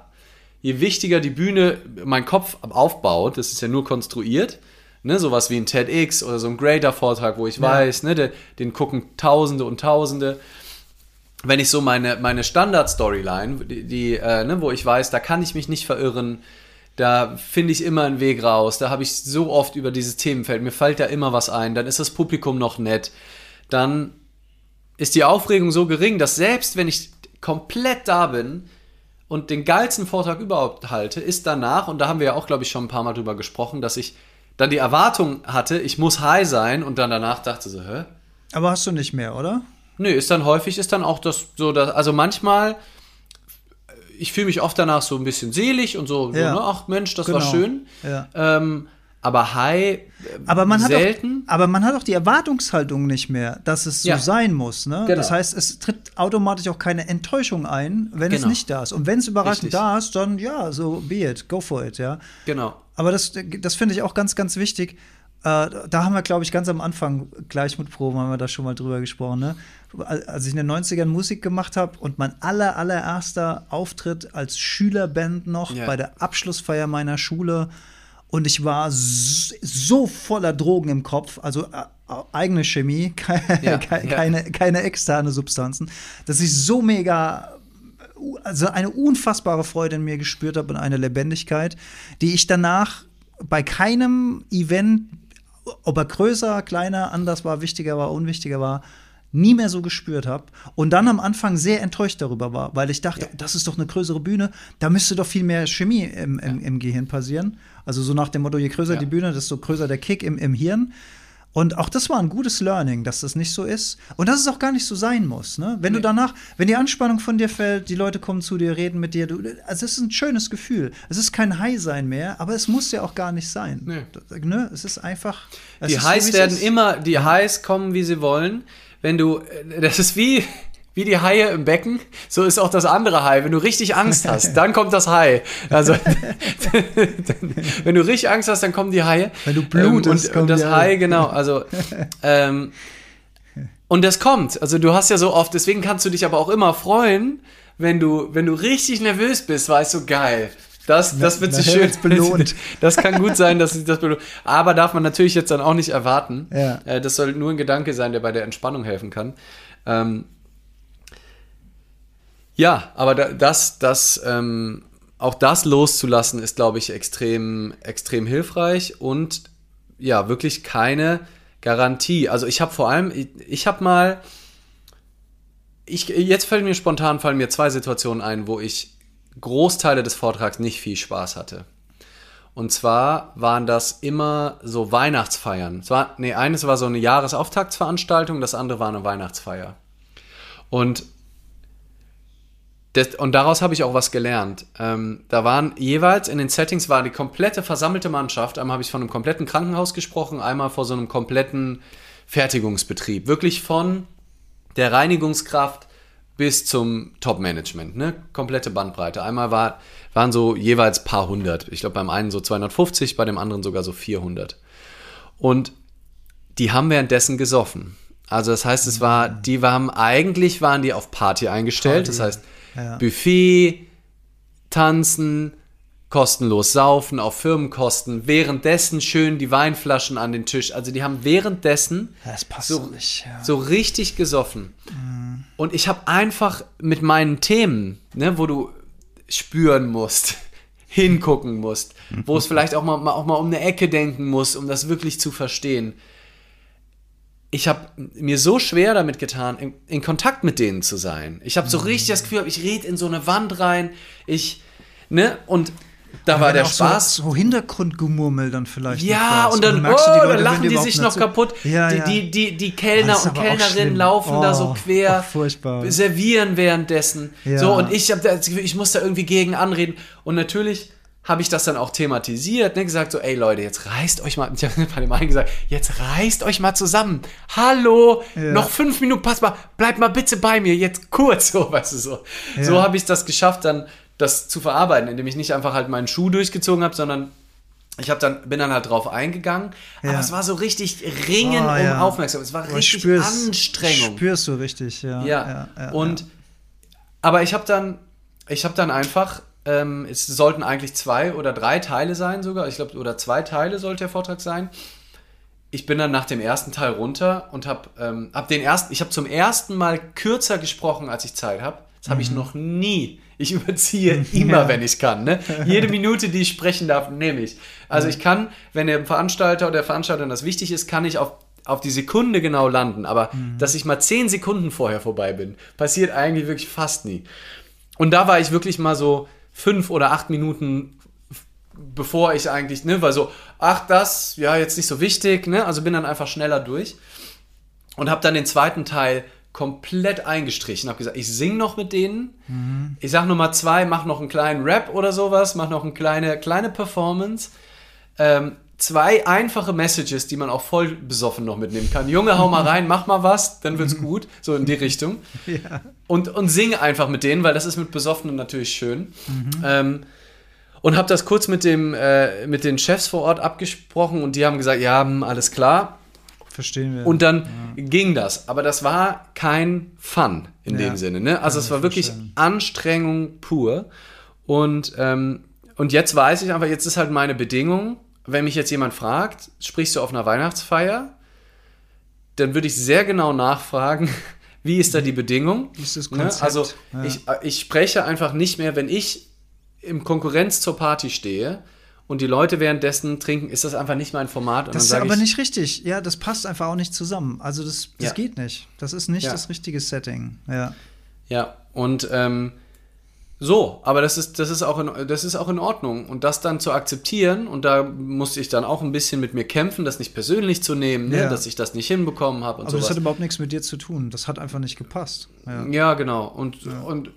je wichtiger die Bühne mein Kopf aufbaut, das ist ja nur konstruiert, ne, sowas wie ein TEDx oder so ein Greater-Vortrag, wo ich ja. weiß, ne, de, den gucken Tausende und Tausende. Wenn ich so meine, meine Standard-Storyline, die, die äh, ne, wo ich weiß, da kann ich mich nicht verirren, da finde ich immer einen Weg raus, da habe ich so oft über dieses Themenfeld, mir fällt da immer was ein, dann ist das Publikum noch nett, dann ist die Aufregung so gering, dass selbst wenn ich komplett da bin und den geilsten Vortrag überhaupt halte, ist danach, und da haben wir ja auch, glaube ich, schon ein paar Mal drüber gesprochen, dass ich dann die Erwartung hatte, ich muss high sein und dann danach dachte so, hä? Aber hast du nicht mehr, oder? Nö, ist dann häufig, ist dann auch das so, dass, also manchmal, ich fühle mich oft danach so ein bisschen selig und so, ja. so ne? ach Mensch, das genau. war schön. Ja. Ähm, aber High äh, aber man selten. Hat auch, aber man hat auch die Erwartungshaltung nicht mehr, dass es so ja. sein muss. Ne? Genau. Das heißt, es tritt automatisch auch keine Enttäuschung ein, wenn genau. es nicht da ist. Und wenn es überraschend Richtig. da ist, dann ja, so be it, go for it, ja. Genau. Aber das, das finde ich auch ganz, ganz wichtig. Äh, da haben wir, glaube ich, ganz am Anfang gleich mit Proben haben wir da schon mal drüber gesprochen. Ne? Als ich in den 90ern Musik gemacht habe und mein aller, allererster Auftritt als Schülerband noch ja. bei der Abschlussfeier meiner Schule und ich war so voller Drogen im Kopf, also äh, eigene Chemie, keine, ja, keine, ja. keine externe Substanzen, dass ich so mega also eine unfassbare Freude in mir gespürt habe und eine Lebendigkeit, die ich danach bei keinem Event, ob er größer, kleiner, anders war, wichtiger war, unwichtiger war, nie mehr so gespürt habe und dann am Anfang sehr enttäuscht darüber war, weil ich dachte, ja. das ist doch eine größere Bühne, da müsste doch viel mehr Chemie im, im, ja. im Gehirn passieren. Also so nach dem Motto, je größer ja. die Bühne, desto größer der Kick im, im Hirn. Und auch das war ein gutes Learning, dass das nicht so ist. Und dass es auch gar nicht so sein muss. Ne? Wenn nee. du danach, wenn die Anspannung von dir fällt, die Leute kommen zu dir, reden mit dir, du, also es ist ein schönes Gefühl. Es ist kein High-Sein mehr, aber es muss ja auch gar nicht sein. Nee. Ne? Es ist einfach. Es die Highs so, werden immer, die Highs kommen, wie sie wollen. Wenn du, äh, das ist wie, wie die Haie im Becken, so ist auch das andere Hai. Wenn du richtig Angst hast, dann kommt das Hai. Also, wenn du richtig Angst hast, dann kommen die Haie. Wenn du blutest, ähm, und, und das Hai, genau. Also, ähm, und das kommt. Also, du hast ja so oft, deswegen kannst du dich aber auch immer freuen, wenn du, wenn du richtig nervös bist, weißt du, geil. Das, das wird sich schön belohnt. Das kann gut sein, dass sich das belohnt. Aber darf man natürlich jetzt dann auch nicht erwarten. Ja. Äh, das soll nur ein Gedanke sein, der bei der Entspannung helfen kann. Ähm, ja, aber das, das, ähm, auch das loszulassen, ist, glaube ich, extrem, extrem hilfreich und ja, wirklich keine Garantie. Also ich habe vor allem, ich, ich habe mal, ich, jetzt fällt mir spontan, fallen mir zwei Situationen ein, wo ich Großteile des Vortrags nicht viel Spaß hatte. Und zwar waren das immer so Weihnachtsfeiern. Es war, nee, eines war so eine Jahresauftaktsveranstaltung, das andere war eine Weihnachtsfeier. Und das, und daraus habe ich auch was gelernt. Ähm, da waren jeweils in den Settings war die komplette versammelte Mannschaft. Einmal habe ich von einem kompletten Krankenhaus gesprochen, einmal vor so einem kompletten Fertigungsbetrieb. Wirklich von der Reinigungskraft bis zum Top-Management, ne? Komplette Bandbreite. Einmal war, waren so jeweils paar hundert. Ich glaube, beim einen so 250, bei dem anderen sogar so 400. Und die haben währenddessen gesoffen. Also das heißt, es war, die waren eigentlich waren die auf Party eingestellt. Das heißt, ja. Buffet, tanzen, kostenlos saufen auf Firmenkosten, währenddessen schön die Weinflaschen an den Tisch. Also die haben währenddessen so, nicht, ja. so, richtig gesoffen. Mhm. Und ich habe einfach mit meinen Themen, ne, wo du spüren musst, hingucken musst, wo es vielleicht auch mal, auch mal um eine Ecke denken muss, um das wirklich zu verstehen ich habe mir so schwer damit getan, in, in, Kontakt mit denen zu sein. Ich habe so mhm. richtig das Gefühl, ich rede in so eine Wand rein. Ich, ne, und da ja, war der Spaß. So, so Hintergrundgemurmel dann vielleicht. Ja, und dann, und dann, oh, dann lachen die sich noch kaputt. Ja, die, ja. Die, die, die, Kellner oh, und Kellnerinnen laufen oh, da so oh, quer, oh, servieren währenddessen. So, und ich Gefühl, ich muss da irgendwie gegen anreden. Und natürlich habe ich das dann auch thematisiert, ne, gesagt so, ey Leute, jetzt reißt euch mal, ich habe bei dem einen gesagt, jetzt reißt euch mal zusammen. Hallo, ja. noch fünf Minuten, pass mal, bleibt mal bitte bei mir, jetzt kurz, so, weißt du, so. Ja. So habe ich das geschafft, dann das zu verarbeiten, indem ich nicht einfach halt meinen Schuh durchgezogen habe, sondern ich habe dann bin dann halt drauf eingegangen, ja. aber es war so richtig Ringen oh, um Aufmerksamkeit. Es war richtig spürst, Anstrengung. Spürst du richtig, ja. Ja. Und aber ich habe dann ich habe dann einfach ähm, es sollten eigentlich zwei oder drei Teile sein sogar. Ich glaube, oder zwei Teile sollte der Vortrag sein. Ich bin dann nach dem ersten Teil runter und habe ähm, hab den ersten, ich habe zum ersten Mal kürzer gesprochen, als ich Zeit habe. Das habe ich mhm. noch nie. Ich überziehe immer, wenn ich kann. Ne? Jede Minute, die ich sprechen darf, nehme ich. Also ich kann, wenn der Veranstalter oder der Veranstalterin das wichtig ist, kann ich auf, auf die Sekunde genau landen. Aber mhm. dass ich mal zehn Sekunden vorher vorbei bin, passiert eigentlich wirklich fast nie. Und da war ich wirklich mal so, fünf oder acht Minuten bevor ich eigentlich, ne, weil so, ach, das, ja, jetzt nicht so wichtig, ne, also bin dann einfach schneller durch und habe dann den zweiten Teil komplett eingestrichen, habe gesagt, ich singe noch mit denen, mhm. ich sag Nummer zwei, mach noch einen kleinen Rap oder sowas, mach noch eine kleine, kleine Performance, ähm, zwei einfache Messages, die man auch voll besoffen noch mitnehmen kann. Junge, hau mal rein, mach mal was, dann wird's gut, so in die Richtung. Ja. Und, und sing einfach mit denen, weil das ist mit Besoffenen natürlich schön. Mhm. Ähm, und habe das kurz mit, dem, äh, mit den Chefs vor Ort abgesprochen und die haben gesagt, ja, hm, alles klar. Verstehen wir. Und dann ja. ging das. Aber das war kein Fun in ja. dem Sinne. Ne? Also es war wirklich verstehen. Anstrengung pur. Und, ähm, und jetzt weiß ich einfach, jetzt ist halt meine Bedingung, wenn mich jetzt jemand fragt, sprichst du auf einer Weihnachtsfeier, dann würde ich sehr genau nachfragen, wie ist da die Bedingung? Wie ist das ne? Konzept? Also ja. ich, ich spreche einfach nicht mehr, wenn ich im Konkurrenz zur Party stehe und die Leute währenddessen trinken, ist das einfach nicht mein Format. Und das ist aber ich, nicht richtig. Ja, das passt einfach auch nicht zusammen. Also das, das ja. geht nicht. Das ist nicht ja. das richtige Setting. Ja. Ja, und ähm, so, aber das ist, das, ist auch in, das ist auch in Ordnung. Und das dann zu akzeptieren, und da musste ich dann auch ein bisschen mit mir kämpfen, das nicht persönlich zu nehmen, ne? dass ich das nicht hinbekommen habe. Aber sowas. das hat überhaupt nichts mit dir zu tun. Das hat einfach nicht gepasst. Ja, ja genau. Und, ja. und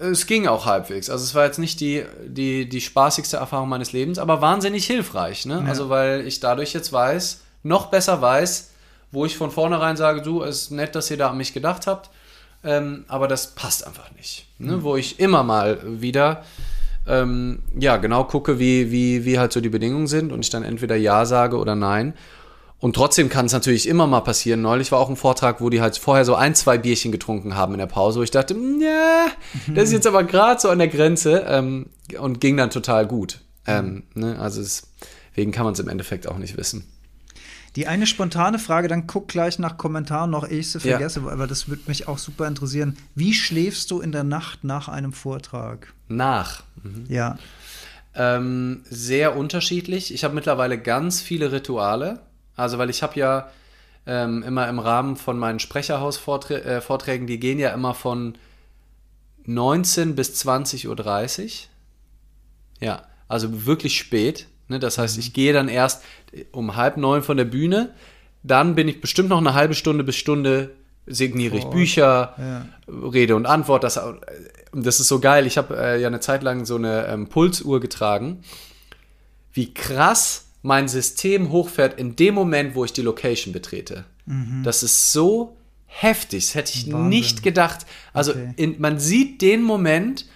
es ging auch halbwegs. Also es war jetzt nicht die, die, die spaßigste Erfahrung meines Lebens, aber wahnsinnig hilfreich. Ne? Ja. Also weil ich dadurch jetzt weiß, noch besser weiß, wo ich von vornherein sage, du, es ist nett, dass ihr da an mich gedacht habt ähm, aber das passt einfach nicht. Ne? Mhm. Wo ich immer mal wieder ähm, ja genau gucke, wie, wie, wie halt so die Bedingungen sind und ich dann entweder Ja sage oder Nein. Und trotzdem kann es natürlich immer mal passieren. Neulich war auch ein Vortrag, wo die halt vorher so ein, zwei Bierchen getrunken haben in der Pause, wo ich dachte, ja, das ist jetzt aber gerade so an der Grenze ähm, und ging dann total gut. Ähm, ne? Also deswegen kann man es im Endeffekt auch nicht wissen. Die eine spontane Frage, dann guck gleich nach Kommentaren noch, ehe ich sie vergesse, ja. aber das würde mich auch super interessieren. Wie schläfst du in der Nacht nach einem Vortrag? Nach? Mhm. Ja. Ähm, sehr unterschiedlich. Ich habe mittlerweile ganz viele Rituale. Also, weil ich habe ja ähm, immer im Rahmen von meinen Sprecherhaus-Vorträgen, äh, die gehen ja immer von 19 bis 20.30 Uhr. Ja, also wirklich spät. Ne? Das heißt, ich gehe dann erst um halb neun von der Bühne, dann bin ich bestimmt noch eine halbe Stunde bis Stunde signiere ich Bücher, ja. Rede und Antwort. Das, das ist so geil. Ich habe äh, ja eine Zeit lang so eine ähm, Pulsuhr getragen. Wie krass mein System hochfährt in dem Moment, wo ich die Location betrete. Mhm. Das ist so heftig. Das hätte ich Wahnsinn. nicht gedacht. Also okay. in, man sieht den Moment,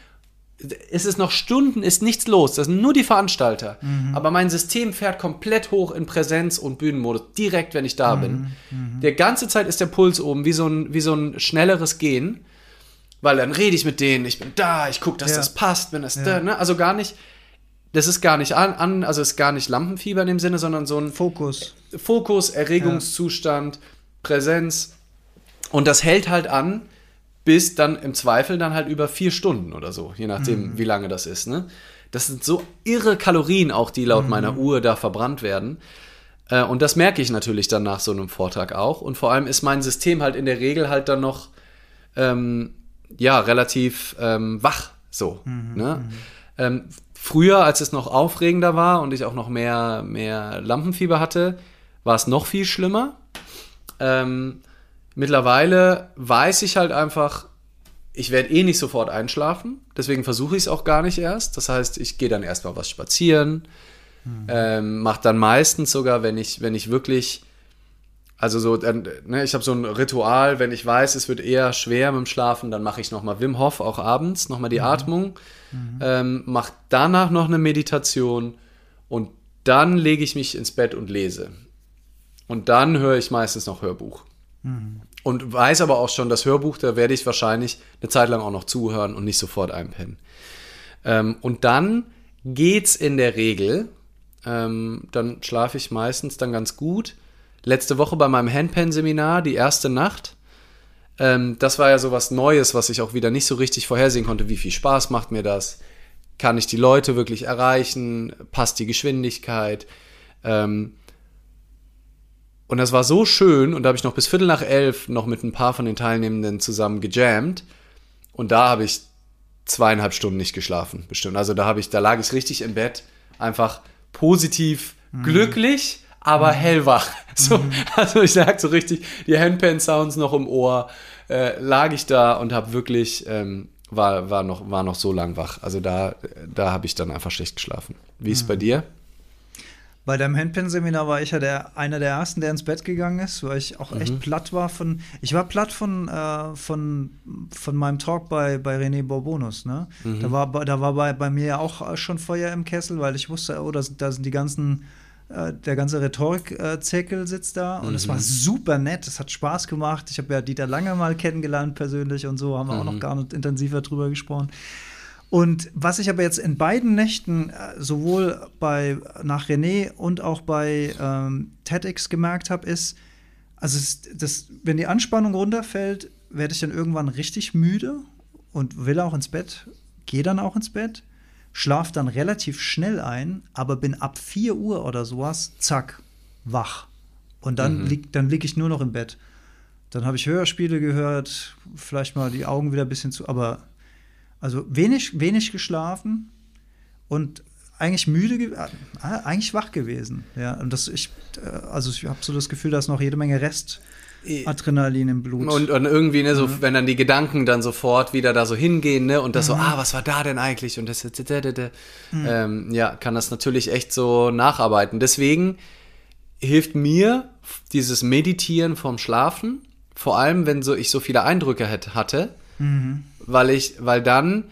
es ist noch Stunden, ist nichts los. Das sind nur die Veranstalter. Mhm. Aber mein System fährt komplett hoch in Präsenz und Bühnenmodus, direkt, wenn ich da mhm. bin. Mhm. Der ganze Zeit ist der Puls oben, wie so ein, wie so ein schnelleres Gehen. Weil dann rede ich mit denen, ich bin da, ich gucke, dass ja. das passt, wenn das ja. da, ne? Also gar nicht, das ist gar nicht an, an, also ist gar nicht Lampenfieber in dem Sinne, sondern so ein Fokus. Fokus, Erregungszustand, ja. Präsenz. Und das hält halt an, bis dann im Zweifel dann halt über vier Stunden oder so, je nachdem, mhm. wie lange das ist. Ne? Das sind so irre Kalorien auch, die laut mhm. meiner Uhr da verbrannt werden. Äh, und das merke ich natürlich dann nach so einem Vortrag auch. Und vor allem ist mein System halt in der Regel halt dann noch ähm, ja relativ ähm, wach so. Mhm. Ne? Mhm. Ähm, früher, als es noch aufregender war und ich auch noch mehr, mehr Lampenfieber hatte, war es noch viel schlimmer. Ähm, Mittlerweile weiß ich halt einfach, ich werde eh nicht sofort einschlafen, deswegen versuche ich es auch gar nicht erst. Das heißt, ich gehe dann erstmal was spazieren, mhm. ähm, mache dann meistens sogar, wenn ich, wenn ich wirklich, also so, ne, ich habe so ein Ritual, wenn ich weiß, es wird eher schwer mit dem Schlafen, dann mache ich nochmal Wim Hof, auch abends, nochmal die mhm. Atmung, mhm. ähm, mache danach noch eine Meditation und dann lege ich mich ins Bett und lese. Und dann höre ich meistens noch Hörbuch. Und weiß aber auch schon, das Hörbuch, da werde ich wahrscheinlich eine Zeit lang auch noch zuhören und nicht sofort einpennen. Ähm, und dann geht's in der Regel, ähm, dann schlafe ich meistens dann ganz gut. Letzte Woche bei meinem Handpen-Seminar, die erste Nacht, ähm, das war ja so was Neues, was ich auch wieder nicht so richtig vorhersehen konnte. Wie viel Spaß macht mir das? Kann ich die Leute wirklich erreichen? Passt die Geschwindigkeit? Ähm, und das war so schön und da habe ich noch bis Viertel nach elf noch mit ein paar von den Teilnehmenden zusammen gejammt. Und da habe ich zweieinhalb Stunden nicht geschlafen, bestimmt. Also da habe ich, da lag ich richtig im Bett, einfach positiv mhm. glücklich, aber mhm. hellwach. So, mhm. Also ich lag so richtig, die Handpan-Sounds noch im Ohr, äh, lag ich da und habe wirklich, ähm, war, war, noch, war noch so lang wach. Also da, da habe ich dann einfach schlecht geschlafen. Wie ist es bei mhm. dir? Bei deinem Handpin-Seminar war ich ja der, einer der ersten, der ins Bett gegangen ist, weil ich auch mhm. echt platt war von. Ich war platt von, äh, von, von meinem Talk bei, bei René Bourbonus. Ne? Mhm. Da war, da war bei, bei mir ja auch schon Feuer im Kessel, weil ich wusste, oh, da sind die ganzen. Äh, der ganze Rhetorik-Zirkel sitzt da und es mhm. war super nett. Es hat Spaß gemacht. Ich habe ja Dieter Lange mal kennengelernt persönlich und so, haben wir auch noch mhm. gar nicht intensiver drüber gesprochen. Und was ich aber jetzt in beiden Nächten äh, sowohl bei nach René und auch bei ähm, TEDx gemerkt habe, ist, also es, das, wenn die Anspannung runterfällt, werde ich dann irgendwann richtig müde und will auch ins Bett, gehe dann auch ins Bett. Schlaf dann relativ schnell ein, aber bin ab 4 Uhr oder sowas, zack, wach. Und dann mhm. lieg, dann lieg ich nur noch im Bett. Dann habe ich Hörspiele gehört, vielleicht mal die Augen wieder ein bisschen zu, aber also wenig, wenig geschlafen und eigentlich müde, äh, eigentlich wach gewesen. Ja, und das ich, äh, also ich habe so das Gefühl, da ist noch jede Menge Rest. Adrenalin im Blut. Und, und irgendwie, ne, so, mhm. wenn dann die Gedanken dann sofort wieder da so hingehen, ne, und das mhm. so, ah, was war da denn eigentlich? Und das, da, da, da, mhm. ähm, ja, kann das natürlich echt so nacharbeiten. Deswegen hilft mir dieses Meditieren vorm Schlafen, vor allem, wenn so ich so viele Eindrücke hatte, mhm. weil ich, weil dann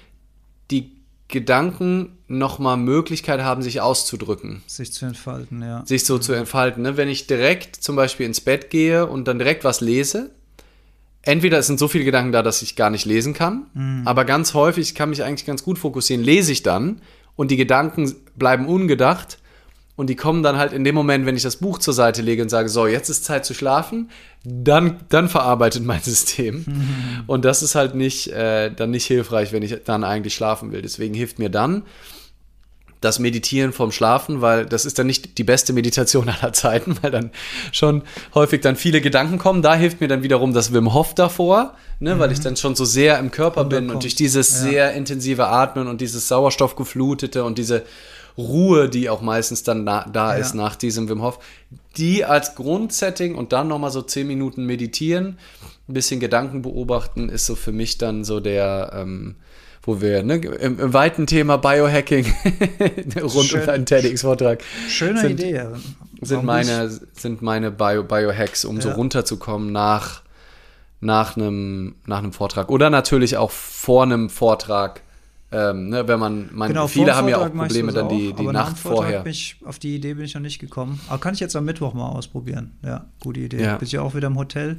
Gedanken nochmal Möglichkeit haben, sich auszudrücken. Sich zu entfalten, ja. Sich so mhm. zu entfalten. Ne? Wenn ich direkt zum Beispiel ins Bett gehe und dann direkt was lese, entweder es sind so viele Gedanken da, dass ich gar nicht lesen kann, mhm. aber ganz häufig ich kann mich eigentlich ganz gut fokussieren, lese ich dann und die Gedanken bleiben ungedacht und die kommen dann halt in dem Moment, wenn ich das Buch zur Seite lege und sage, so, jetzt ist Zeit zu schlafen, dann, dann verarbeitet mein System. Mhm. Und das ist halt nicht, äh, dann nicht hilfreich, wenn ich dann eigentlich schlafen will. Deswegen hilft mir dann das Meditieren vom Schlafen, weil das ist dann nicht die beste Meditation aller Zeiten, weil dann schon häufig dann viele Gedanken kommen. Da hilft mir dann wiederum das Wim Hof davor, ne, mhm. weil ich dann schon so sehr im Körper bin und durch dieses ja. sehr intensive Atmen und dieses Sauerstoffgeflutete und diese Ruhe, die auch meistens dann da, da ja. ist nach diesem Wim Hof, die als Grundsetting und dann nochmal so zehn Minuten meditieren, ein bisschen Gedanken beobachten, ist so für mich dann so der, ähm, wo wir ne, im, im, weiten Thema Biohacking rund Schön. um einen TEDx-Vortrag. Schöne sind, Idee. Sind meine, sind meine Bio, Biohacks, um ja. so runterzukommen nach, nach, einem, nach einem Vortrag. Oder natürlich auch vor einem Vortrag ähm, ne, wenn man, man genau, viele haben ja auch Probleme dann die, die Nacht vorher. Ich, auf die Idee bin ich noch nicht gekommen. Aber kann ich jetzt am Mittwoch mal ausprobieren. Ja, gute Idee. Ja. Bin ich ja auch wieder im Hotel.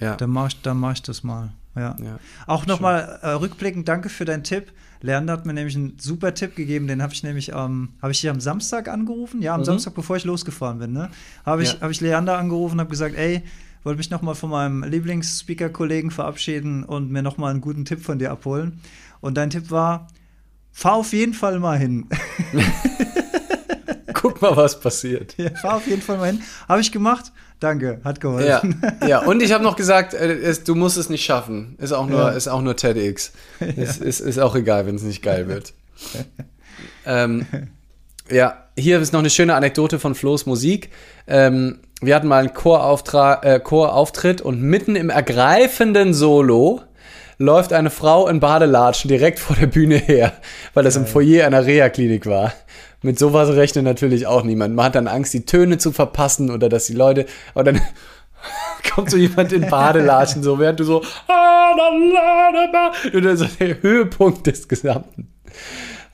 Ja. Dann mache ich, mach ich das mal. Ja. ja. Auch nochmal äh, rückblickend, danke für deinen Tipp. Leander hat mir nämlich einen super Tipp gegeben, den habe ich nämlich ähm, habe ich hier am Samstag angerufen, ja, am mhm. Samstag, bevor ich losgefahren bin, ne? Habe ich, ja. hab ich Leander angerufen und habe gesagt, ey, wollte mich nochmal von meinem Lieblingsspeaker-Kollegen verabschieden und mir nochmal einen guten Tipp von dir abholen. Und dein Tipp war, fahr auf jeden Fall mal hin. Guck mal, was passiert. Ja, fahr auf jeden Fall mal hin. Habe ich gemacht. Danke, hat geholfen. Ja, ja. und ich habe noch gesagt, äh, es, du musst es nicht schaffen. Ist auch nur, ja. ist auch nur TEDx. Ja. Ist, ist, ist auch egal, wenn es nicht geil wird. ähm, ja, hier ist noch eine schöne Anekdote von Flo's Musik. Ähm, wir hatten mal einen Chorauftritt äh, Chorauftritt und mitten im ergreifenden Solo läuft eine Frau in Badelatschen direkt vor der Bühne her, weil das im Foyer einer Reha-Klinik war. Mit sowas rechnet natürlich auch niemand. Man hat dann Angst, die Töne zu verpassen oder dass die Leute, aber dann kommt so jemand in Badelatschen, so während du so, du so der Höhepunkt des Gesamten.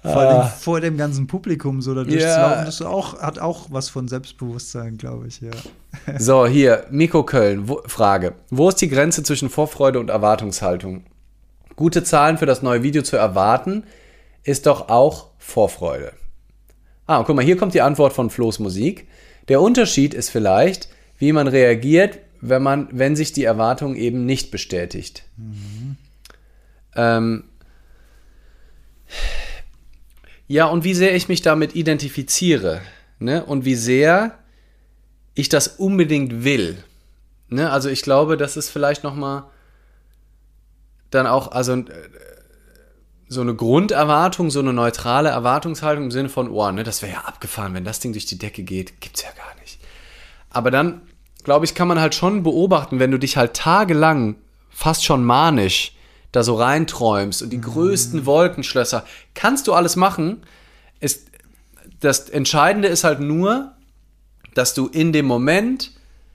Vor, ah. dem, vor dem ganzen Publikum so da durchzulaufen, das auch, hat auch was von Selbstbewusstsein, glaube ich, ja. So, hier, Miko Köln, wo, Frage. Wo ist die Grenze zwischen Vorfreude und Erwartungshaltung? Gute Zahlen für das neue Video zu erwarten, ist doch auch Vorfreude. Ah, guck mal, hier kommt die Antwort von Flo's Musik. Der Unterschied ist vielleicht, wie man reagiert, wenn man, wenn sich die Erwartung eben nicht bestätigt. Mhm. Ähm, ja, und wie sehr ich mich damit identifiziere. Ne? Und wie sehr ich das unbedingt will. Ne? Also ich glaube, das ist vielleicht noch mal dann auch, also äh, so eine Grunderwartung, so eine neutrale Erwartungshaltung im Sinne von, oh, ne, das wäre ja abgefahren, wenn das Ding durch die Decke geht, gibt's ja gar nicht. Aber dann, glaube ich, kann man halt schon beobachten, wenn du dich halt tagelang fast schon manisch da so reinträumst und die mhm. größten Wolkenschlösser, kannst du alles machen. Ist, das Entscheidende ist halt nur, dass du in dem Moment,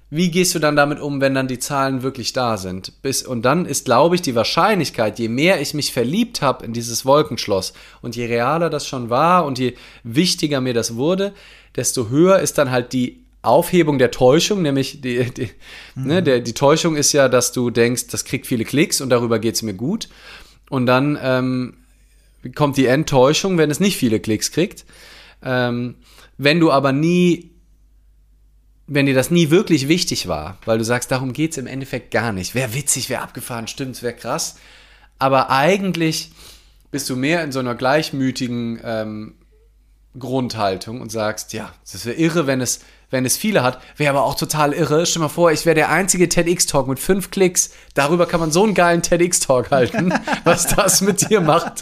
wie gehst du dann damit um, wenn dann die Zahlen wirklich da sind? Bis, und dann ist, glaube ich, die Wahrscheinlichkeit, je mehr ich mich verliebt habe in dieses Wolkenschloss und je realer das schon war und je wichtiger mir das wurde, desto höher ist dann halt die Aufhebung der Täuschung, nämlich die, die, mhm. ne, der, die Täuschung ist ja, dass du denkst, das kriegt viele Klicks und darüber geht es mir gut. Und dann ähm, kommt die Enttäuschung, wenn es nicht viele Klicks kriegt. Ähm, wenn du aber nie, wenn dir das nie wirklich wichtig war, weil du sagst, darum geht es im Endeffekt gar nicht. Wäre witzig, wäre abgefahren, stimmt, wäre krass. Aber eigentlich bist du mehr in so einer gleichmütigen ähm, Grundhaltung und sagst, ja, es wäre irre, wenn es, wenn es viele hat, wäre aber auch total irre. Stell dir mal vor, ich wäre der einzige TEDx-Talk mit fünf Klicks. Darüber kann man so einen geilen TEDx-Talk halten, was das mit dir macht.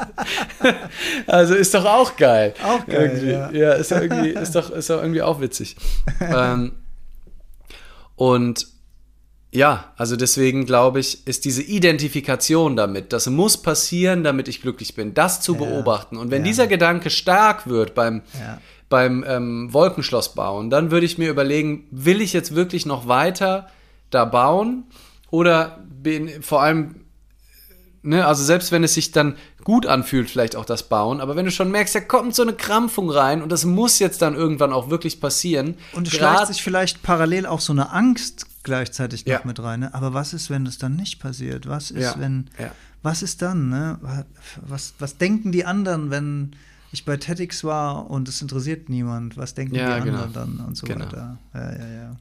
also ist doch auch geil. Auch geil. Irgendwie. Ja. ja, ist, doch irgendwie, ist, doch, ist doch irgendwie auch witzig. ähm, und ja, also deswegen glaube ich, ist diese Identifikation damit, das muss passieren, damit ich glücklich bin, das zu Ja. beobachten. Und wenn Ja. dieser Gedanke stark wird beim, Ja. beim ähm, Wolkenschloss bauen, dann würde ich mir überlegen, will ich jetzt wirklich noch weiter da bauen oder bin vor allem, ne, also selbst wenn es sich dann gut anfühlt, vielleicht auch das Bauen, aber wenn du schon merkst, da kommt so eine Krampfung rein und das muss jetzt dann irgendwann auch wirklich passieren. Und es schleicht sich vielleicht parallel auch so eine Angst gleichzeitig noch Ja. mit rein. Ne? Aber was ist, wenn das dann nicht passiert? Was ist, Ja, wenn, ja. was ist dann? Ne? Was, was denken die anderen, wenn ich bei TEDx war und es interessiert niemand? Was denken Ja, die genau. anderen dann und so Genau. weiter?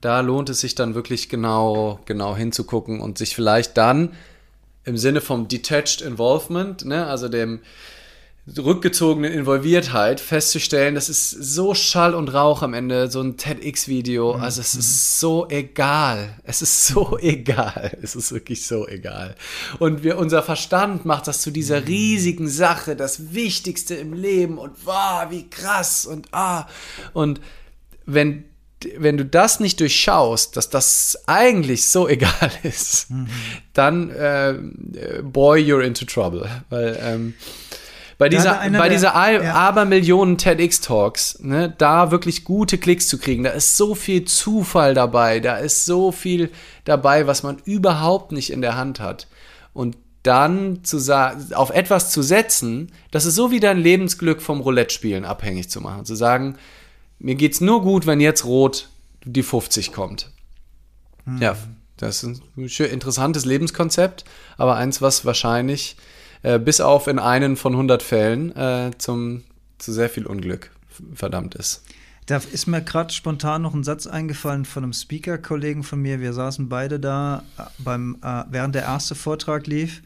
Da lohnt es sich dann wirklich genau, genau hinzugucken und sich vielleicht dann im Sinne vom Detached Involvement, ne, also dem rückgezogenen Involviertheit festzustellen, das ist so Schall und Rauch am Ende, so ein TEDx-Video. Also es ist so egal. Es ist so egal. Es ist wirklich so egal. Und wir, unser Verstand macht das zu dieser riesigen Sache, das Wichtigste im Leben und wow, wie krass und ah. Und wenn, wenn du das nicht durchschaust, dass das eigentlich so egal ist, dann äh, boy, you're into trouble. Weil ähm, bei dieser, bei der- dieser Al ja. Abermillionen TEDx-Talks, ne, da wirklich gute Klicks zu kriegen, da ist so viel Zufall dabei, da ist so viel dabei, was man überhaupt nicht in der Hand hat. Und dann zu sagen, auf etwas zu setzen, das ist so wie dein Lebensglück vom Roulette-Spielen abhängig zu machen. Zu sagen, mir geht's nur gut, wenn jetzt rot die 50 kommt. Ja, das ist ein schön interessantes Lebenskonzept, aber eins, was wahrscheinlich äh, bis auf in einen von 100 Fällen äh, zum, zu sehr viel Unglück verdammt ist. Da ist mir gerade spontan noch ein Satz eingefallen von einem Speaker-Kollegen von mir. Wir saßen beide da, äh, beim, äh, während der erste Vortrag lief.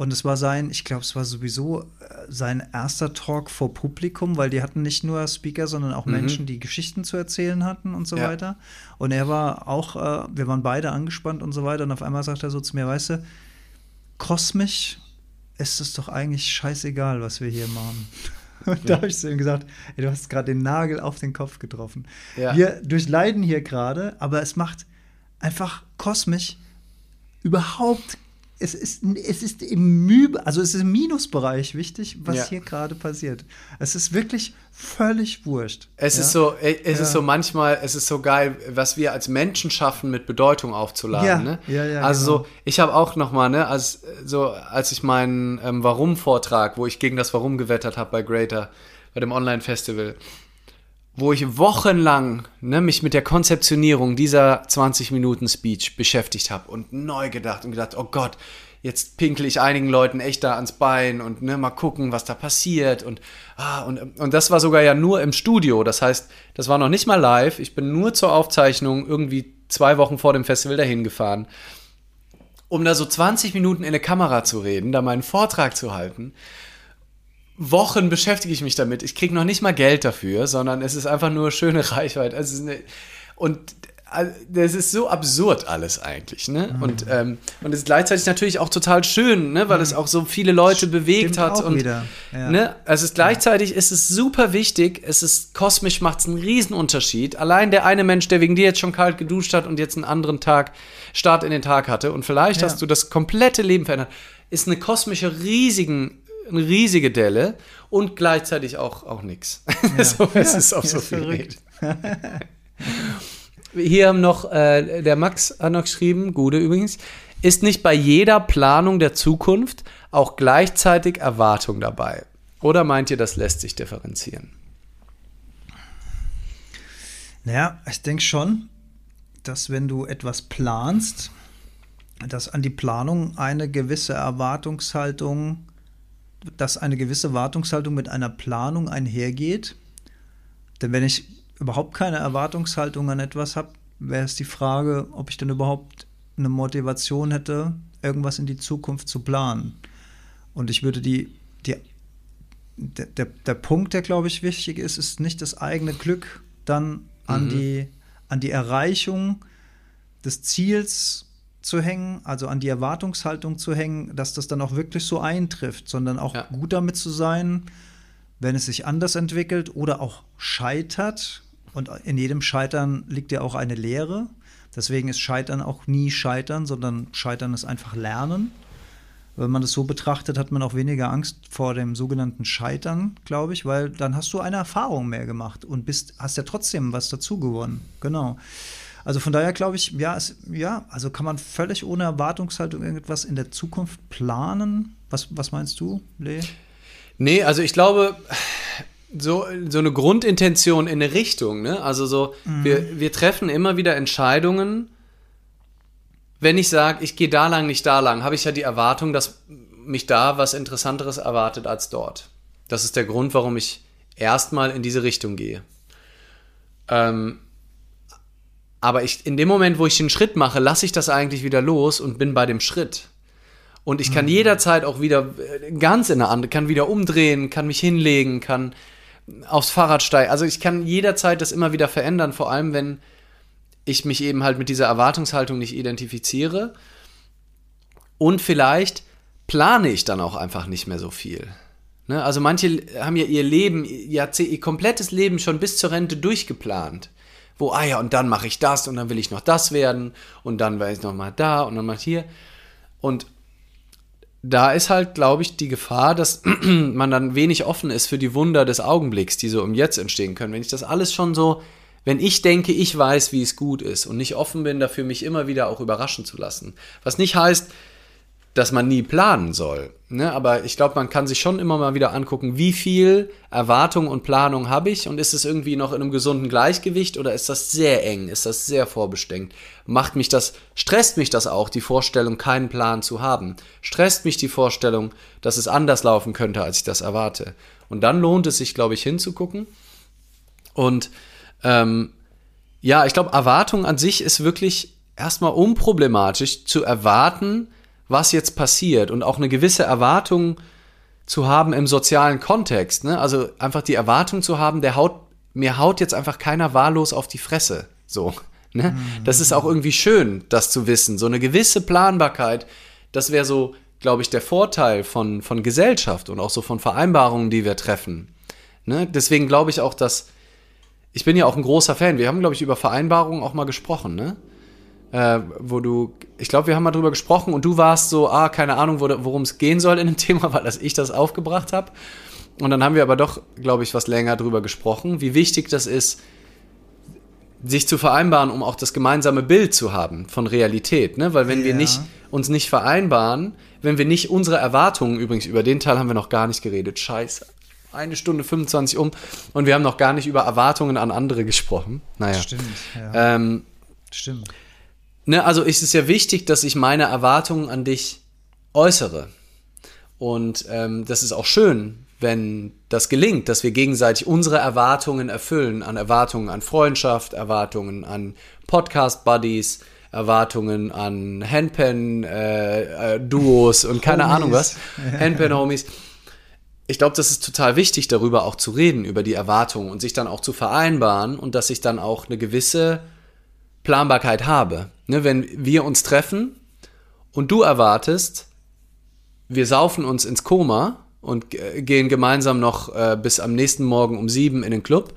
Und es war sein, ich glaube, es war sowieso äh, sein erster Talk vor Publikum, weil die hatten nicht nur Speaker, sondern auch Menschen, die Geschichten zu erzählen hatten und so Ja. weiter. Und er war auch, äh, wir waren beide angespannt und so weiter. Und auf einmal sagt er so zu mir, weißt du, kosmisch ist es doch eigentlich scheißegal, was wir hier machen. Und da habe ich zu ihm gesagt, ey, du hast gerade den Nagel auf den Kopf getroffen. Ja. Wir durchleiden hier gerade, aber es macht einfach kosmisch überhaupt, es ist, es ist im Mühe, also es ist im Minusbereich wichtig, was Ja. hier gerade passiert. Es ist wirklich völlig wurscht. Es ja? ist so, äh, es Ja. ist so manchmal, es ist so geil, was wir als Menschen schaffen, mit Bedeutung aufzuladen. Ja, ne? ja, ja, Also genau. so, ich habe auch noch mal, ne, als so, als ich meinen ähm, Warum-Vortrag, wo ich gegen das Warum gewettert habe bei Greater, bei dem Online-Festival, wo ich wochenlang ne, mich mit der Konzeptionierung dieser 20 Minuten Speech beschäftigt habe und neu gedacht und gedacht, oh Gott, jetzt pinkel ich einigen Leuten echt da ans Bein und ne, mal gucken, was da passiert und ah, und, und das war sogar ja nur im Studio, das heißt, das war noch nicht mal live, ich bin nur zur Aufzeichnung irgendwie zwei Wochen vor dem Festival dahin gefahren, um da so 20 Minuten in eine Kamera zu reden, da meinen Vortrag zu halten Wochen beschäftige ich mich damit. Ich kriege noch nicht mal Geld dafür, sondern es ist einfach nur schöne Reichweite. Also es ist eine, und äh, das ist so absurd alles eigentlich, ne? Mhm. Und ähm, und es ist gleichzeitig natürlich auch total schön, ne? Weil es auch so viele Leute bewegt Stimmt hat auch und wieder, ja. ne? Also es ist gleichzeitig ist es super wichtig. Es ist kosmisch macht es einen Riesenunterschied. Allein der eine Mensch, der wegen dir jetzt schon kalt geduscht hat und jetzt einen anderen Tag Start in den Tag hatte und vielleicht Ja. hast du das komplette Leben verändert, ist eine kosmische riesigen eine riesige Delle und gleichzeitig auch, auch nix. so, es ist auf Ja, so viel verrückt. Hier haben noch, äh, der Max hat noch geschrieben, Gude übrigens, ist nicht bei jeder Planung der Zukunft auch gleichzeitig Erwartung dabei? Oder meint ihr, das lässt sich differenzieren? Naja, ich denke schon, dass wenn du etwas planst, dass an die Planung eine gewisse Erwartungshaltung, dass eine gewisse Erwartungshaltung mit einer Planung einhergeht. Denn wenn ich überhaupt keine Erwartungshaltung an etwas habe, wäre es die Frage, ob ich denn überhaupt eine Motivation hätte, irgendwas in die Zukunft zu planen. Und ich würde die, die der, der, der Punkt, der, glaube ich, wichtig ist, ist nicht das eigene Glück dann an, mhm. die, an die Erreichung des Ziels zu hängen, also an die Erwartungshaltung zu hängen, dass das dann auch wirklich so eintrifft, sondern auch ja. gut damit zu sein, wenn es sich anders entwickelt oder auch scheitert. Und in jedem Scheitern liegt ja auch eine Lehre. Deswegen ist Scheitern auch nie Scheitern, sondern Scheitern ist einfach Lernen. Wenn man das so betrachtet, hat man auch weniger Angst vor dem sogenannten Scheitern, glaube ich, weil dann hast du eine Erfahrung mehr gemacht und bist, hast ja trotzdem was dazu gewonnen. Genau. Also von daher glaube ich, ja, es, ja, also kann man völlig ohne Erwartungshaltung irgendwas in der Zukunft planen. Was, was meinst du, Lee? Nee, also ich glaube, so, so eine Grundintention in eine Richtung, ne? Also so, mhm. wir, wir treffen immer wieder Entscheidungen. Wenn ich sage, ich gehe da lang, nicht da lang, habe ich ja die Erwartung, dass mich da was Interessanteres erwartet als dort. Das ist der Grund, warum ich erstmal in diese Richtung gehe. Ähm, aber ich, in dem Moment, wo ich den Schritt mache, lasse ich das eigentlich wieder los und bin bei dem Schritt. Und ich kann mhm. jederzeit auch wieder äh, ganz in der andere, kann wieder umdrehen, kann mich hinlegen, kann aufs Fahrrad steigen. Also ich kann jederzeit das immer wieder verändern, vor allem wenn ich mich eben halt mit dieser Erwartungshaltung nicht identifiziere. Und vielleicht plane ich dann auch einfach nicht mehr so viel. Ne? Also manche haben ja ihr Leben, ihr, ihr komplettes Leben schon bis zur Rente durchgeplant wo, ah ja, und dann mache ich das und dann will ich noch das werden und dann werde ich noch mal da und dann mal hier. Und da ist halt, glaube ich, die Gefahr, dass man dann wenig offen ist für die Wunder des Augenblicks, die so im Jetzt entstehen können. Wenn ich das alles schon so, wenn ich denke, ich weiß, wie es gut ist und nicht offen bin dafür, mich immer wieder auch überraschen zu lassen. Was nicht heißt, dass man nie planen soll. Ne? Aber ich glaube, man kann sich schon immer mal wieder angucken, wie viel Erwartung und Planung habe ich und ist es irgendwie noch in einem gesunden Gleichgewicht oder ist das sehr eng, ist das sehr vorbestimmt? Macht mich das, stresst mich das auch, die Vorstellung, keinen Plan zu haben? Stresst mich die Vorstellung, dass es anders laufen könnte, als ich das erwarte? Und dann lohnt es sich, glaube ich, hinzugucken. Und ähm, ja, ich glaube, Erwartung an sich ist wirklich erstmal unproblematisch zu erwarten, was jetzt passiert und auch eine gewisse Erwartung zu haben im sozialen Kontext. Ne? Also einfach die Erwartung zu haben, der haut, mir haut jetzt einfach keiner wahllos auf die Fresse. So. Ne? Mhm. Das ist auch irgendwie schön, das zu wissen. So eine gewisse Planbarkeit, das wäre so, glaube ich, der Vorteil von, von Gesellschaft und auch so von Vereinbarungen, die wir treffen. Ne? Deswegen glaube ich auch, dass ich bin ja auch ein großer Fan. Wir haben, glaube ich, über Vereinbarungen auch mal gesprochen, ne? Äh, wo du, ich glaube, wir haben mal drüber gesprochen und du warst so, ah, keine Ahnung, worum es gehen soll in dem Thema, weil das ich das aufgebracht habe. Und dann haben wir aber doch, glaube ich, was länger drüber gesprochen, wie wichtig das ist, sich zu vereinbaren, um auch das gemeinsame Bild zu haben von Realität, ne? Weil wenn ja. wir nicht, uns nicht vereinbaren, wenn wir nicht unsere Erwartungen, übrigens über den Teil haben wir noch gar nicht geredet, scheiße, eine Stunde 25 um und wir haben noch gar nicht über Erwartungen an andere gesprochen. Naja. Stimmt, ja. Ähm, Stimmt ne, also ist es ja wichtig, dass ich meine Erwartungen an dich äußere. Und ähm, das ist auch schön, wenn das gelingt, dass wir gegenseitig unsere Erwartungen erfüllen, an Erwartungen an Freundschaft, Erwartungen an Podcast-Buddies, Erwartungen an Handpan-Duos äh, äh, und keine Homies. Ahnung was. Handpan-Homies. Ich glaube, das ist total wichtig, darüber auch zu reden, über die Erwartungen und sich dann auch zu vereinbaren und dass ich dann auch eine gewisse Planbarkeit habe. Ne, wenn wir uns treffen und du erwartest, wir saufen uns ins Koma und gehen gemeinsam noch äh, bis am nächsten Morgen um sieben in den Club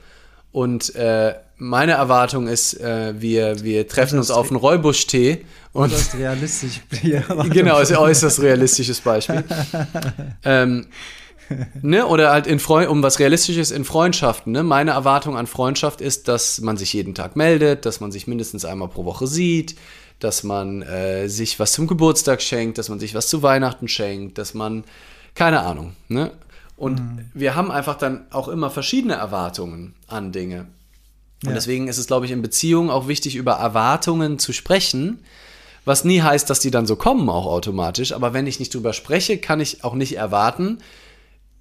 und äh, meine Erwartung ist, äh, wir, wir treffen uns auf einen Räubusch-Tee. Und das ist realistisch. genau, ist ein äußerst realistisches Beispiel. ähm, ne? Oder halt in Freu um was Realistisches in Freundschaften. Ne? Meine Erwartung an Freundschaft ist, dass man sich jeden Tag meldet, dass man sich mindestens einmal pro Woche sieht, dass man äh, sich was zum Geburtstag schenkt, dass man sich was zu Weihnachten schenkt, dass man, keine Ahnung. Ne? Und mhm. wir haben einfach dann auch immer verschiedene Erwartungen an Dinge. Und ja. deswegen ist es, glaube ich, in Beziehungen auch wichtig, über Erwartungen zu sprechen. Was nie heißt, dass die dann so kommen, auch automatisch. Aber wenn ich nicht drüber spreche, kann ich auch nicht erwarten,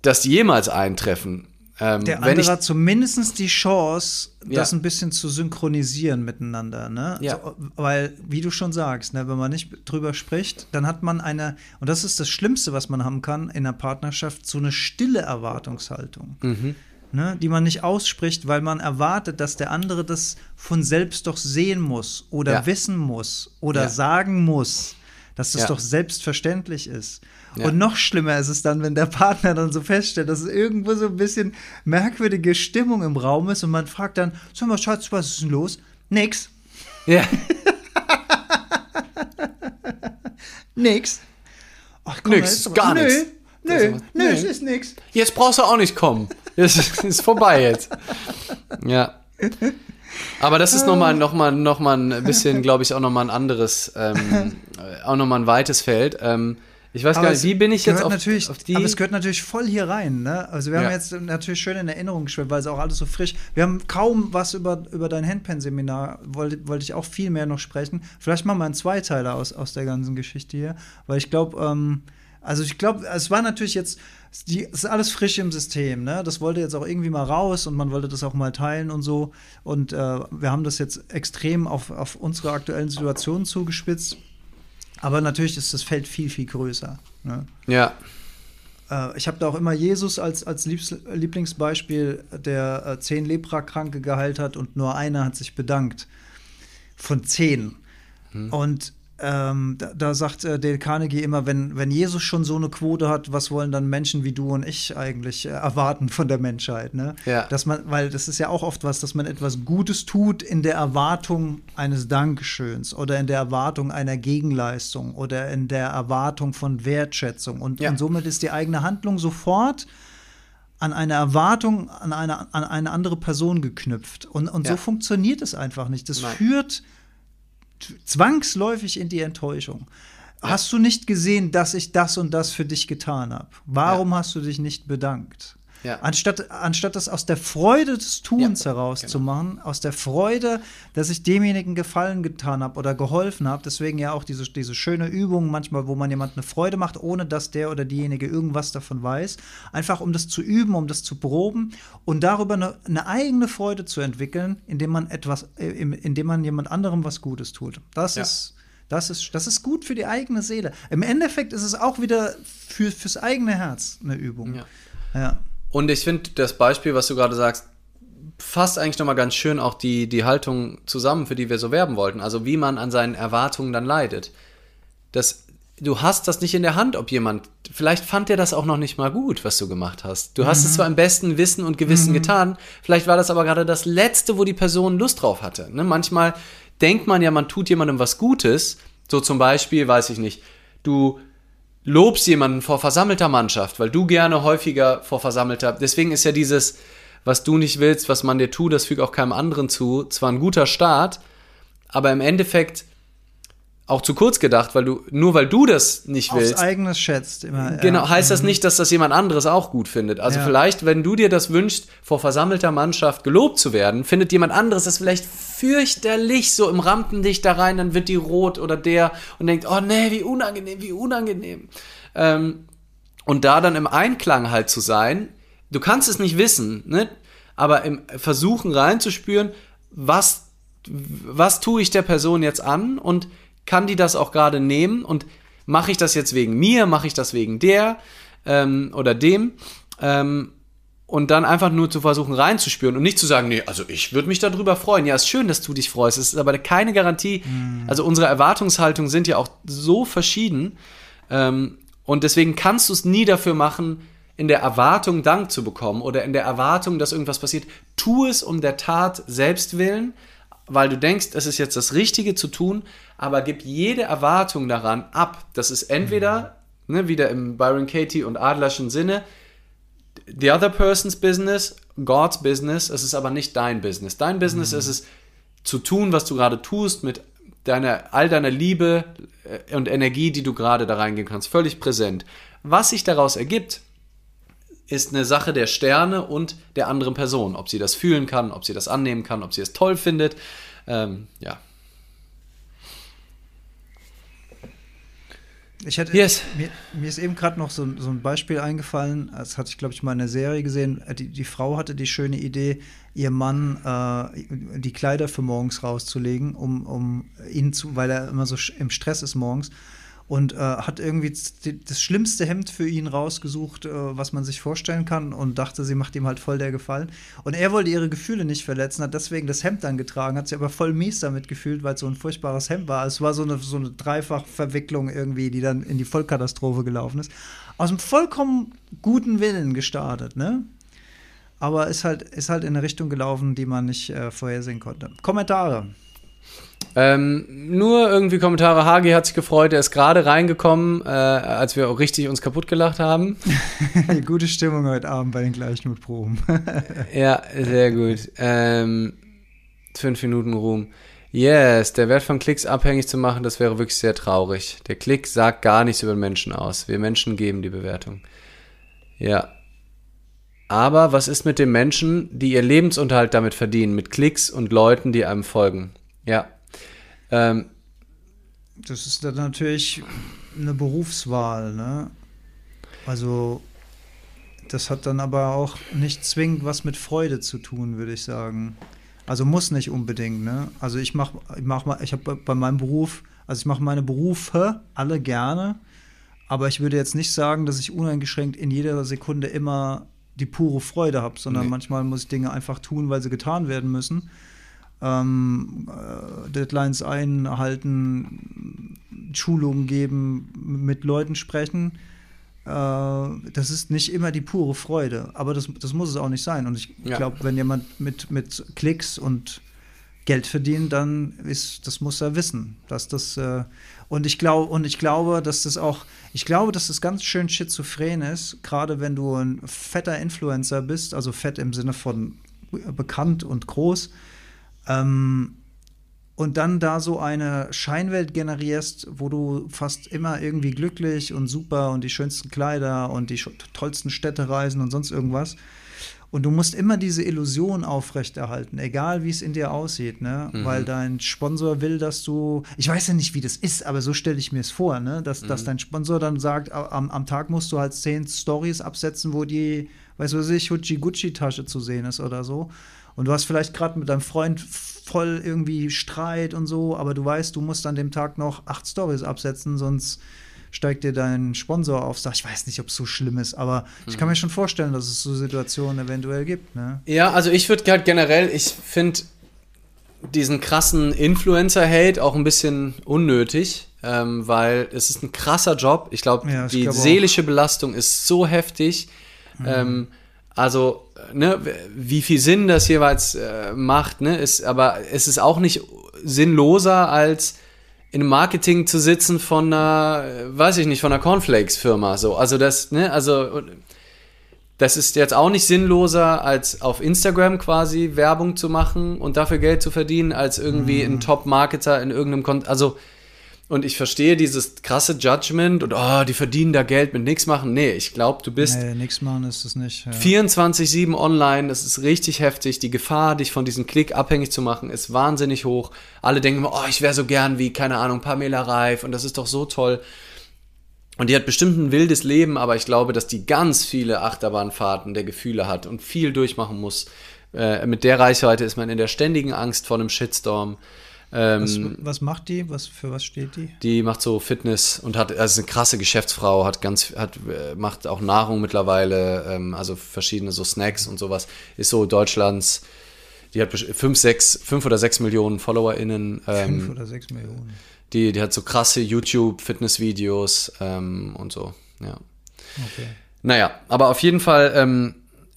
dass die jemals eintreffen. Ähm, der andere hat zumindest die Chance, das ja. ein bisschen zu synchronisieren miteinander. Ne? Ja. So, weil, wie du schon sagst, ne, wenn man nicht drüber spricht, dann hat man eine, und das ist das Schlimmste, was man haben kann in einer Partnerschaft, so eine stille Erwartungshaltung. Mhm. Ne, die man nicht ausspricht, weil man erwartet, dass der andere das von selbst doch sehen muss oder ja. wissen muss oder sagen muss, dass das doch selbstverständlich ist. Ja. Und noch schlimmer ist es dann, wenn der Partner dann so feststellt, dass es irgendwo so ein bisschen merkwürdige Stimmung im Raum ist und man fragt dann, sag mal, Schatz, was ist denn los? Nix. Ja. nix. Ach, komm, nix, gar nichts. Nö, nö, nö, es ist nix. Jetzt brauchst du auch nicht kommen. Es ist vorbei jetzt. Ja. Aber das ist nochmal noch mal, noch mal ein bisschen, glaube ich, auch nochmal ein anderes, ähm, auch nochmal ein weites Feld. Ähm, ich weiß aber gar nicht, wie bin ich jetzt auf, auf die. Aber es gehört natürlich voll hier rein. Ne? Also, wir ja. haben jetzt natürlich schön in Erinnerung geschwellt, weil es auch alles so frisch. Wir haben kaum was über, über dein Handpan-Seminar, wollte, wollte ich auch viel mehr noch sprechen. Vielleicht machen wir einen Zweiteiler aus, aus der ganzen Geschichte hier, weil ich glaube, ähm, also ich glaube, es war natürlich jetzt, die, es ist alles frisch im System, ne? Das wollte jetzt auch irgendwie mal raus und man wollte das auch mal teilen und so. Und äh, wir haben das jetzt extrem auf, auf unsere aktuellen Situationen zugespitzt. Aber natürlich ist das Feld viel, viel größer. Ne? Ja. Äh, ich habe da auch immer Jesus als, als Lieblingsbeispiel, der äh, zehn Leprakranke geheilt hat und nur einer hat sich bedankt. Von zehn. Hm. Und ähm, da, da, sagt äh, Dale Carnegie immer, wenn, wenn Jesus schon so eine Quote hat, was wollen dann Menschen wie du und ich eigentlich äh, erwarten von der Menschheit? Ne? Ja. Dass man, weil das ist ja auch oft was, dass man etwas Gutes tut in der Erwartung eines Dankeschöns oder in der Erwartung einer Gegenleistung oder in der Erwartung von Wertschätzung. Und, ja. und somit ist die eigene Handlung sofort an eine Erwartung an eine, an eine andere Person geknüpft. Und, und ja. so funktioniert es einfach nicht. Das Nein. führt zwangsläufig in die Enttäuschung. Ja. Hast du nicht gesehen, dass ich das und das für dich getan habe? Warum ja. hast du dich nicht bedankt? Ja. Anstatt, anstatt das aus der Freude des Tuns ja, herauszumachen, genau. aus der Freude, dass ich demjenigen Gefallen getan habe oder geholfen habe. Deswegen ja auch diese, diese schöne Übung manchmal, wo man jemand eine Freude macht, ohne dass der oder diejenige irgendwas davon weiß. Einfach um das zu üben, um das zu proben und darüber eine, eine eigene Freude zu entwickeln, indem man etwas, äh, indem man jemand anderem was Gutes tut. Das ja. ist das ist, das ist gut für die eigene Seele. Im Endeffekt ist es auch wieder für, fürs eigene Herz eine Übung. Ja. ja. Und ich finde das Beispiel, was du gerade sagst, fasst eigentlich nochmal ganz schön auch die, die Haltung zusammen, für die wir so werben wollten. Also wie man an seinen Erwartungen dann leidet. Das, du hast das nicht in der Hand, ob jemand, vielleicht fand der das auch noch nicht mal gut, was du gemacht hast. Du hast mhm. es zwar im besten Wissen und Gewissen mhm. getan, vielleicht war das aber gerade das Letzte, wo die Person Lust drauf hatte. Ne? Manchmal denkt man ja, man tut jemandem was Gutes. So zum Beispiel, weiß ich nicht, du lobst jemanden vor versammelter Mannschaft, weil du gerne häufiger vor versammelter. Deswegen ist ja dieses, was du nicht willst, was man dir tut, das fügt auch keinem anderen zu, zwar ein guter Start, aber im Endeffekt auch zu kurz gedacht, weil du nur weil du das nicht Aufs willst. eigenes schätzt immer. Genau, heißt das mhm. nicht, dass das jemand anderes auch gut findet. Also ja. vielleicht, wenn du dir das wünschst, vor versammelter Mannschaft gelobt zu werden, findet jemand anderes das vielleicht fürchterlich so im Rampenlicht da rein, dann wird die rot oder der und denkt, oh nee, wie unangenehm, wie unangenehm. Ähm, und da dann im Einklang halt zu sein, du kannst es nicht wissen, ne? aber im Versuchen reinzuspüren, was was tue ich der Person jetzt an und kann die das auch gerade nehmen und mache ich das jetzt wegen mir, mache ich das wegen der ähm, oder dem ähm, und dann einfach nur zu versuchen reinzuspüren und nicht zu sagen, nee, also ich würde mich darüber freuen. Ja, ist schön, dass du dich freust. Es ist aber keine Garantie. Mhm. Also unsere Erwartungshaltungen sind ja auch so verschieden ähm, und deswegen kannst du es nie dafür machen, in der Erwartung Dank zu bekommen oder in der Erwartung, dass irgendwas passiert. Tu es um der Tat selbst willen weil du denkst, es ist jetzt das Richtige zu tun, aber gib jede Erwartung daran ab. Das ist entweder, mhm. ne, wieder im Byron Katie und Adlerschen Sinne, the other person's business, God's business, es ist aber nicht dein Business. Dein Business mhm. ist es, zu tun, was du gerade tust, mit deiner, all deiner Liebe äh, und Energie, die du gerade da reingehen kannst, völlig präsent. Was sich daraus ergibt, ist eine Sache der Sterne und der anderen Person. Ob sie das fühlen kann, ob sie das annehmen kann, ob sie es toll findet. Ähm, ja. Ich hätte, yes. mir, mir ist eben gerade noch so, so, ein Beispiel eingefallen, das hatte ich, glaube ich, mal in der Serie gesehen. Die, die, Frau hatte die schöne Idee, ihr Mann äh, die Kleider für morgens rauszulegen, um, um ihn zu, weil er immer so im Stress ist morgens und äh, hat irgendwie das schlimmste Hemd für ihn rausgesucht, äh, was man sich vorstellen kann und dachte, sie macht ihm halt voll der Gefallen. Und er wollte ihre Gefühle nicht verletzen, hat deswegen das Hemd dann getragen, hat sich aber voll mies damit gefühlt, weil es so ein furchtbares Hemd war. Es war so eine, so eine Dreifachverwicklung irgendwie, die dann in die Vollkatastrophe gelaufen ist. Aus einem vollkommen guten Willen gestartet, ne? Aber ist halt, ist halt in eine Richtung gelaufen, die man nicht äh, vorhersehen konnte. Kommentare. Ähm, nur irgendwie Kommentare. Hagi hat sich gefreut, er ist gerade reingekommen, äh, als wir auch richtig uns kaputt gelacht haben. Gute Stimmung heute Abend bei den Gleichmutproben. ja, sehr gut. Ähm, fünf Minuten Ruhm. Yes, der Wert von Klicks abhängig zu machen, das wäre wirklich sehr traurig. Der Klick sagt gar nichts über den Menschen aus. Wir Menschen geben die Bewertung. Ja. Aber was ist mit den Menschen, die ihr Lebensunterhalt damit verdienen, mit Klicks und Leuten, die einem folgen? Ja, ähm, das ist dann natürlich eine Berufswahl, ne? Also, das hat dann aber auch nicht zwingend was mit Freude zu tun, würde ich sagen. Also muss nicht unbedingt, ne? Also ich mache, ich mach mal, ich habe bei meinem Beruf, also ich mache meine Berufe alle gerne, aber ich würde jetzt nicht sagen, dass ich uneingeschränkt in jeder Sekunde immer die pure Freude habe, sondern nee. manchmal muss ich Dinge einfach tun, weil sie getan werden müssen ähm, äh, Deadlines einhalten, Schulungen geben, mit Leuten sprechen. Äh, das ist nicht immer die pure Freude, aber das, das muss es auch nicht sein. Und ich ja. glaube, wenn jemand mit, mit Klicks und Geld verdient, dann ist, das muss er wissen, dass das äh, und ich glaube und ich glaube, dass das auch, ich glaube, dass das ganz schön schizophren ist, gerade wenn du ein fetter Influencer bist, also fett im Sinne von bekannt und groß, ähm, und dann da so eine Scheinwelt generierst, wo du fast immer irgendwie glücklich und super und die schönsten Kleider und die tollsten Städte reisen und sonst irgendwas. Und du musst immer diese Illusion aufrechterhalten, egal wie es in dir aussieht, ne? Mhm. Weil dein Sponsor will, dass du, ich weiß ja nicht, wie das ist, aber so stelle ich mir es vor, ne? Dass, mhm. dass dein Sponsor dann sagt, am, am Tag musst du halt zehn Stories absetzen, wo die, weißt du was ich, Gucci-Gucci-Tasche zu sehen ist oder so. Und du hast vielleicht gerade mit deinem Freund voll irgendwie Streit und so, aber du weißt, du musst an dem Tag noch acht Stories absetzen, sonst steigt dir dein Sponsor auf. Sag, ich weiß nicht, ob es so schlimm ist, aber ich kann mir mhm. schon vorstellen, dass es so Situationen eventuell gibt. Ne? Ja, also ich würde halt generell, ich finde diesen krassen Influencer-Hate auch ein bisschen unnötig, ähm, weil es ist ein krasser Job. Ich glaube, ja, die glaub seelische Belastung ist so heftig. Mhm. Ähm, also, ne, wie viel Sinn das jeweils äh, macht, ne, ist, aber es ist auch nicht sinnloser, als in einem Marketing zu sitzen von einer, weiß ich nicht, von einer Cornflakes-Firma. So. Also das, ne, also das ist jetzt auch nicht sinnloser, als auf Instagram quasi Werbung zu machen und dafür Geld zu verdienen, als irgendwie mhm. ein Top-Marketer in irgendeinem Kon Also und ich verstehe dieses krasse Judgment und oh, die verdienen da Geld mit nichts machen. Nee, ich glaube, du bist. Nee, nichts machen ist es nicht. Ja. 24-7 online, das ist richtig heftig. Die Gefahr, dich von diesem Klick abhängig zu machen, ist wahnsinnig hoch. Alle denken immer, oh, ich wäre so gern wie, keine Ahnung, Pamela Reif und das ist doch so toll. Und die hat bestimmt ein wildes Leben, aber ich glaube, dass die ganz viele Achterbahnfahrten der Gefühle hat und viel durchmachen muss. Äh, mit der Reichweite ist man in der ständigen Angst vor einem Shitstorm. Ähm, was, was, macht die? Was, für was steht die? Die macht so Fitness und hat, also eine krasse Geschäftsfrau, hat ganz, hat, äh, macht auch Nahrung mittlerweile, ähm, also verschiedene so Snacks und sowas. Ist so Deutschlands, die hat fünf, sechs, fünf oder sechs Millionen FollowerInnen. Ähm, fünf oder sechs Millionen. Die, die hat so krasse YouTube-Fitnessvideos ähm, und so, ja. Okay. Naja, aber auf jeden Fall, ähm,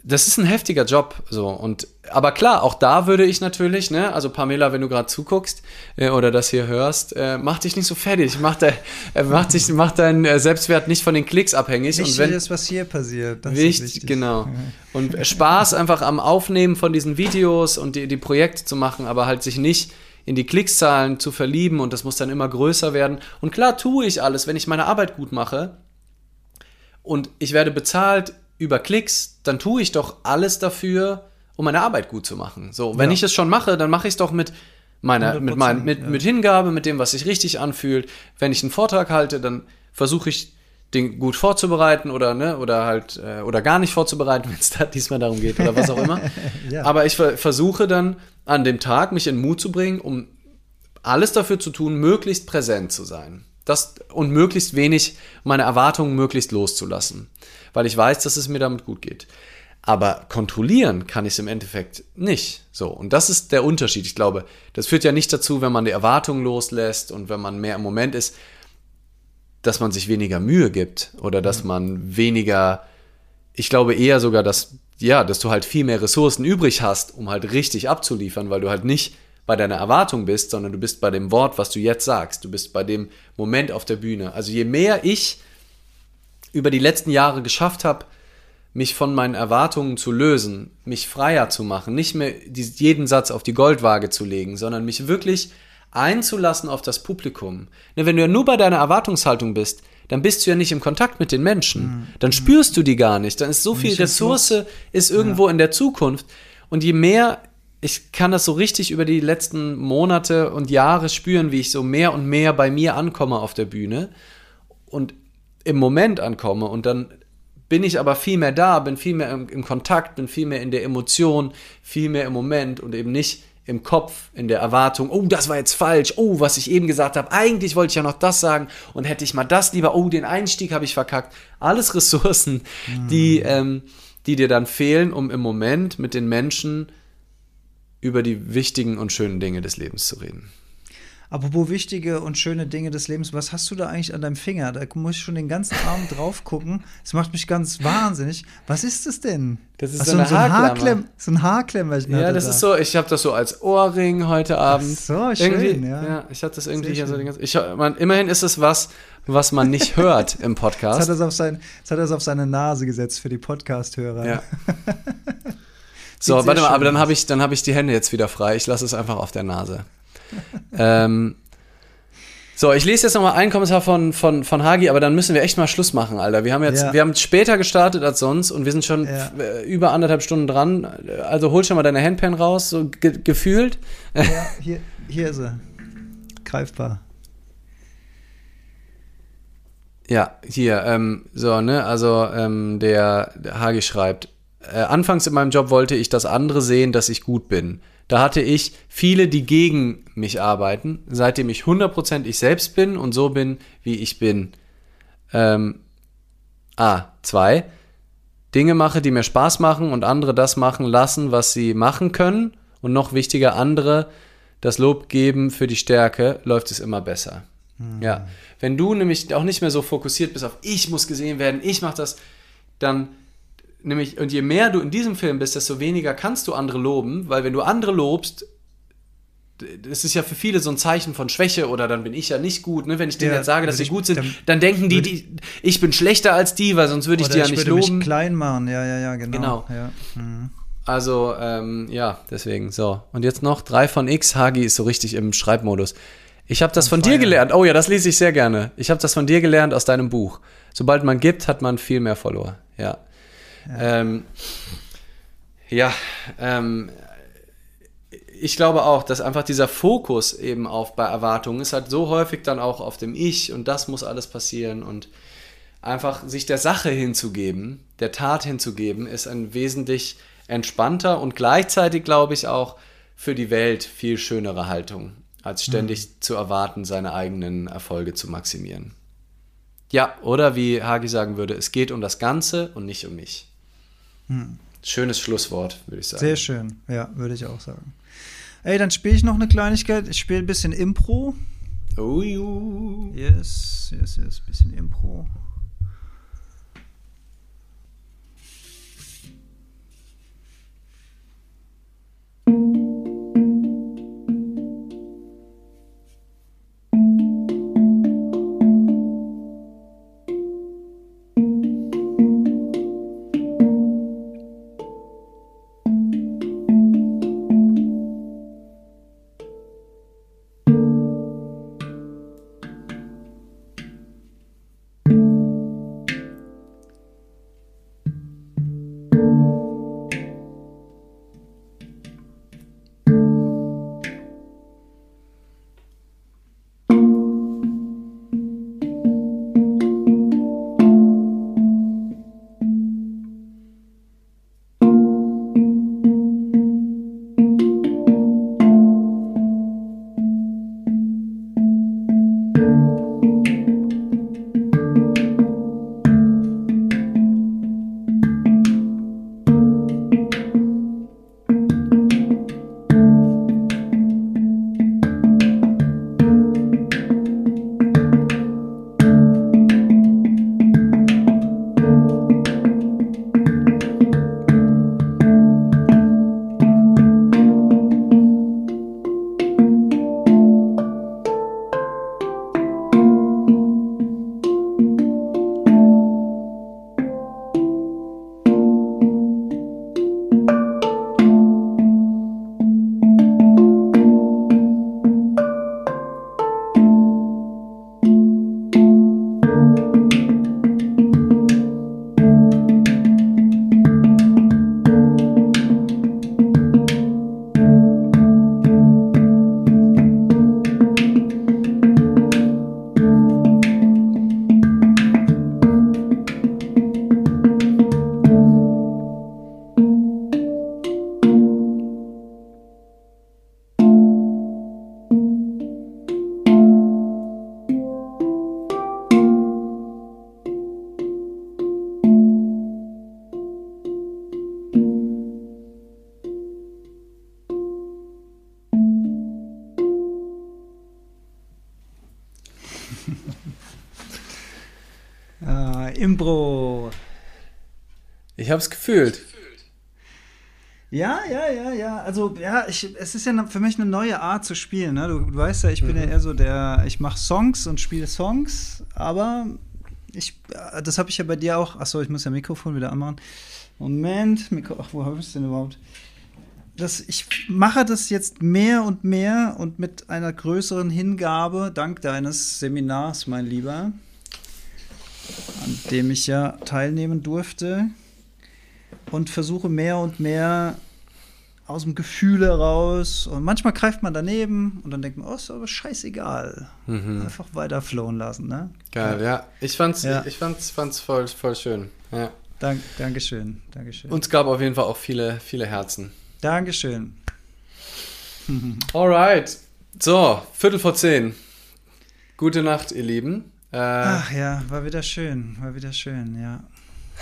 das ist ein heftiger Job, so und aber klar, auch da würde ich natürlich, ne, also Pamela, wenn du gerade zuguckst äh, oder das hier hörst, äh, mach dich nicht so fertig, mach, de, äh, mach, dich, mach deinen äh, Selbstwert nicht von den Klicks abhängig. Wichtig und wenn, ist, was hier passiert. Das wichtig, wichtig, genau. Und Spaß einfach am Aufnehmen von diesen Videos und die, die Projekte zu machen, aber halt sich nicht in die Klickszahlen zu verlieben und das muss dann immer größer werden. Und klar tue ich alles, wenn ich meine Arbeit gut mache und ich werde bezahlt über Klicks, dann tue ich doch alles dafür, um meine Arbeit gut zu machen. So, wenn ja. ich es schon mache, dann mache ich es doch mit meiner, mit, mein, mit, ja. mit Hingabe, mit dem, was sich richtig anfühlt. Wenn ich einen Vortrag halte, dann versuche ich den gut vorzubereiten oder ne oder halt äh, oder gar nicht vorzubereiten, wenn es da diesmal darum geht oder was auch immer. ja. Aber ich ver versuche dann an dem Tag mich in Mut zu bringen, um alles dafür zu tun, möglichst präsent zu sein. Das und möglichst wenig meine Erwartungen möglichst loszulassen, weil ich weiß, dass es mir damit gut geht. Aber kontrollieren kann ich es im Endeffekt nicht. So. Und das ist der Unterschied. Ich glaube, das führt ja nicht dazu, wenn man die Erwartungen loslässt und wenn man mehr im Moment ist, dass man sich weniger Mühe gibt oder dass mhm. man weniger, ich glaube eher sogar, dass, ja, dass du halt viel mehr Ressourcen übrig hast, um halt richtig abzuliefern, weil du halt nicht bei deiner Erwartung bist, sondern du bist bei dem Wort, was du jetzt sagst. Du bist bei dem Moment auf der Bühne. Also je mehr ich über die letzten Jahre geschafft habe, mich von meinen Erwartungen zu lösen, mich freier zu machen, nicht mehr jeden Satz auf die Goldwaage zu legen, sondern mich wirklich einzulassen auf das Publikum. Ne, wenn du ja nur bei deiner Erwartungshaltung bist, dann bist du ja nicht im Kontakt mit den Menschen. Mhm. Dann spürst du die gar nicht. Dann ist so viel Ressource ist irgendwo ja. in der Zukunft. Und je mehr, ich kann das so richtig über die letzten Monate und Jahre spüren, wie ich so mehr und mehr bei mir ankomme auf der Bühne und im Moment ankomme und dann bin ich aber viel mehr da, bin viel mehr im, im, Kontakt, bin viel mehr in der Emotion, viel mehr im Moment und eben nicht im Kopf, in der Erwartung, oh, das war jetzt falsch, oh, was ich eben gesagt habe, eigentlich wollte ich ja noch das sagen und hätte ich mal das lieber, oh, den Einstieg habe ich verkackt. Alles Ressourcen, mhm. die, ähm, die dir dann fehlen, um im Moment mit den Menschen über die wichtigen und schönen Dinge des Lebens zu reden. Apropos wichtige und schöne Dinge des Lebens, was hast du da eigentlich an deinem Finger? Da muss ich schon den ganzen Abend drauf gucken. Das macht mich ganz wahnsinnig. Was ist das denn? Das ist Ach, so, eine so ein Haarklemm. So ein Haarklemmer. Ja, das da. ist so, ich habe das so als Ohrring heute Abend. Ach so, schön, irgendwie, ja. ja. Ich hatte das irgendwie hier so den ganzen, ich, man, Immerhin ist es was, was man nicht hört im Podcast. Jetzt hat er es auf, sein, auf seine Nase gesetzt für die Podcast-Hörer. Ja. so, warte mal, aber dann habe ich, hab ich die Hände jetzt wieder frei. Ich lasse es einfach auf der Nase ähm, so, ich lese jetzt nochmal einen Kommentar von, von, von Hagi, aber dann müssen wir echt mal Schluss machen, Alter. Wir haben jetzt, ja. wir haben später gestartet als sonst und wir sind schon ja. Äh, über anderthalb Stunden dran. Also hol schon mal deine Handpan raus, so ge gefühlt. Ja, hier, hier ist er. Greifbar. Ja, hier, ähm, so, ne, also ähm, der, der Hagi schreibt, äh, anfangs in meinem Job wollte ich, dass andere sehen, dass ich gut bin. Da hatte ich viele, die gegen mich arbeiten, seitdem ich 100% ich selbst bin und so bin, wie ich bin. Ähm, ah, zwei. Dinge mache, die mir Spaß machen und andere das machen lassen, was sie machen können. Und noch wichtiger, andere das Lob geben für die Stärke, läuft es immer besser. Mhm. Ja. Wenn du nämlich auch nicht mehr so fokussiert bist auf ich muss gesehen werden, ich mache das, dann nämlich, und je mehr du in diesem Film bist, desto weniger kannst du andere loben, weil wenn du andere lobst, das ist ja für viele so ein Zeichen von Schwäche oder dann bin ich ja nicht gut. Ne? Wenn ich denen ja, jetzt sage, dass sie gut sind, dann, dann denken die, die, ich bin schlechter als die, weil sonst würde ich die ja nicht loben. Ich würde mich klein machen, ja, ja, ja, genau. genau. Ja. Mhm. Also, ähm, ja, deswegen, so. Und jetzt noch drei von X. Hagi ist so richtig im Schreibmodus. Ich habe das von dir gelernt. Oh ja, das lese ich sehr gerne. Ich habe das von dir gelernt aus deinem Buch. Sobald man gibt, hat man viel mehr Follower. Ja. Ja, ähm, ja ähm, ich glaube auch, dass einfach dieser Fokus eben auf bei Erwartungen ist halt so häufig dann auch auf dem Ich und das muss alles passieren und einfach sich der Sache hinzugeben, der Tat hinzugeben, ist ein wesentlich entspannter und gleichzeitig glaube ich auch für die Welt viel schönere Haltung, als ständig mhm. zu erwarten, seine eigenen Erfolge zu maximieren. Ja, oder wie Hagi sagen würde, es geht um das Ganze und nicht um mich. Hm. Schönes Schlusswort, würde ich sagen. Sehr schön, ja, würde ich auch sagen. Ey, dann spiele ich noch eine Kleinigkeit. Ich spiele ein bisschen Impro. Oh, you. Yes, yes, yes, bisschen Impro. Impro. Ich habe es gefühlt. Ja, ja, ja, ja. Also, ja, ich, es ist ja für mich eine neue Art zu spielen. Ne? Du, du weißt ja, ich bin mhm. ja eher so der, ich mache Songs und spiele Songs, aber ich, das habe ich ja bei dir auch. Achso, ich muss ja Mikrofon wieder anmachen. Moment, Mikro, ach, wo habe ich es denn überhaupt? Das, ich mache das jetzt mehr und mehr und mit einer größeren Hingabe, dank deines Seminars, mein Lieber, an dem ich ja teilnehmen durfte und versuche mehr und mehr aus dem Gefühl heraus. Und manchmal greift man daneben und dann denkt man, oh, ist aber scheißegal. Mhm. Einfach weiter flowen lassen, ne? Geil, ja. ja. Ich fand's, ja. ich fand's, fand's voll, voll schön. Ja. Dank, Dankeschön, Dankeschön. Uns gab auf jeden Fall auch viele, viele Herzen. Dankeschön. Alright. So, Viertel vor zehn. Gute Nacht, ihr Lieben. Äh, Ach ja, war wieder schön, war wieder schön, ja.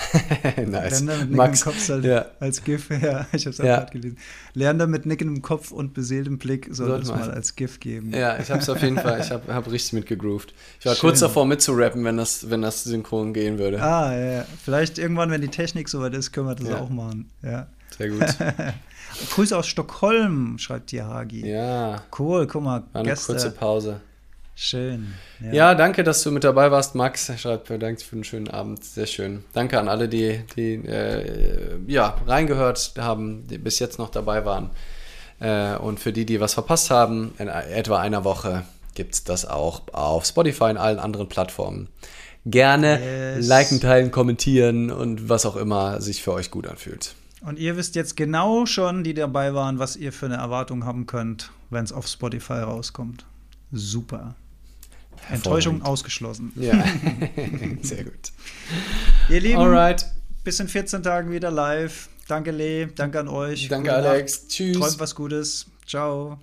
nice. Lerner mit Max, im Kopf soll, ja. als GIF, ja, ich habe es auch ja. gerade gelesen. Lerner mit nickendem Kopf und beseeltem Blick soll es mal als GIF geben. Ja, ich habe es auf jeden Fall, ich habe hab richtig mitgegroovt. Ich war Schön. kurz davor mitzurappen, wenn das, wenn das synchron gehen würde. Ah, ja, vielleicht irgendwann, wenn die Technik soweit ist, können wir das ja. auch machen. Ja. Sehr gut. Grüße aus Stockholm, schreibt die Hagi. Ja. Cool, guck mal. War eine Gäste. kurze Pause. Schön. Ja. ja. danke, dass du mit dabei warst, Max. Schreibt, danke für einen schönen Abend. Sehr schön. Danke an alle, die, die äh, ja, reingehört haben, die bis jetzt noch dabei waren. Äh, und für die, die was verpasst haben, in etwa einer Woche gibt es das auch auf Spotify und allen anderen Plattformen. Gerne yes. liken, teilen, kommentieren und was auch immer sich für euch gut anfühlt. Und ihr wisst jetzt genau schon, die dabei waren, was ihr für eine Erwartung haben könnt, wenn es auf Spotify rauskommt. Super. Enttäuschung ausgeschlossen. Ja, sehr gut. Ihr Lieben, Alright. bis in 14 Tagen wieder live. Danke, Lee. Danke an euch. Danke, Gute Alex. Nacht. Tschüss. Träumt was Gutes. Ciao.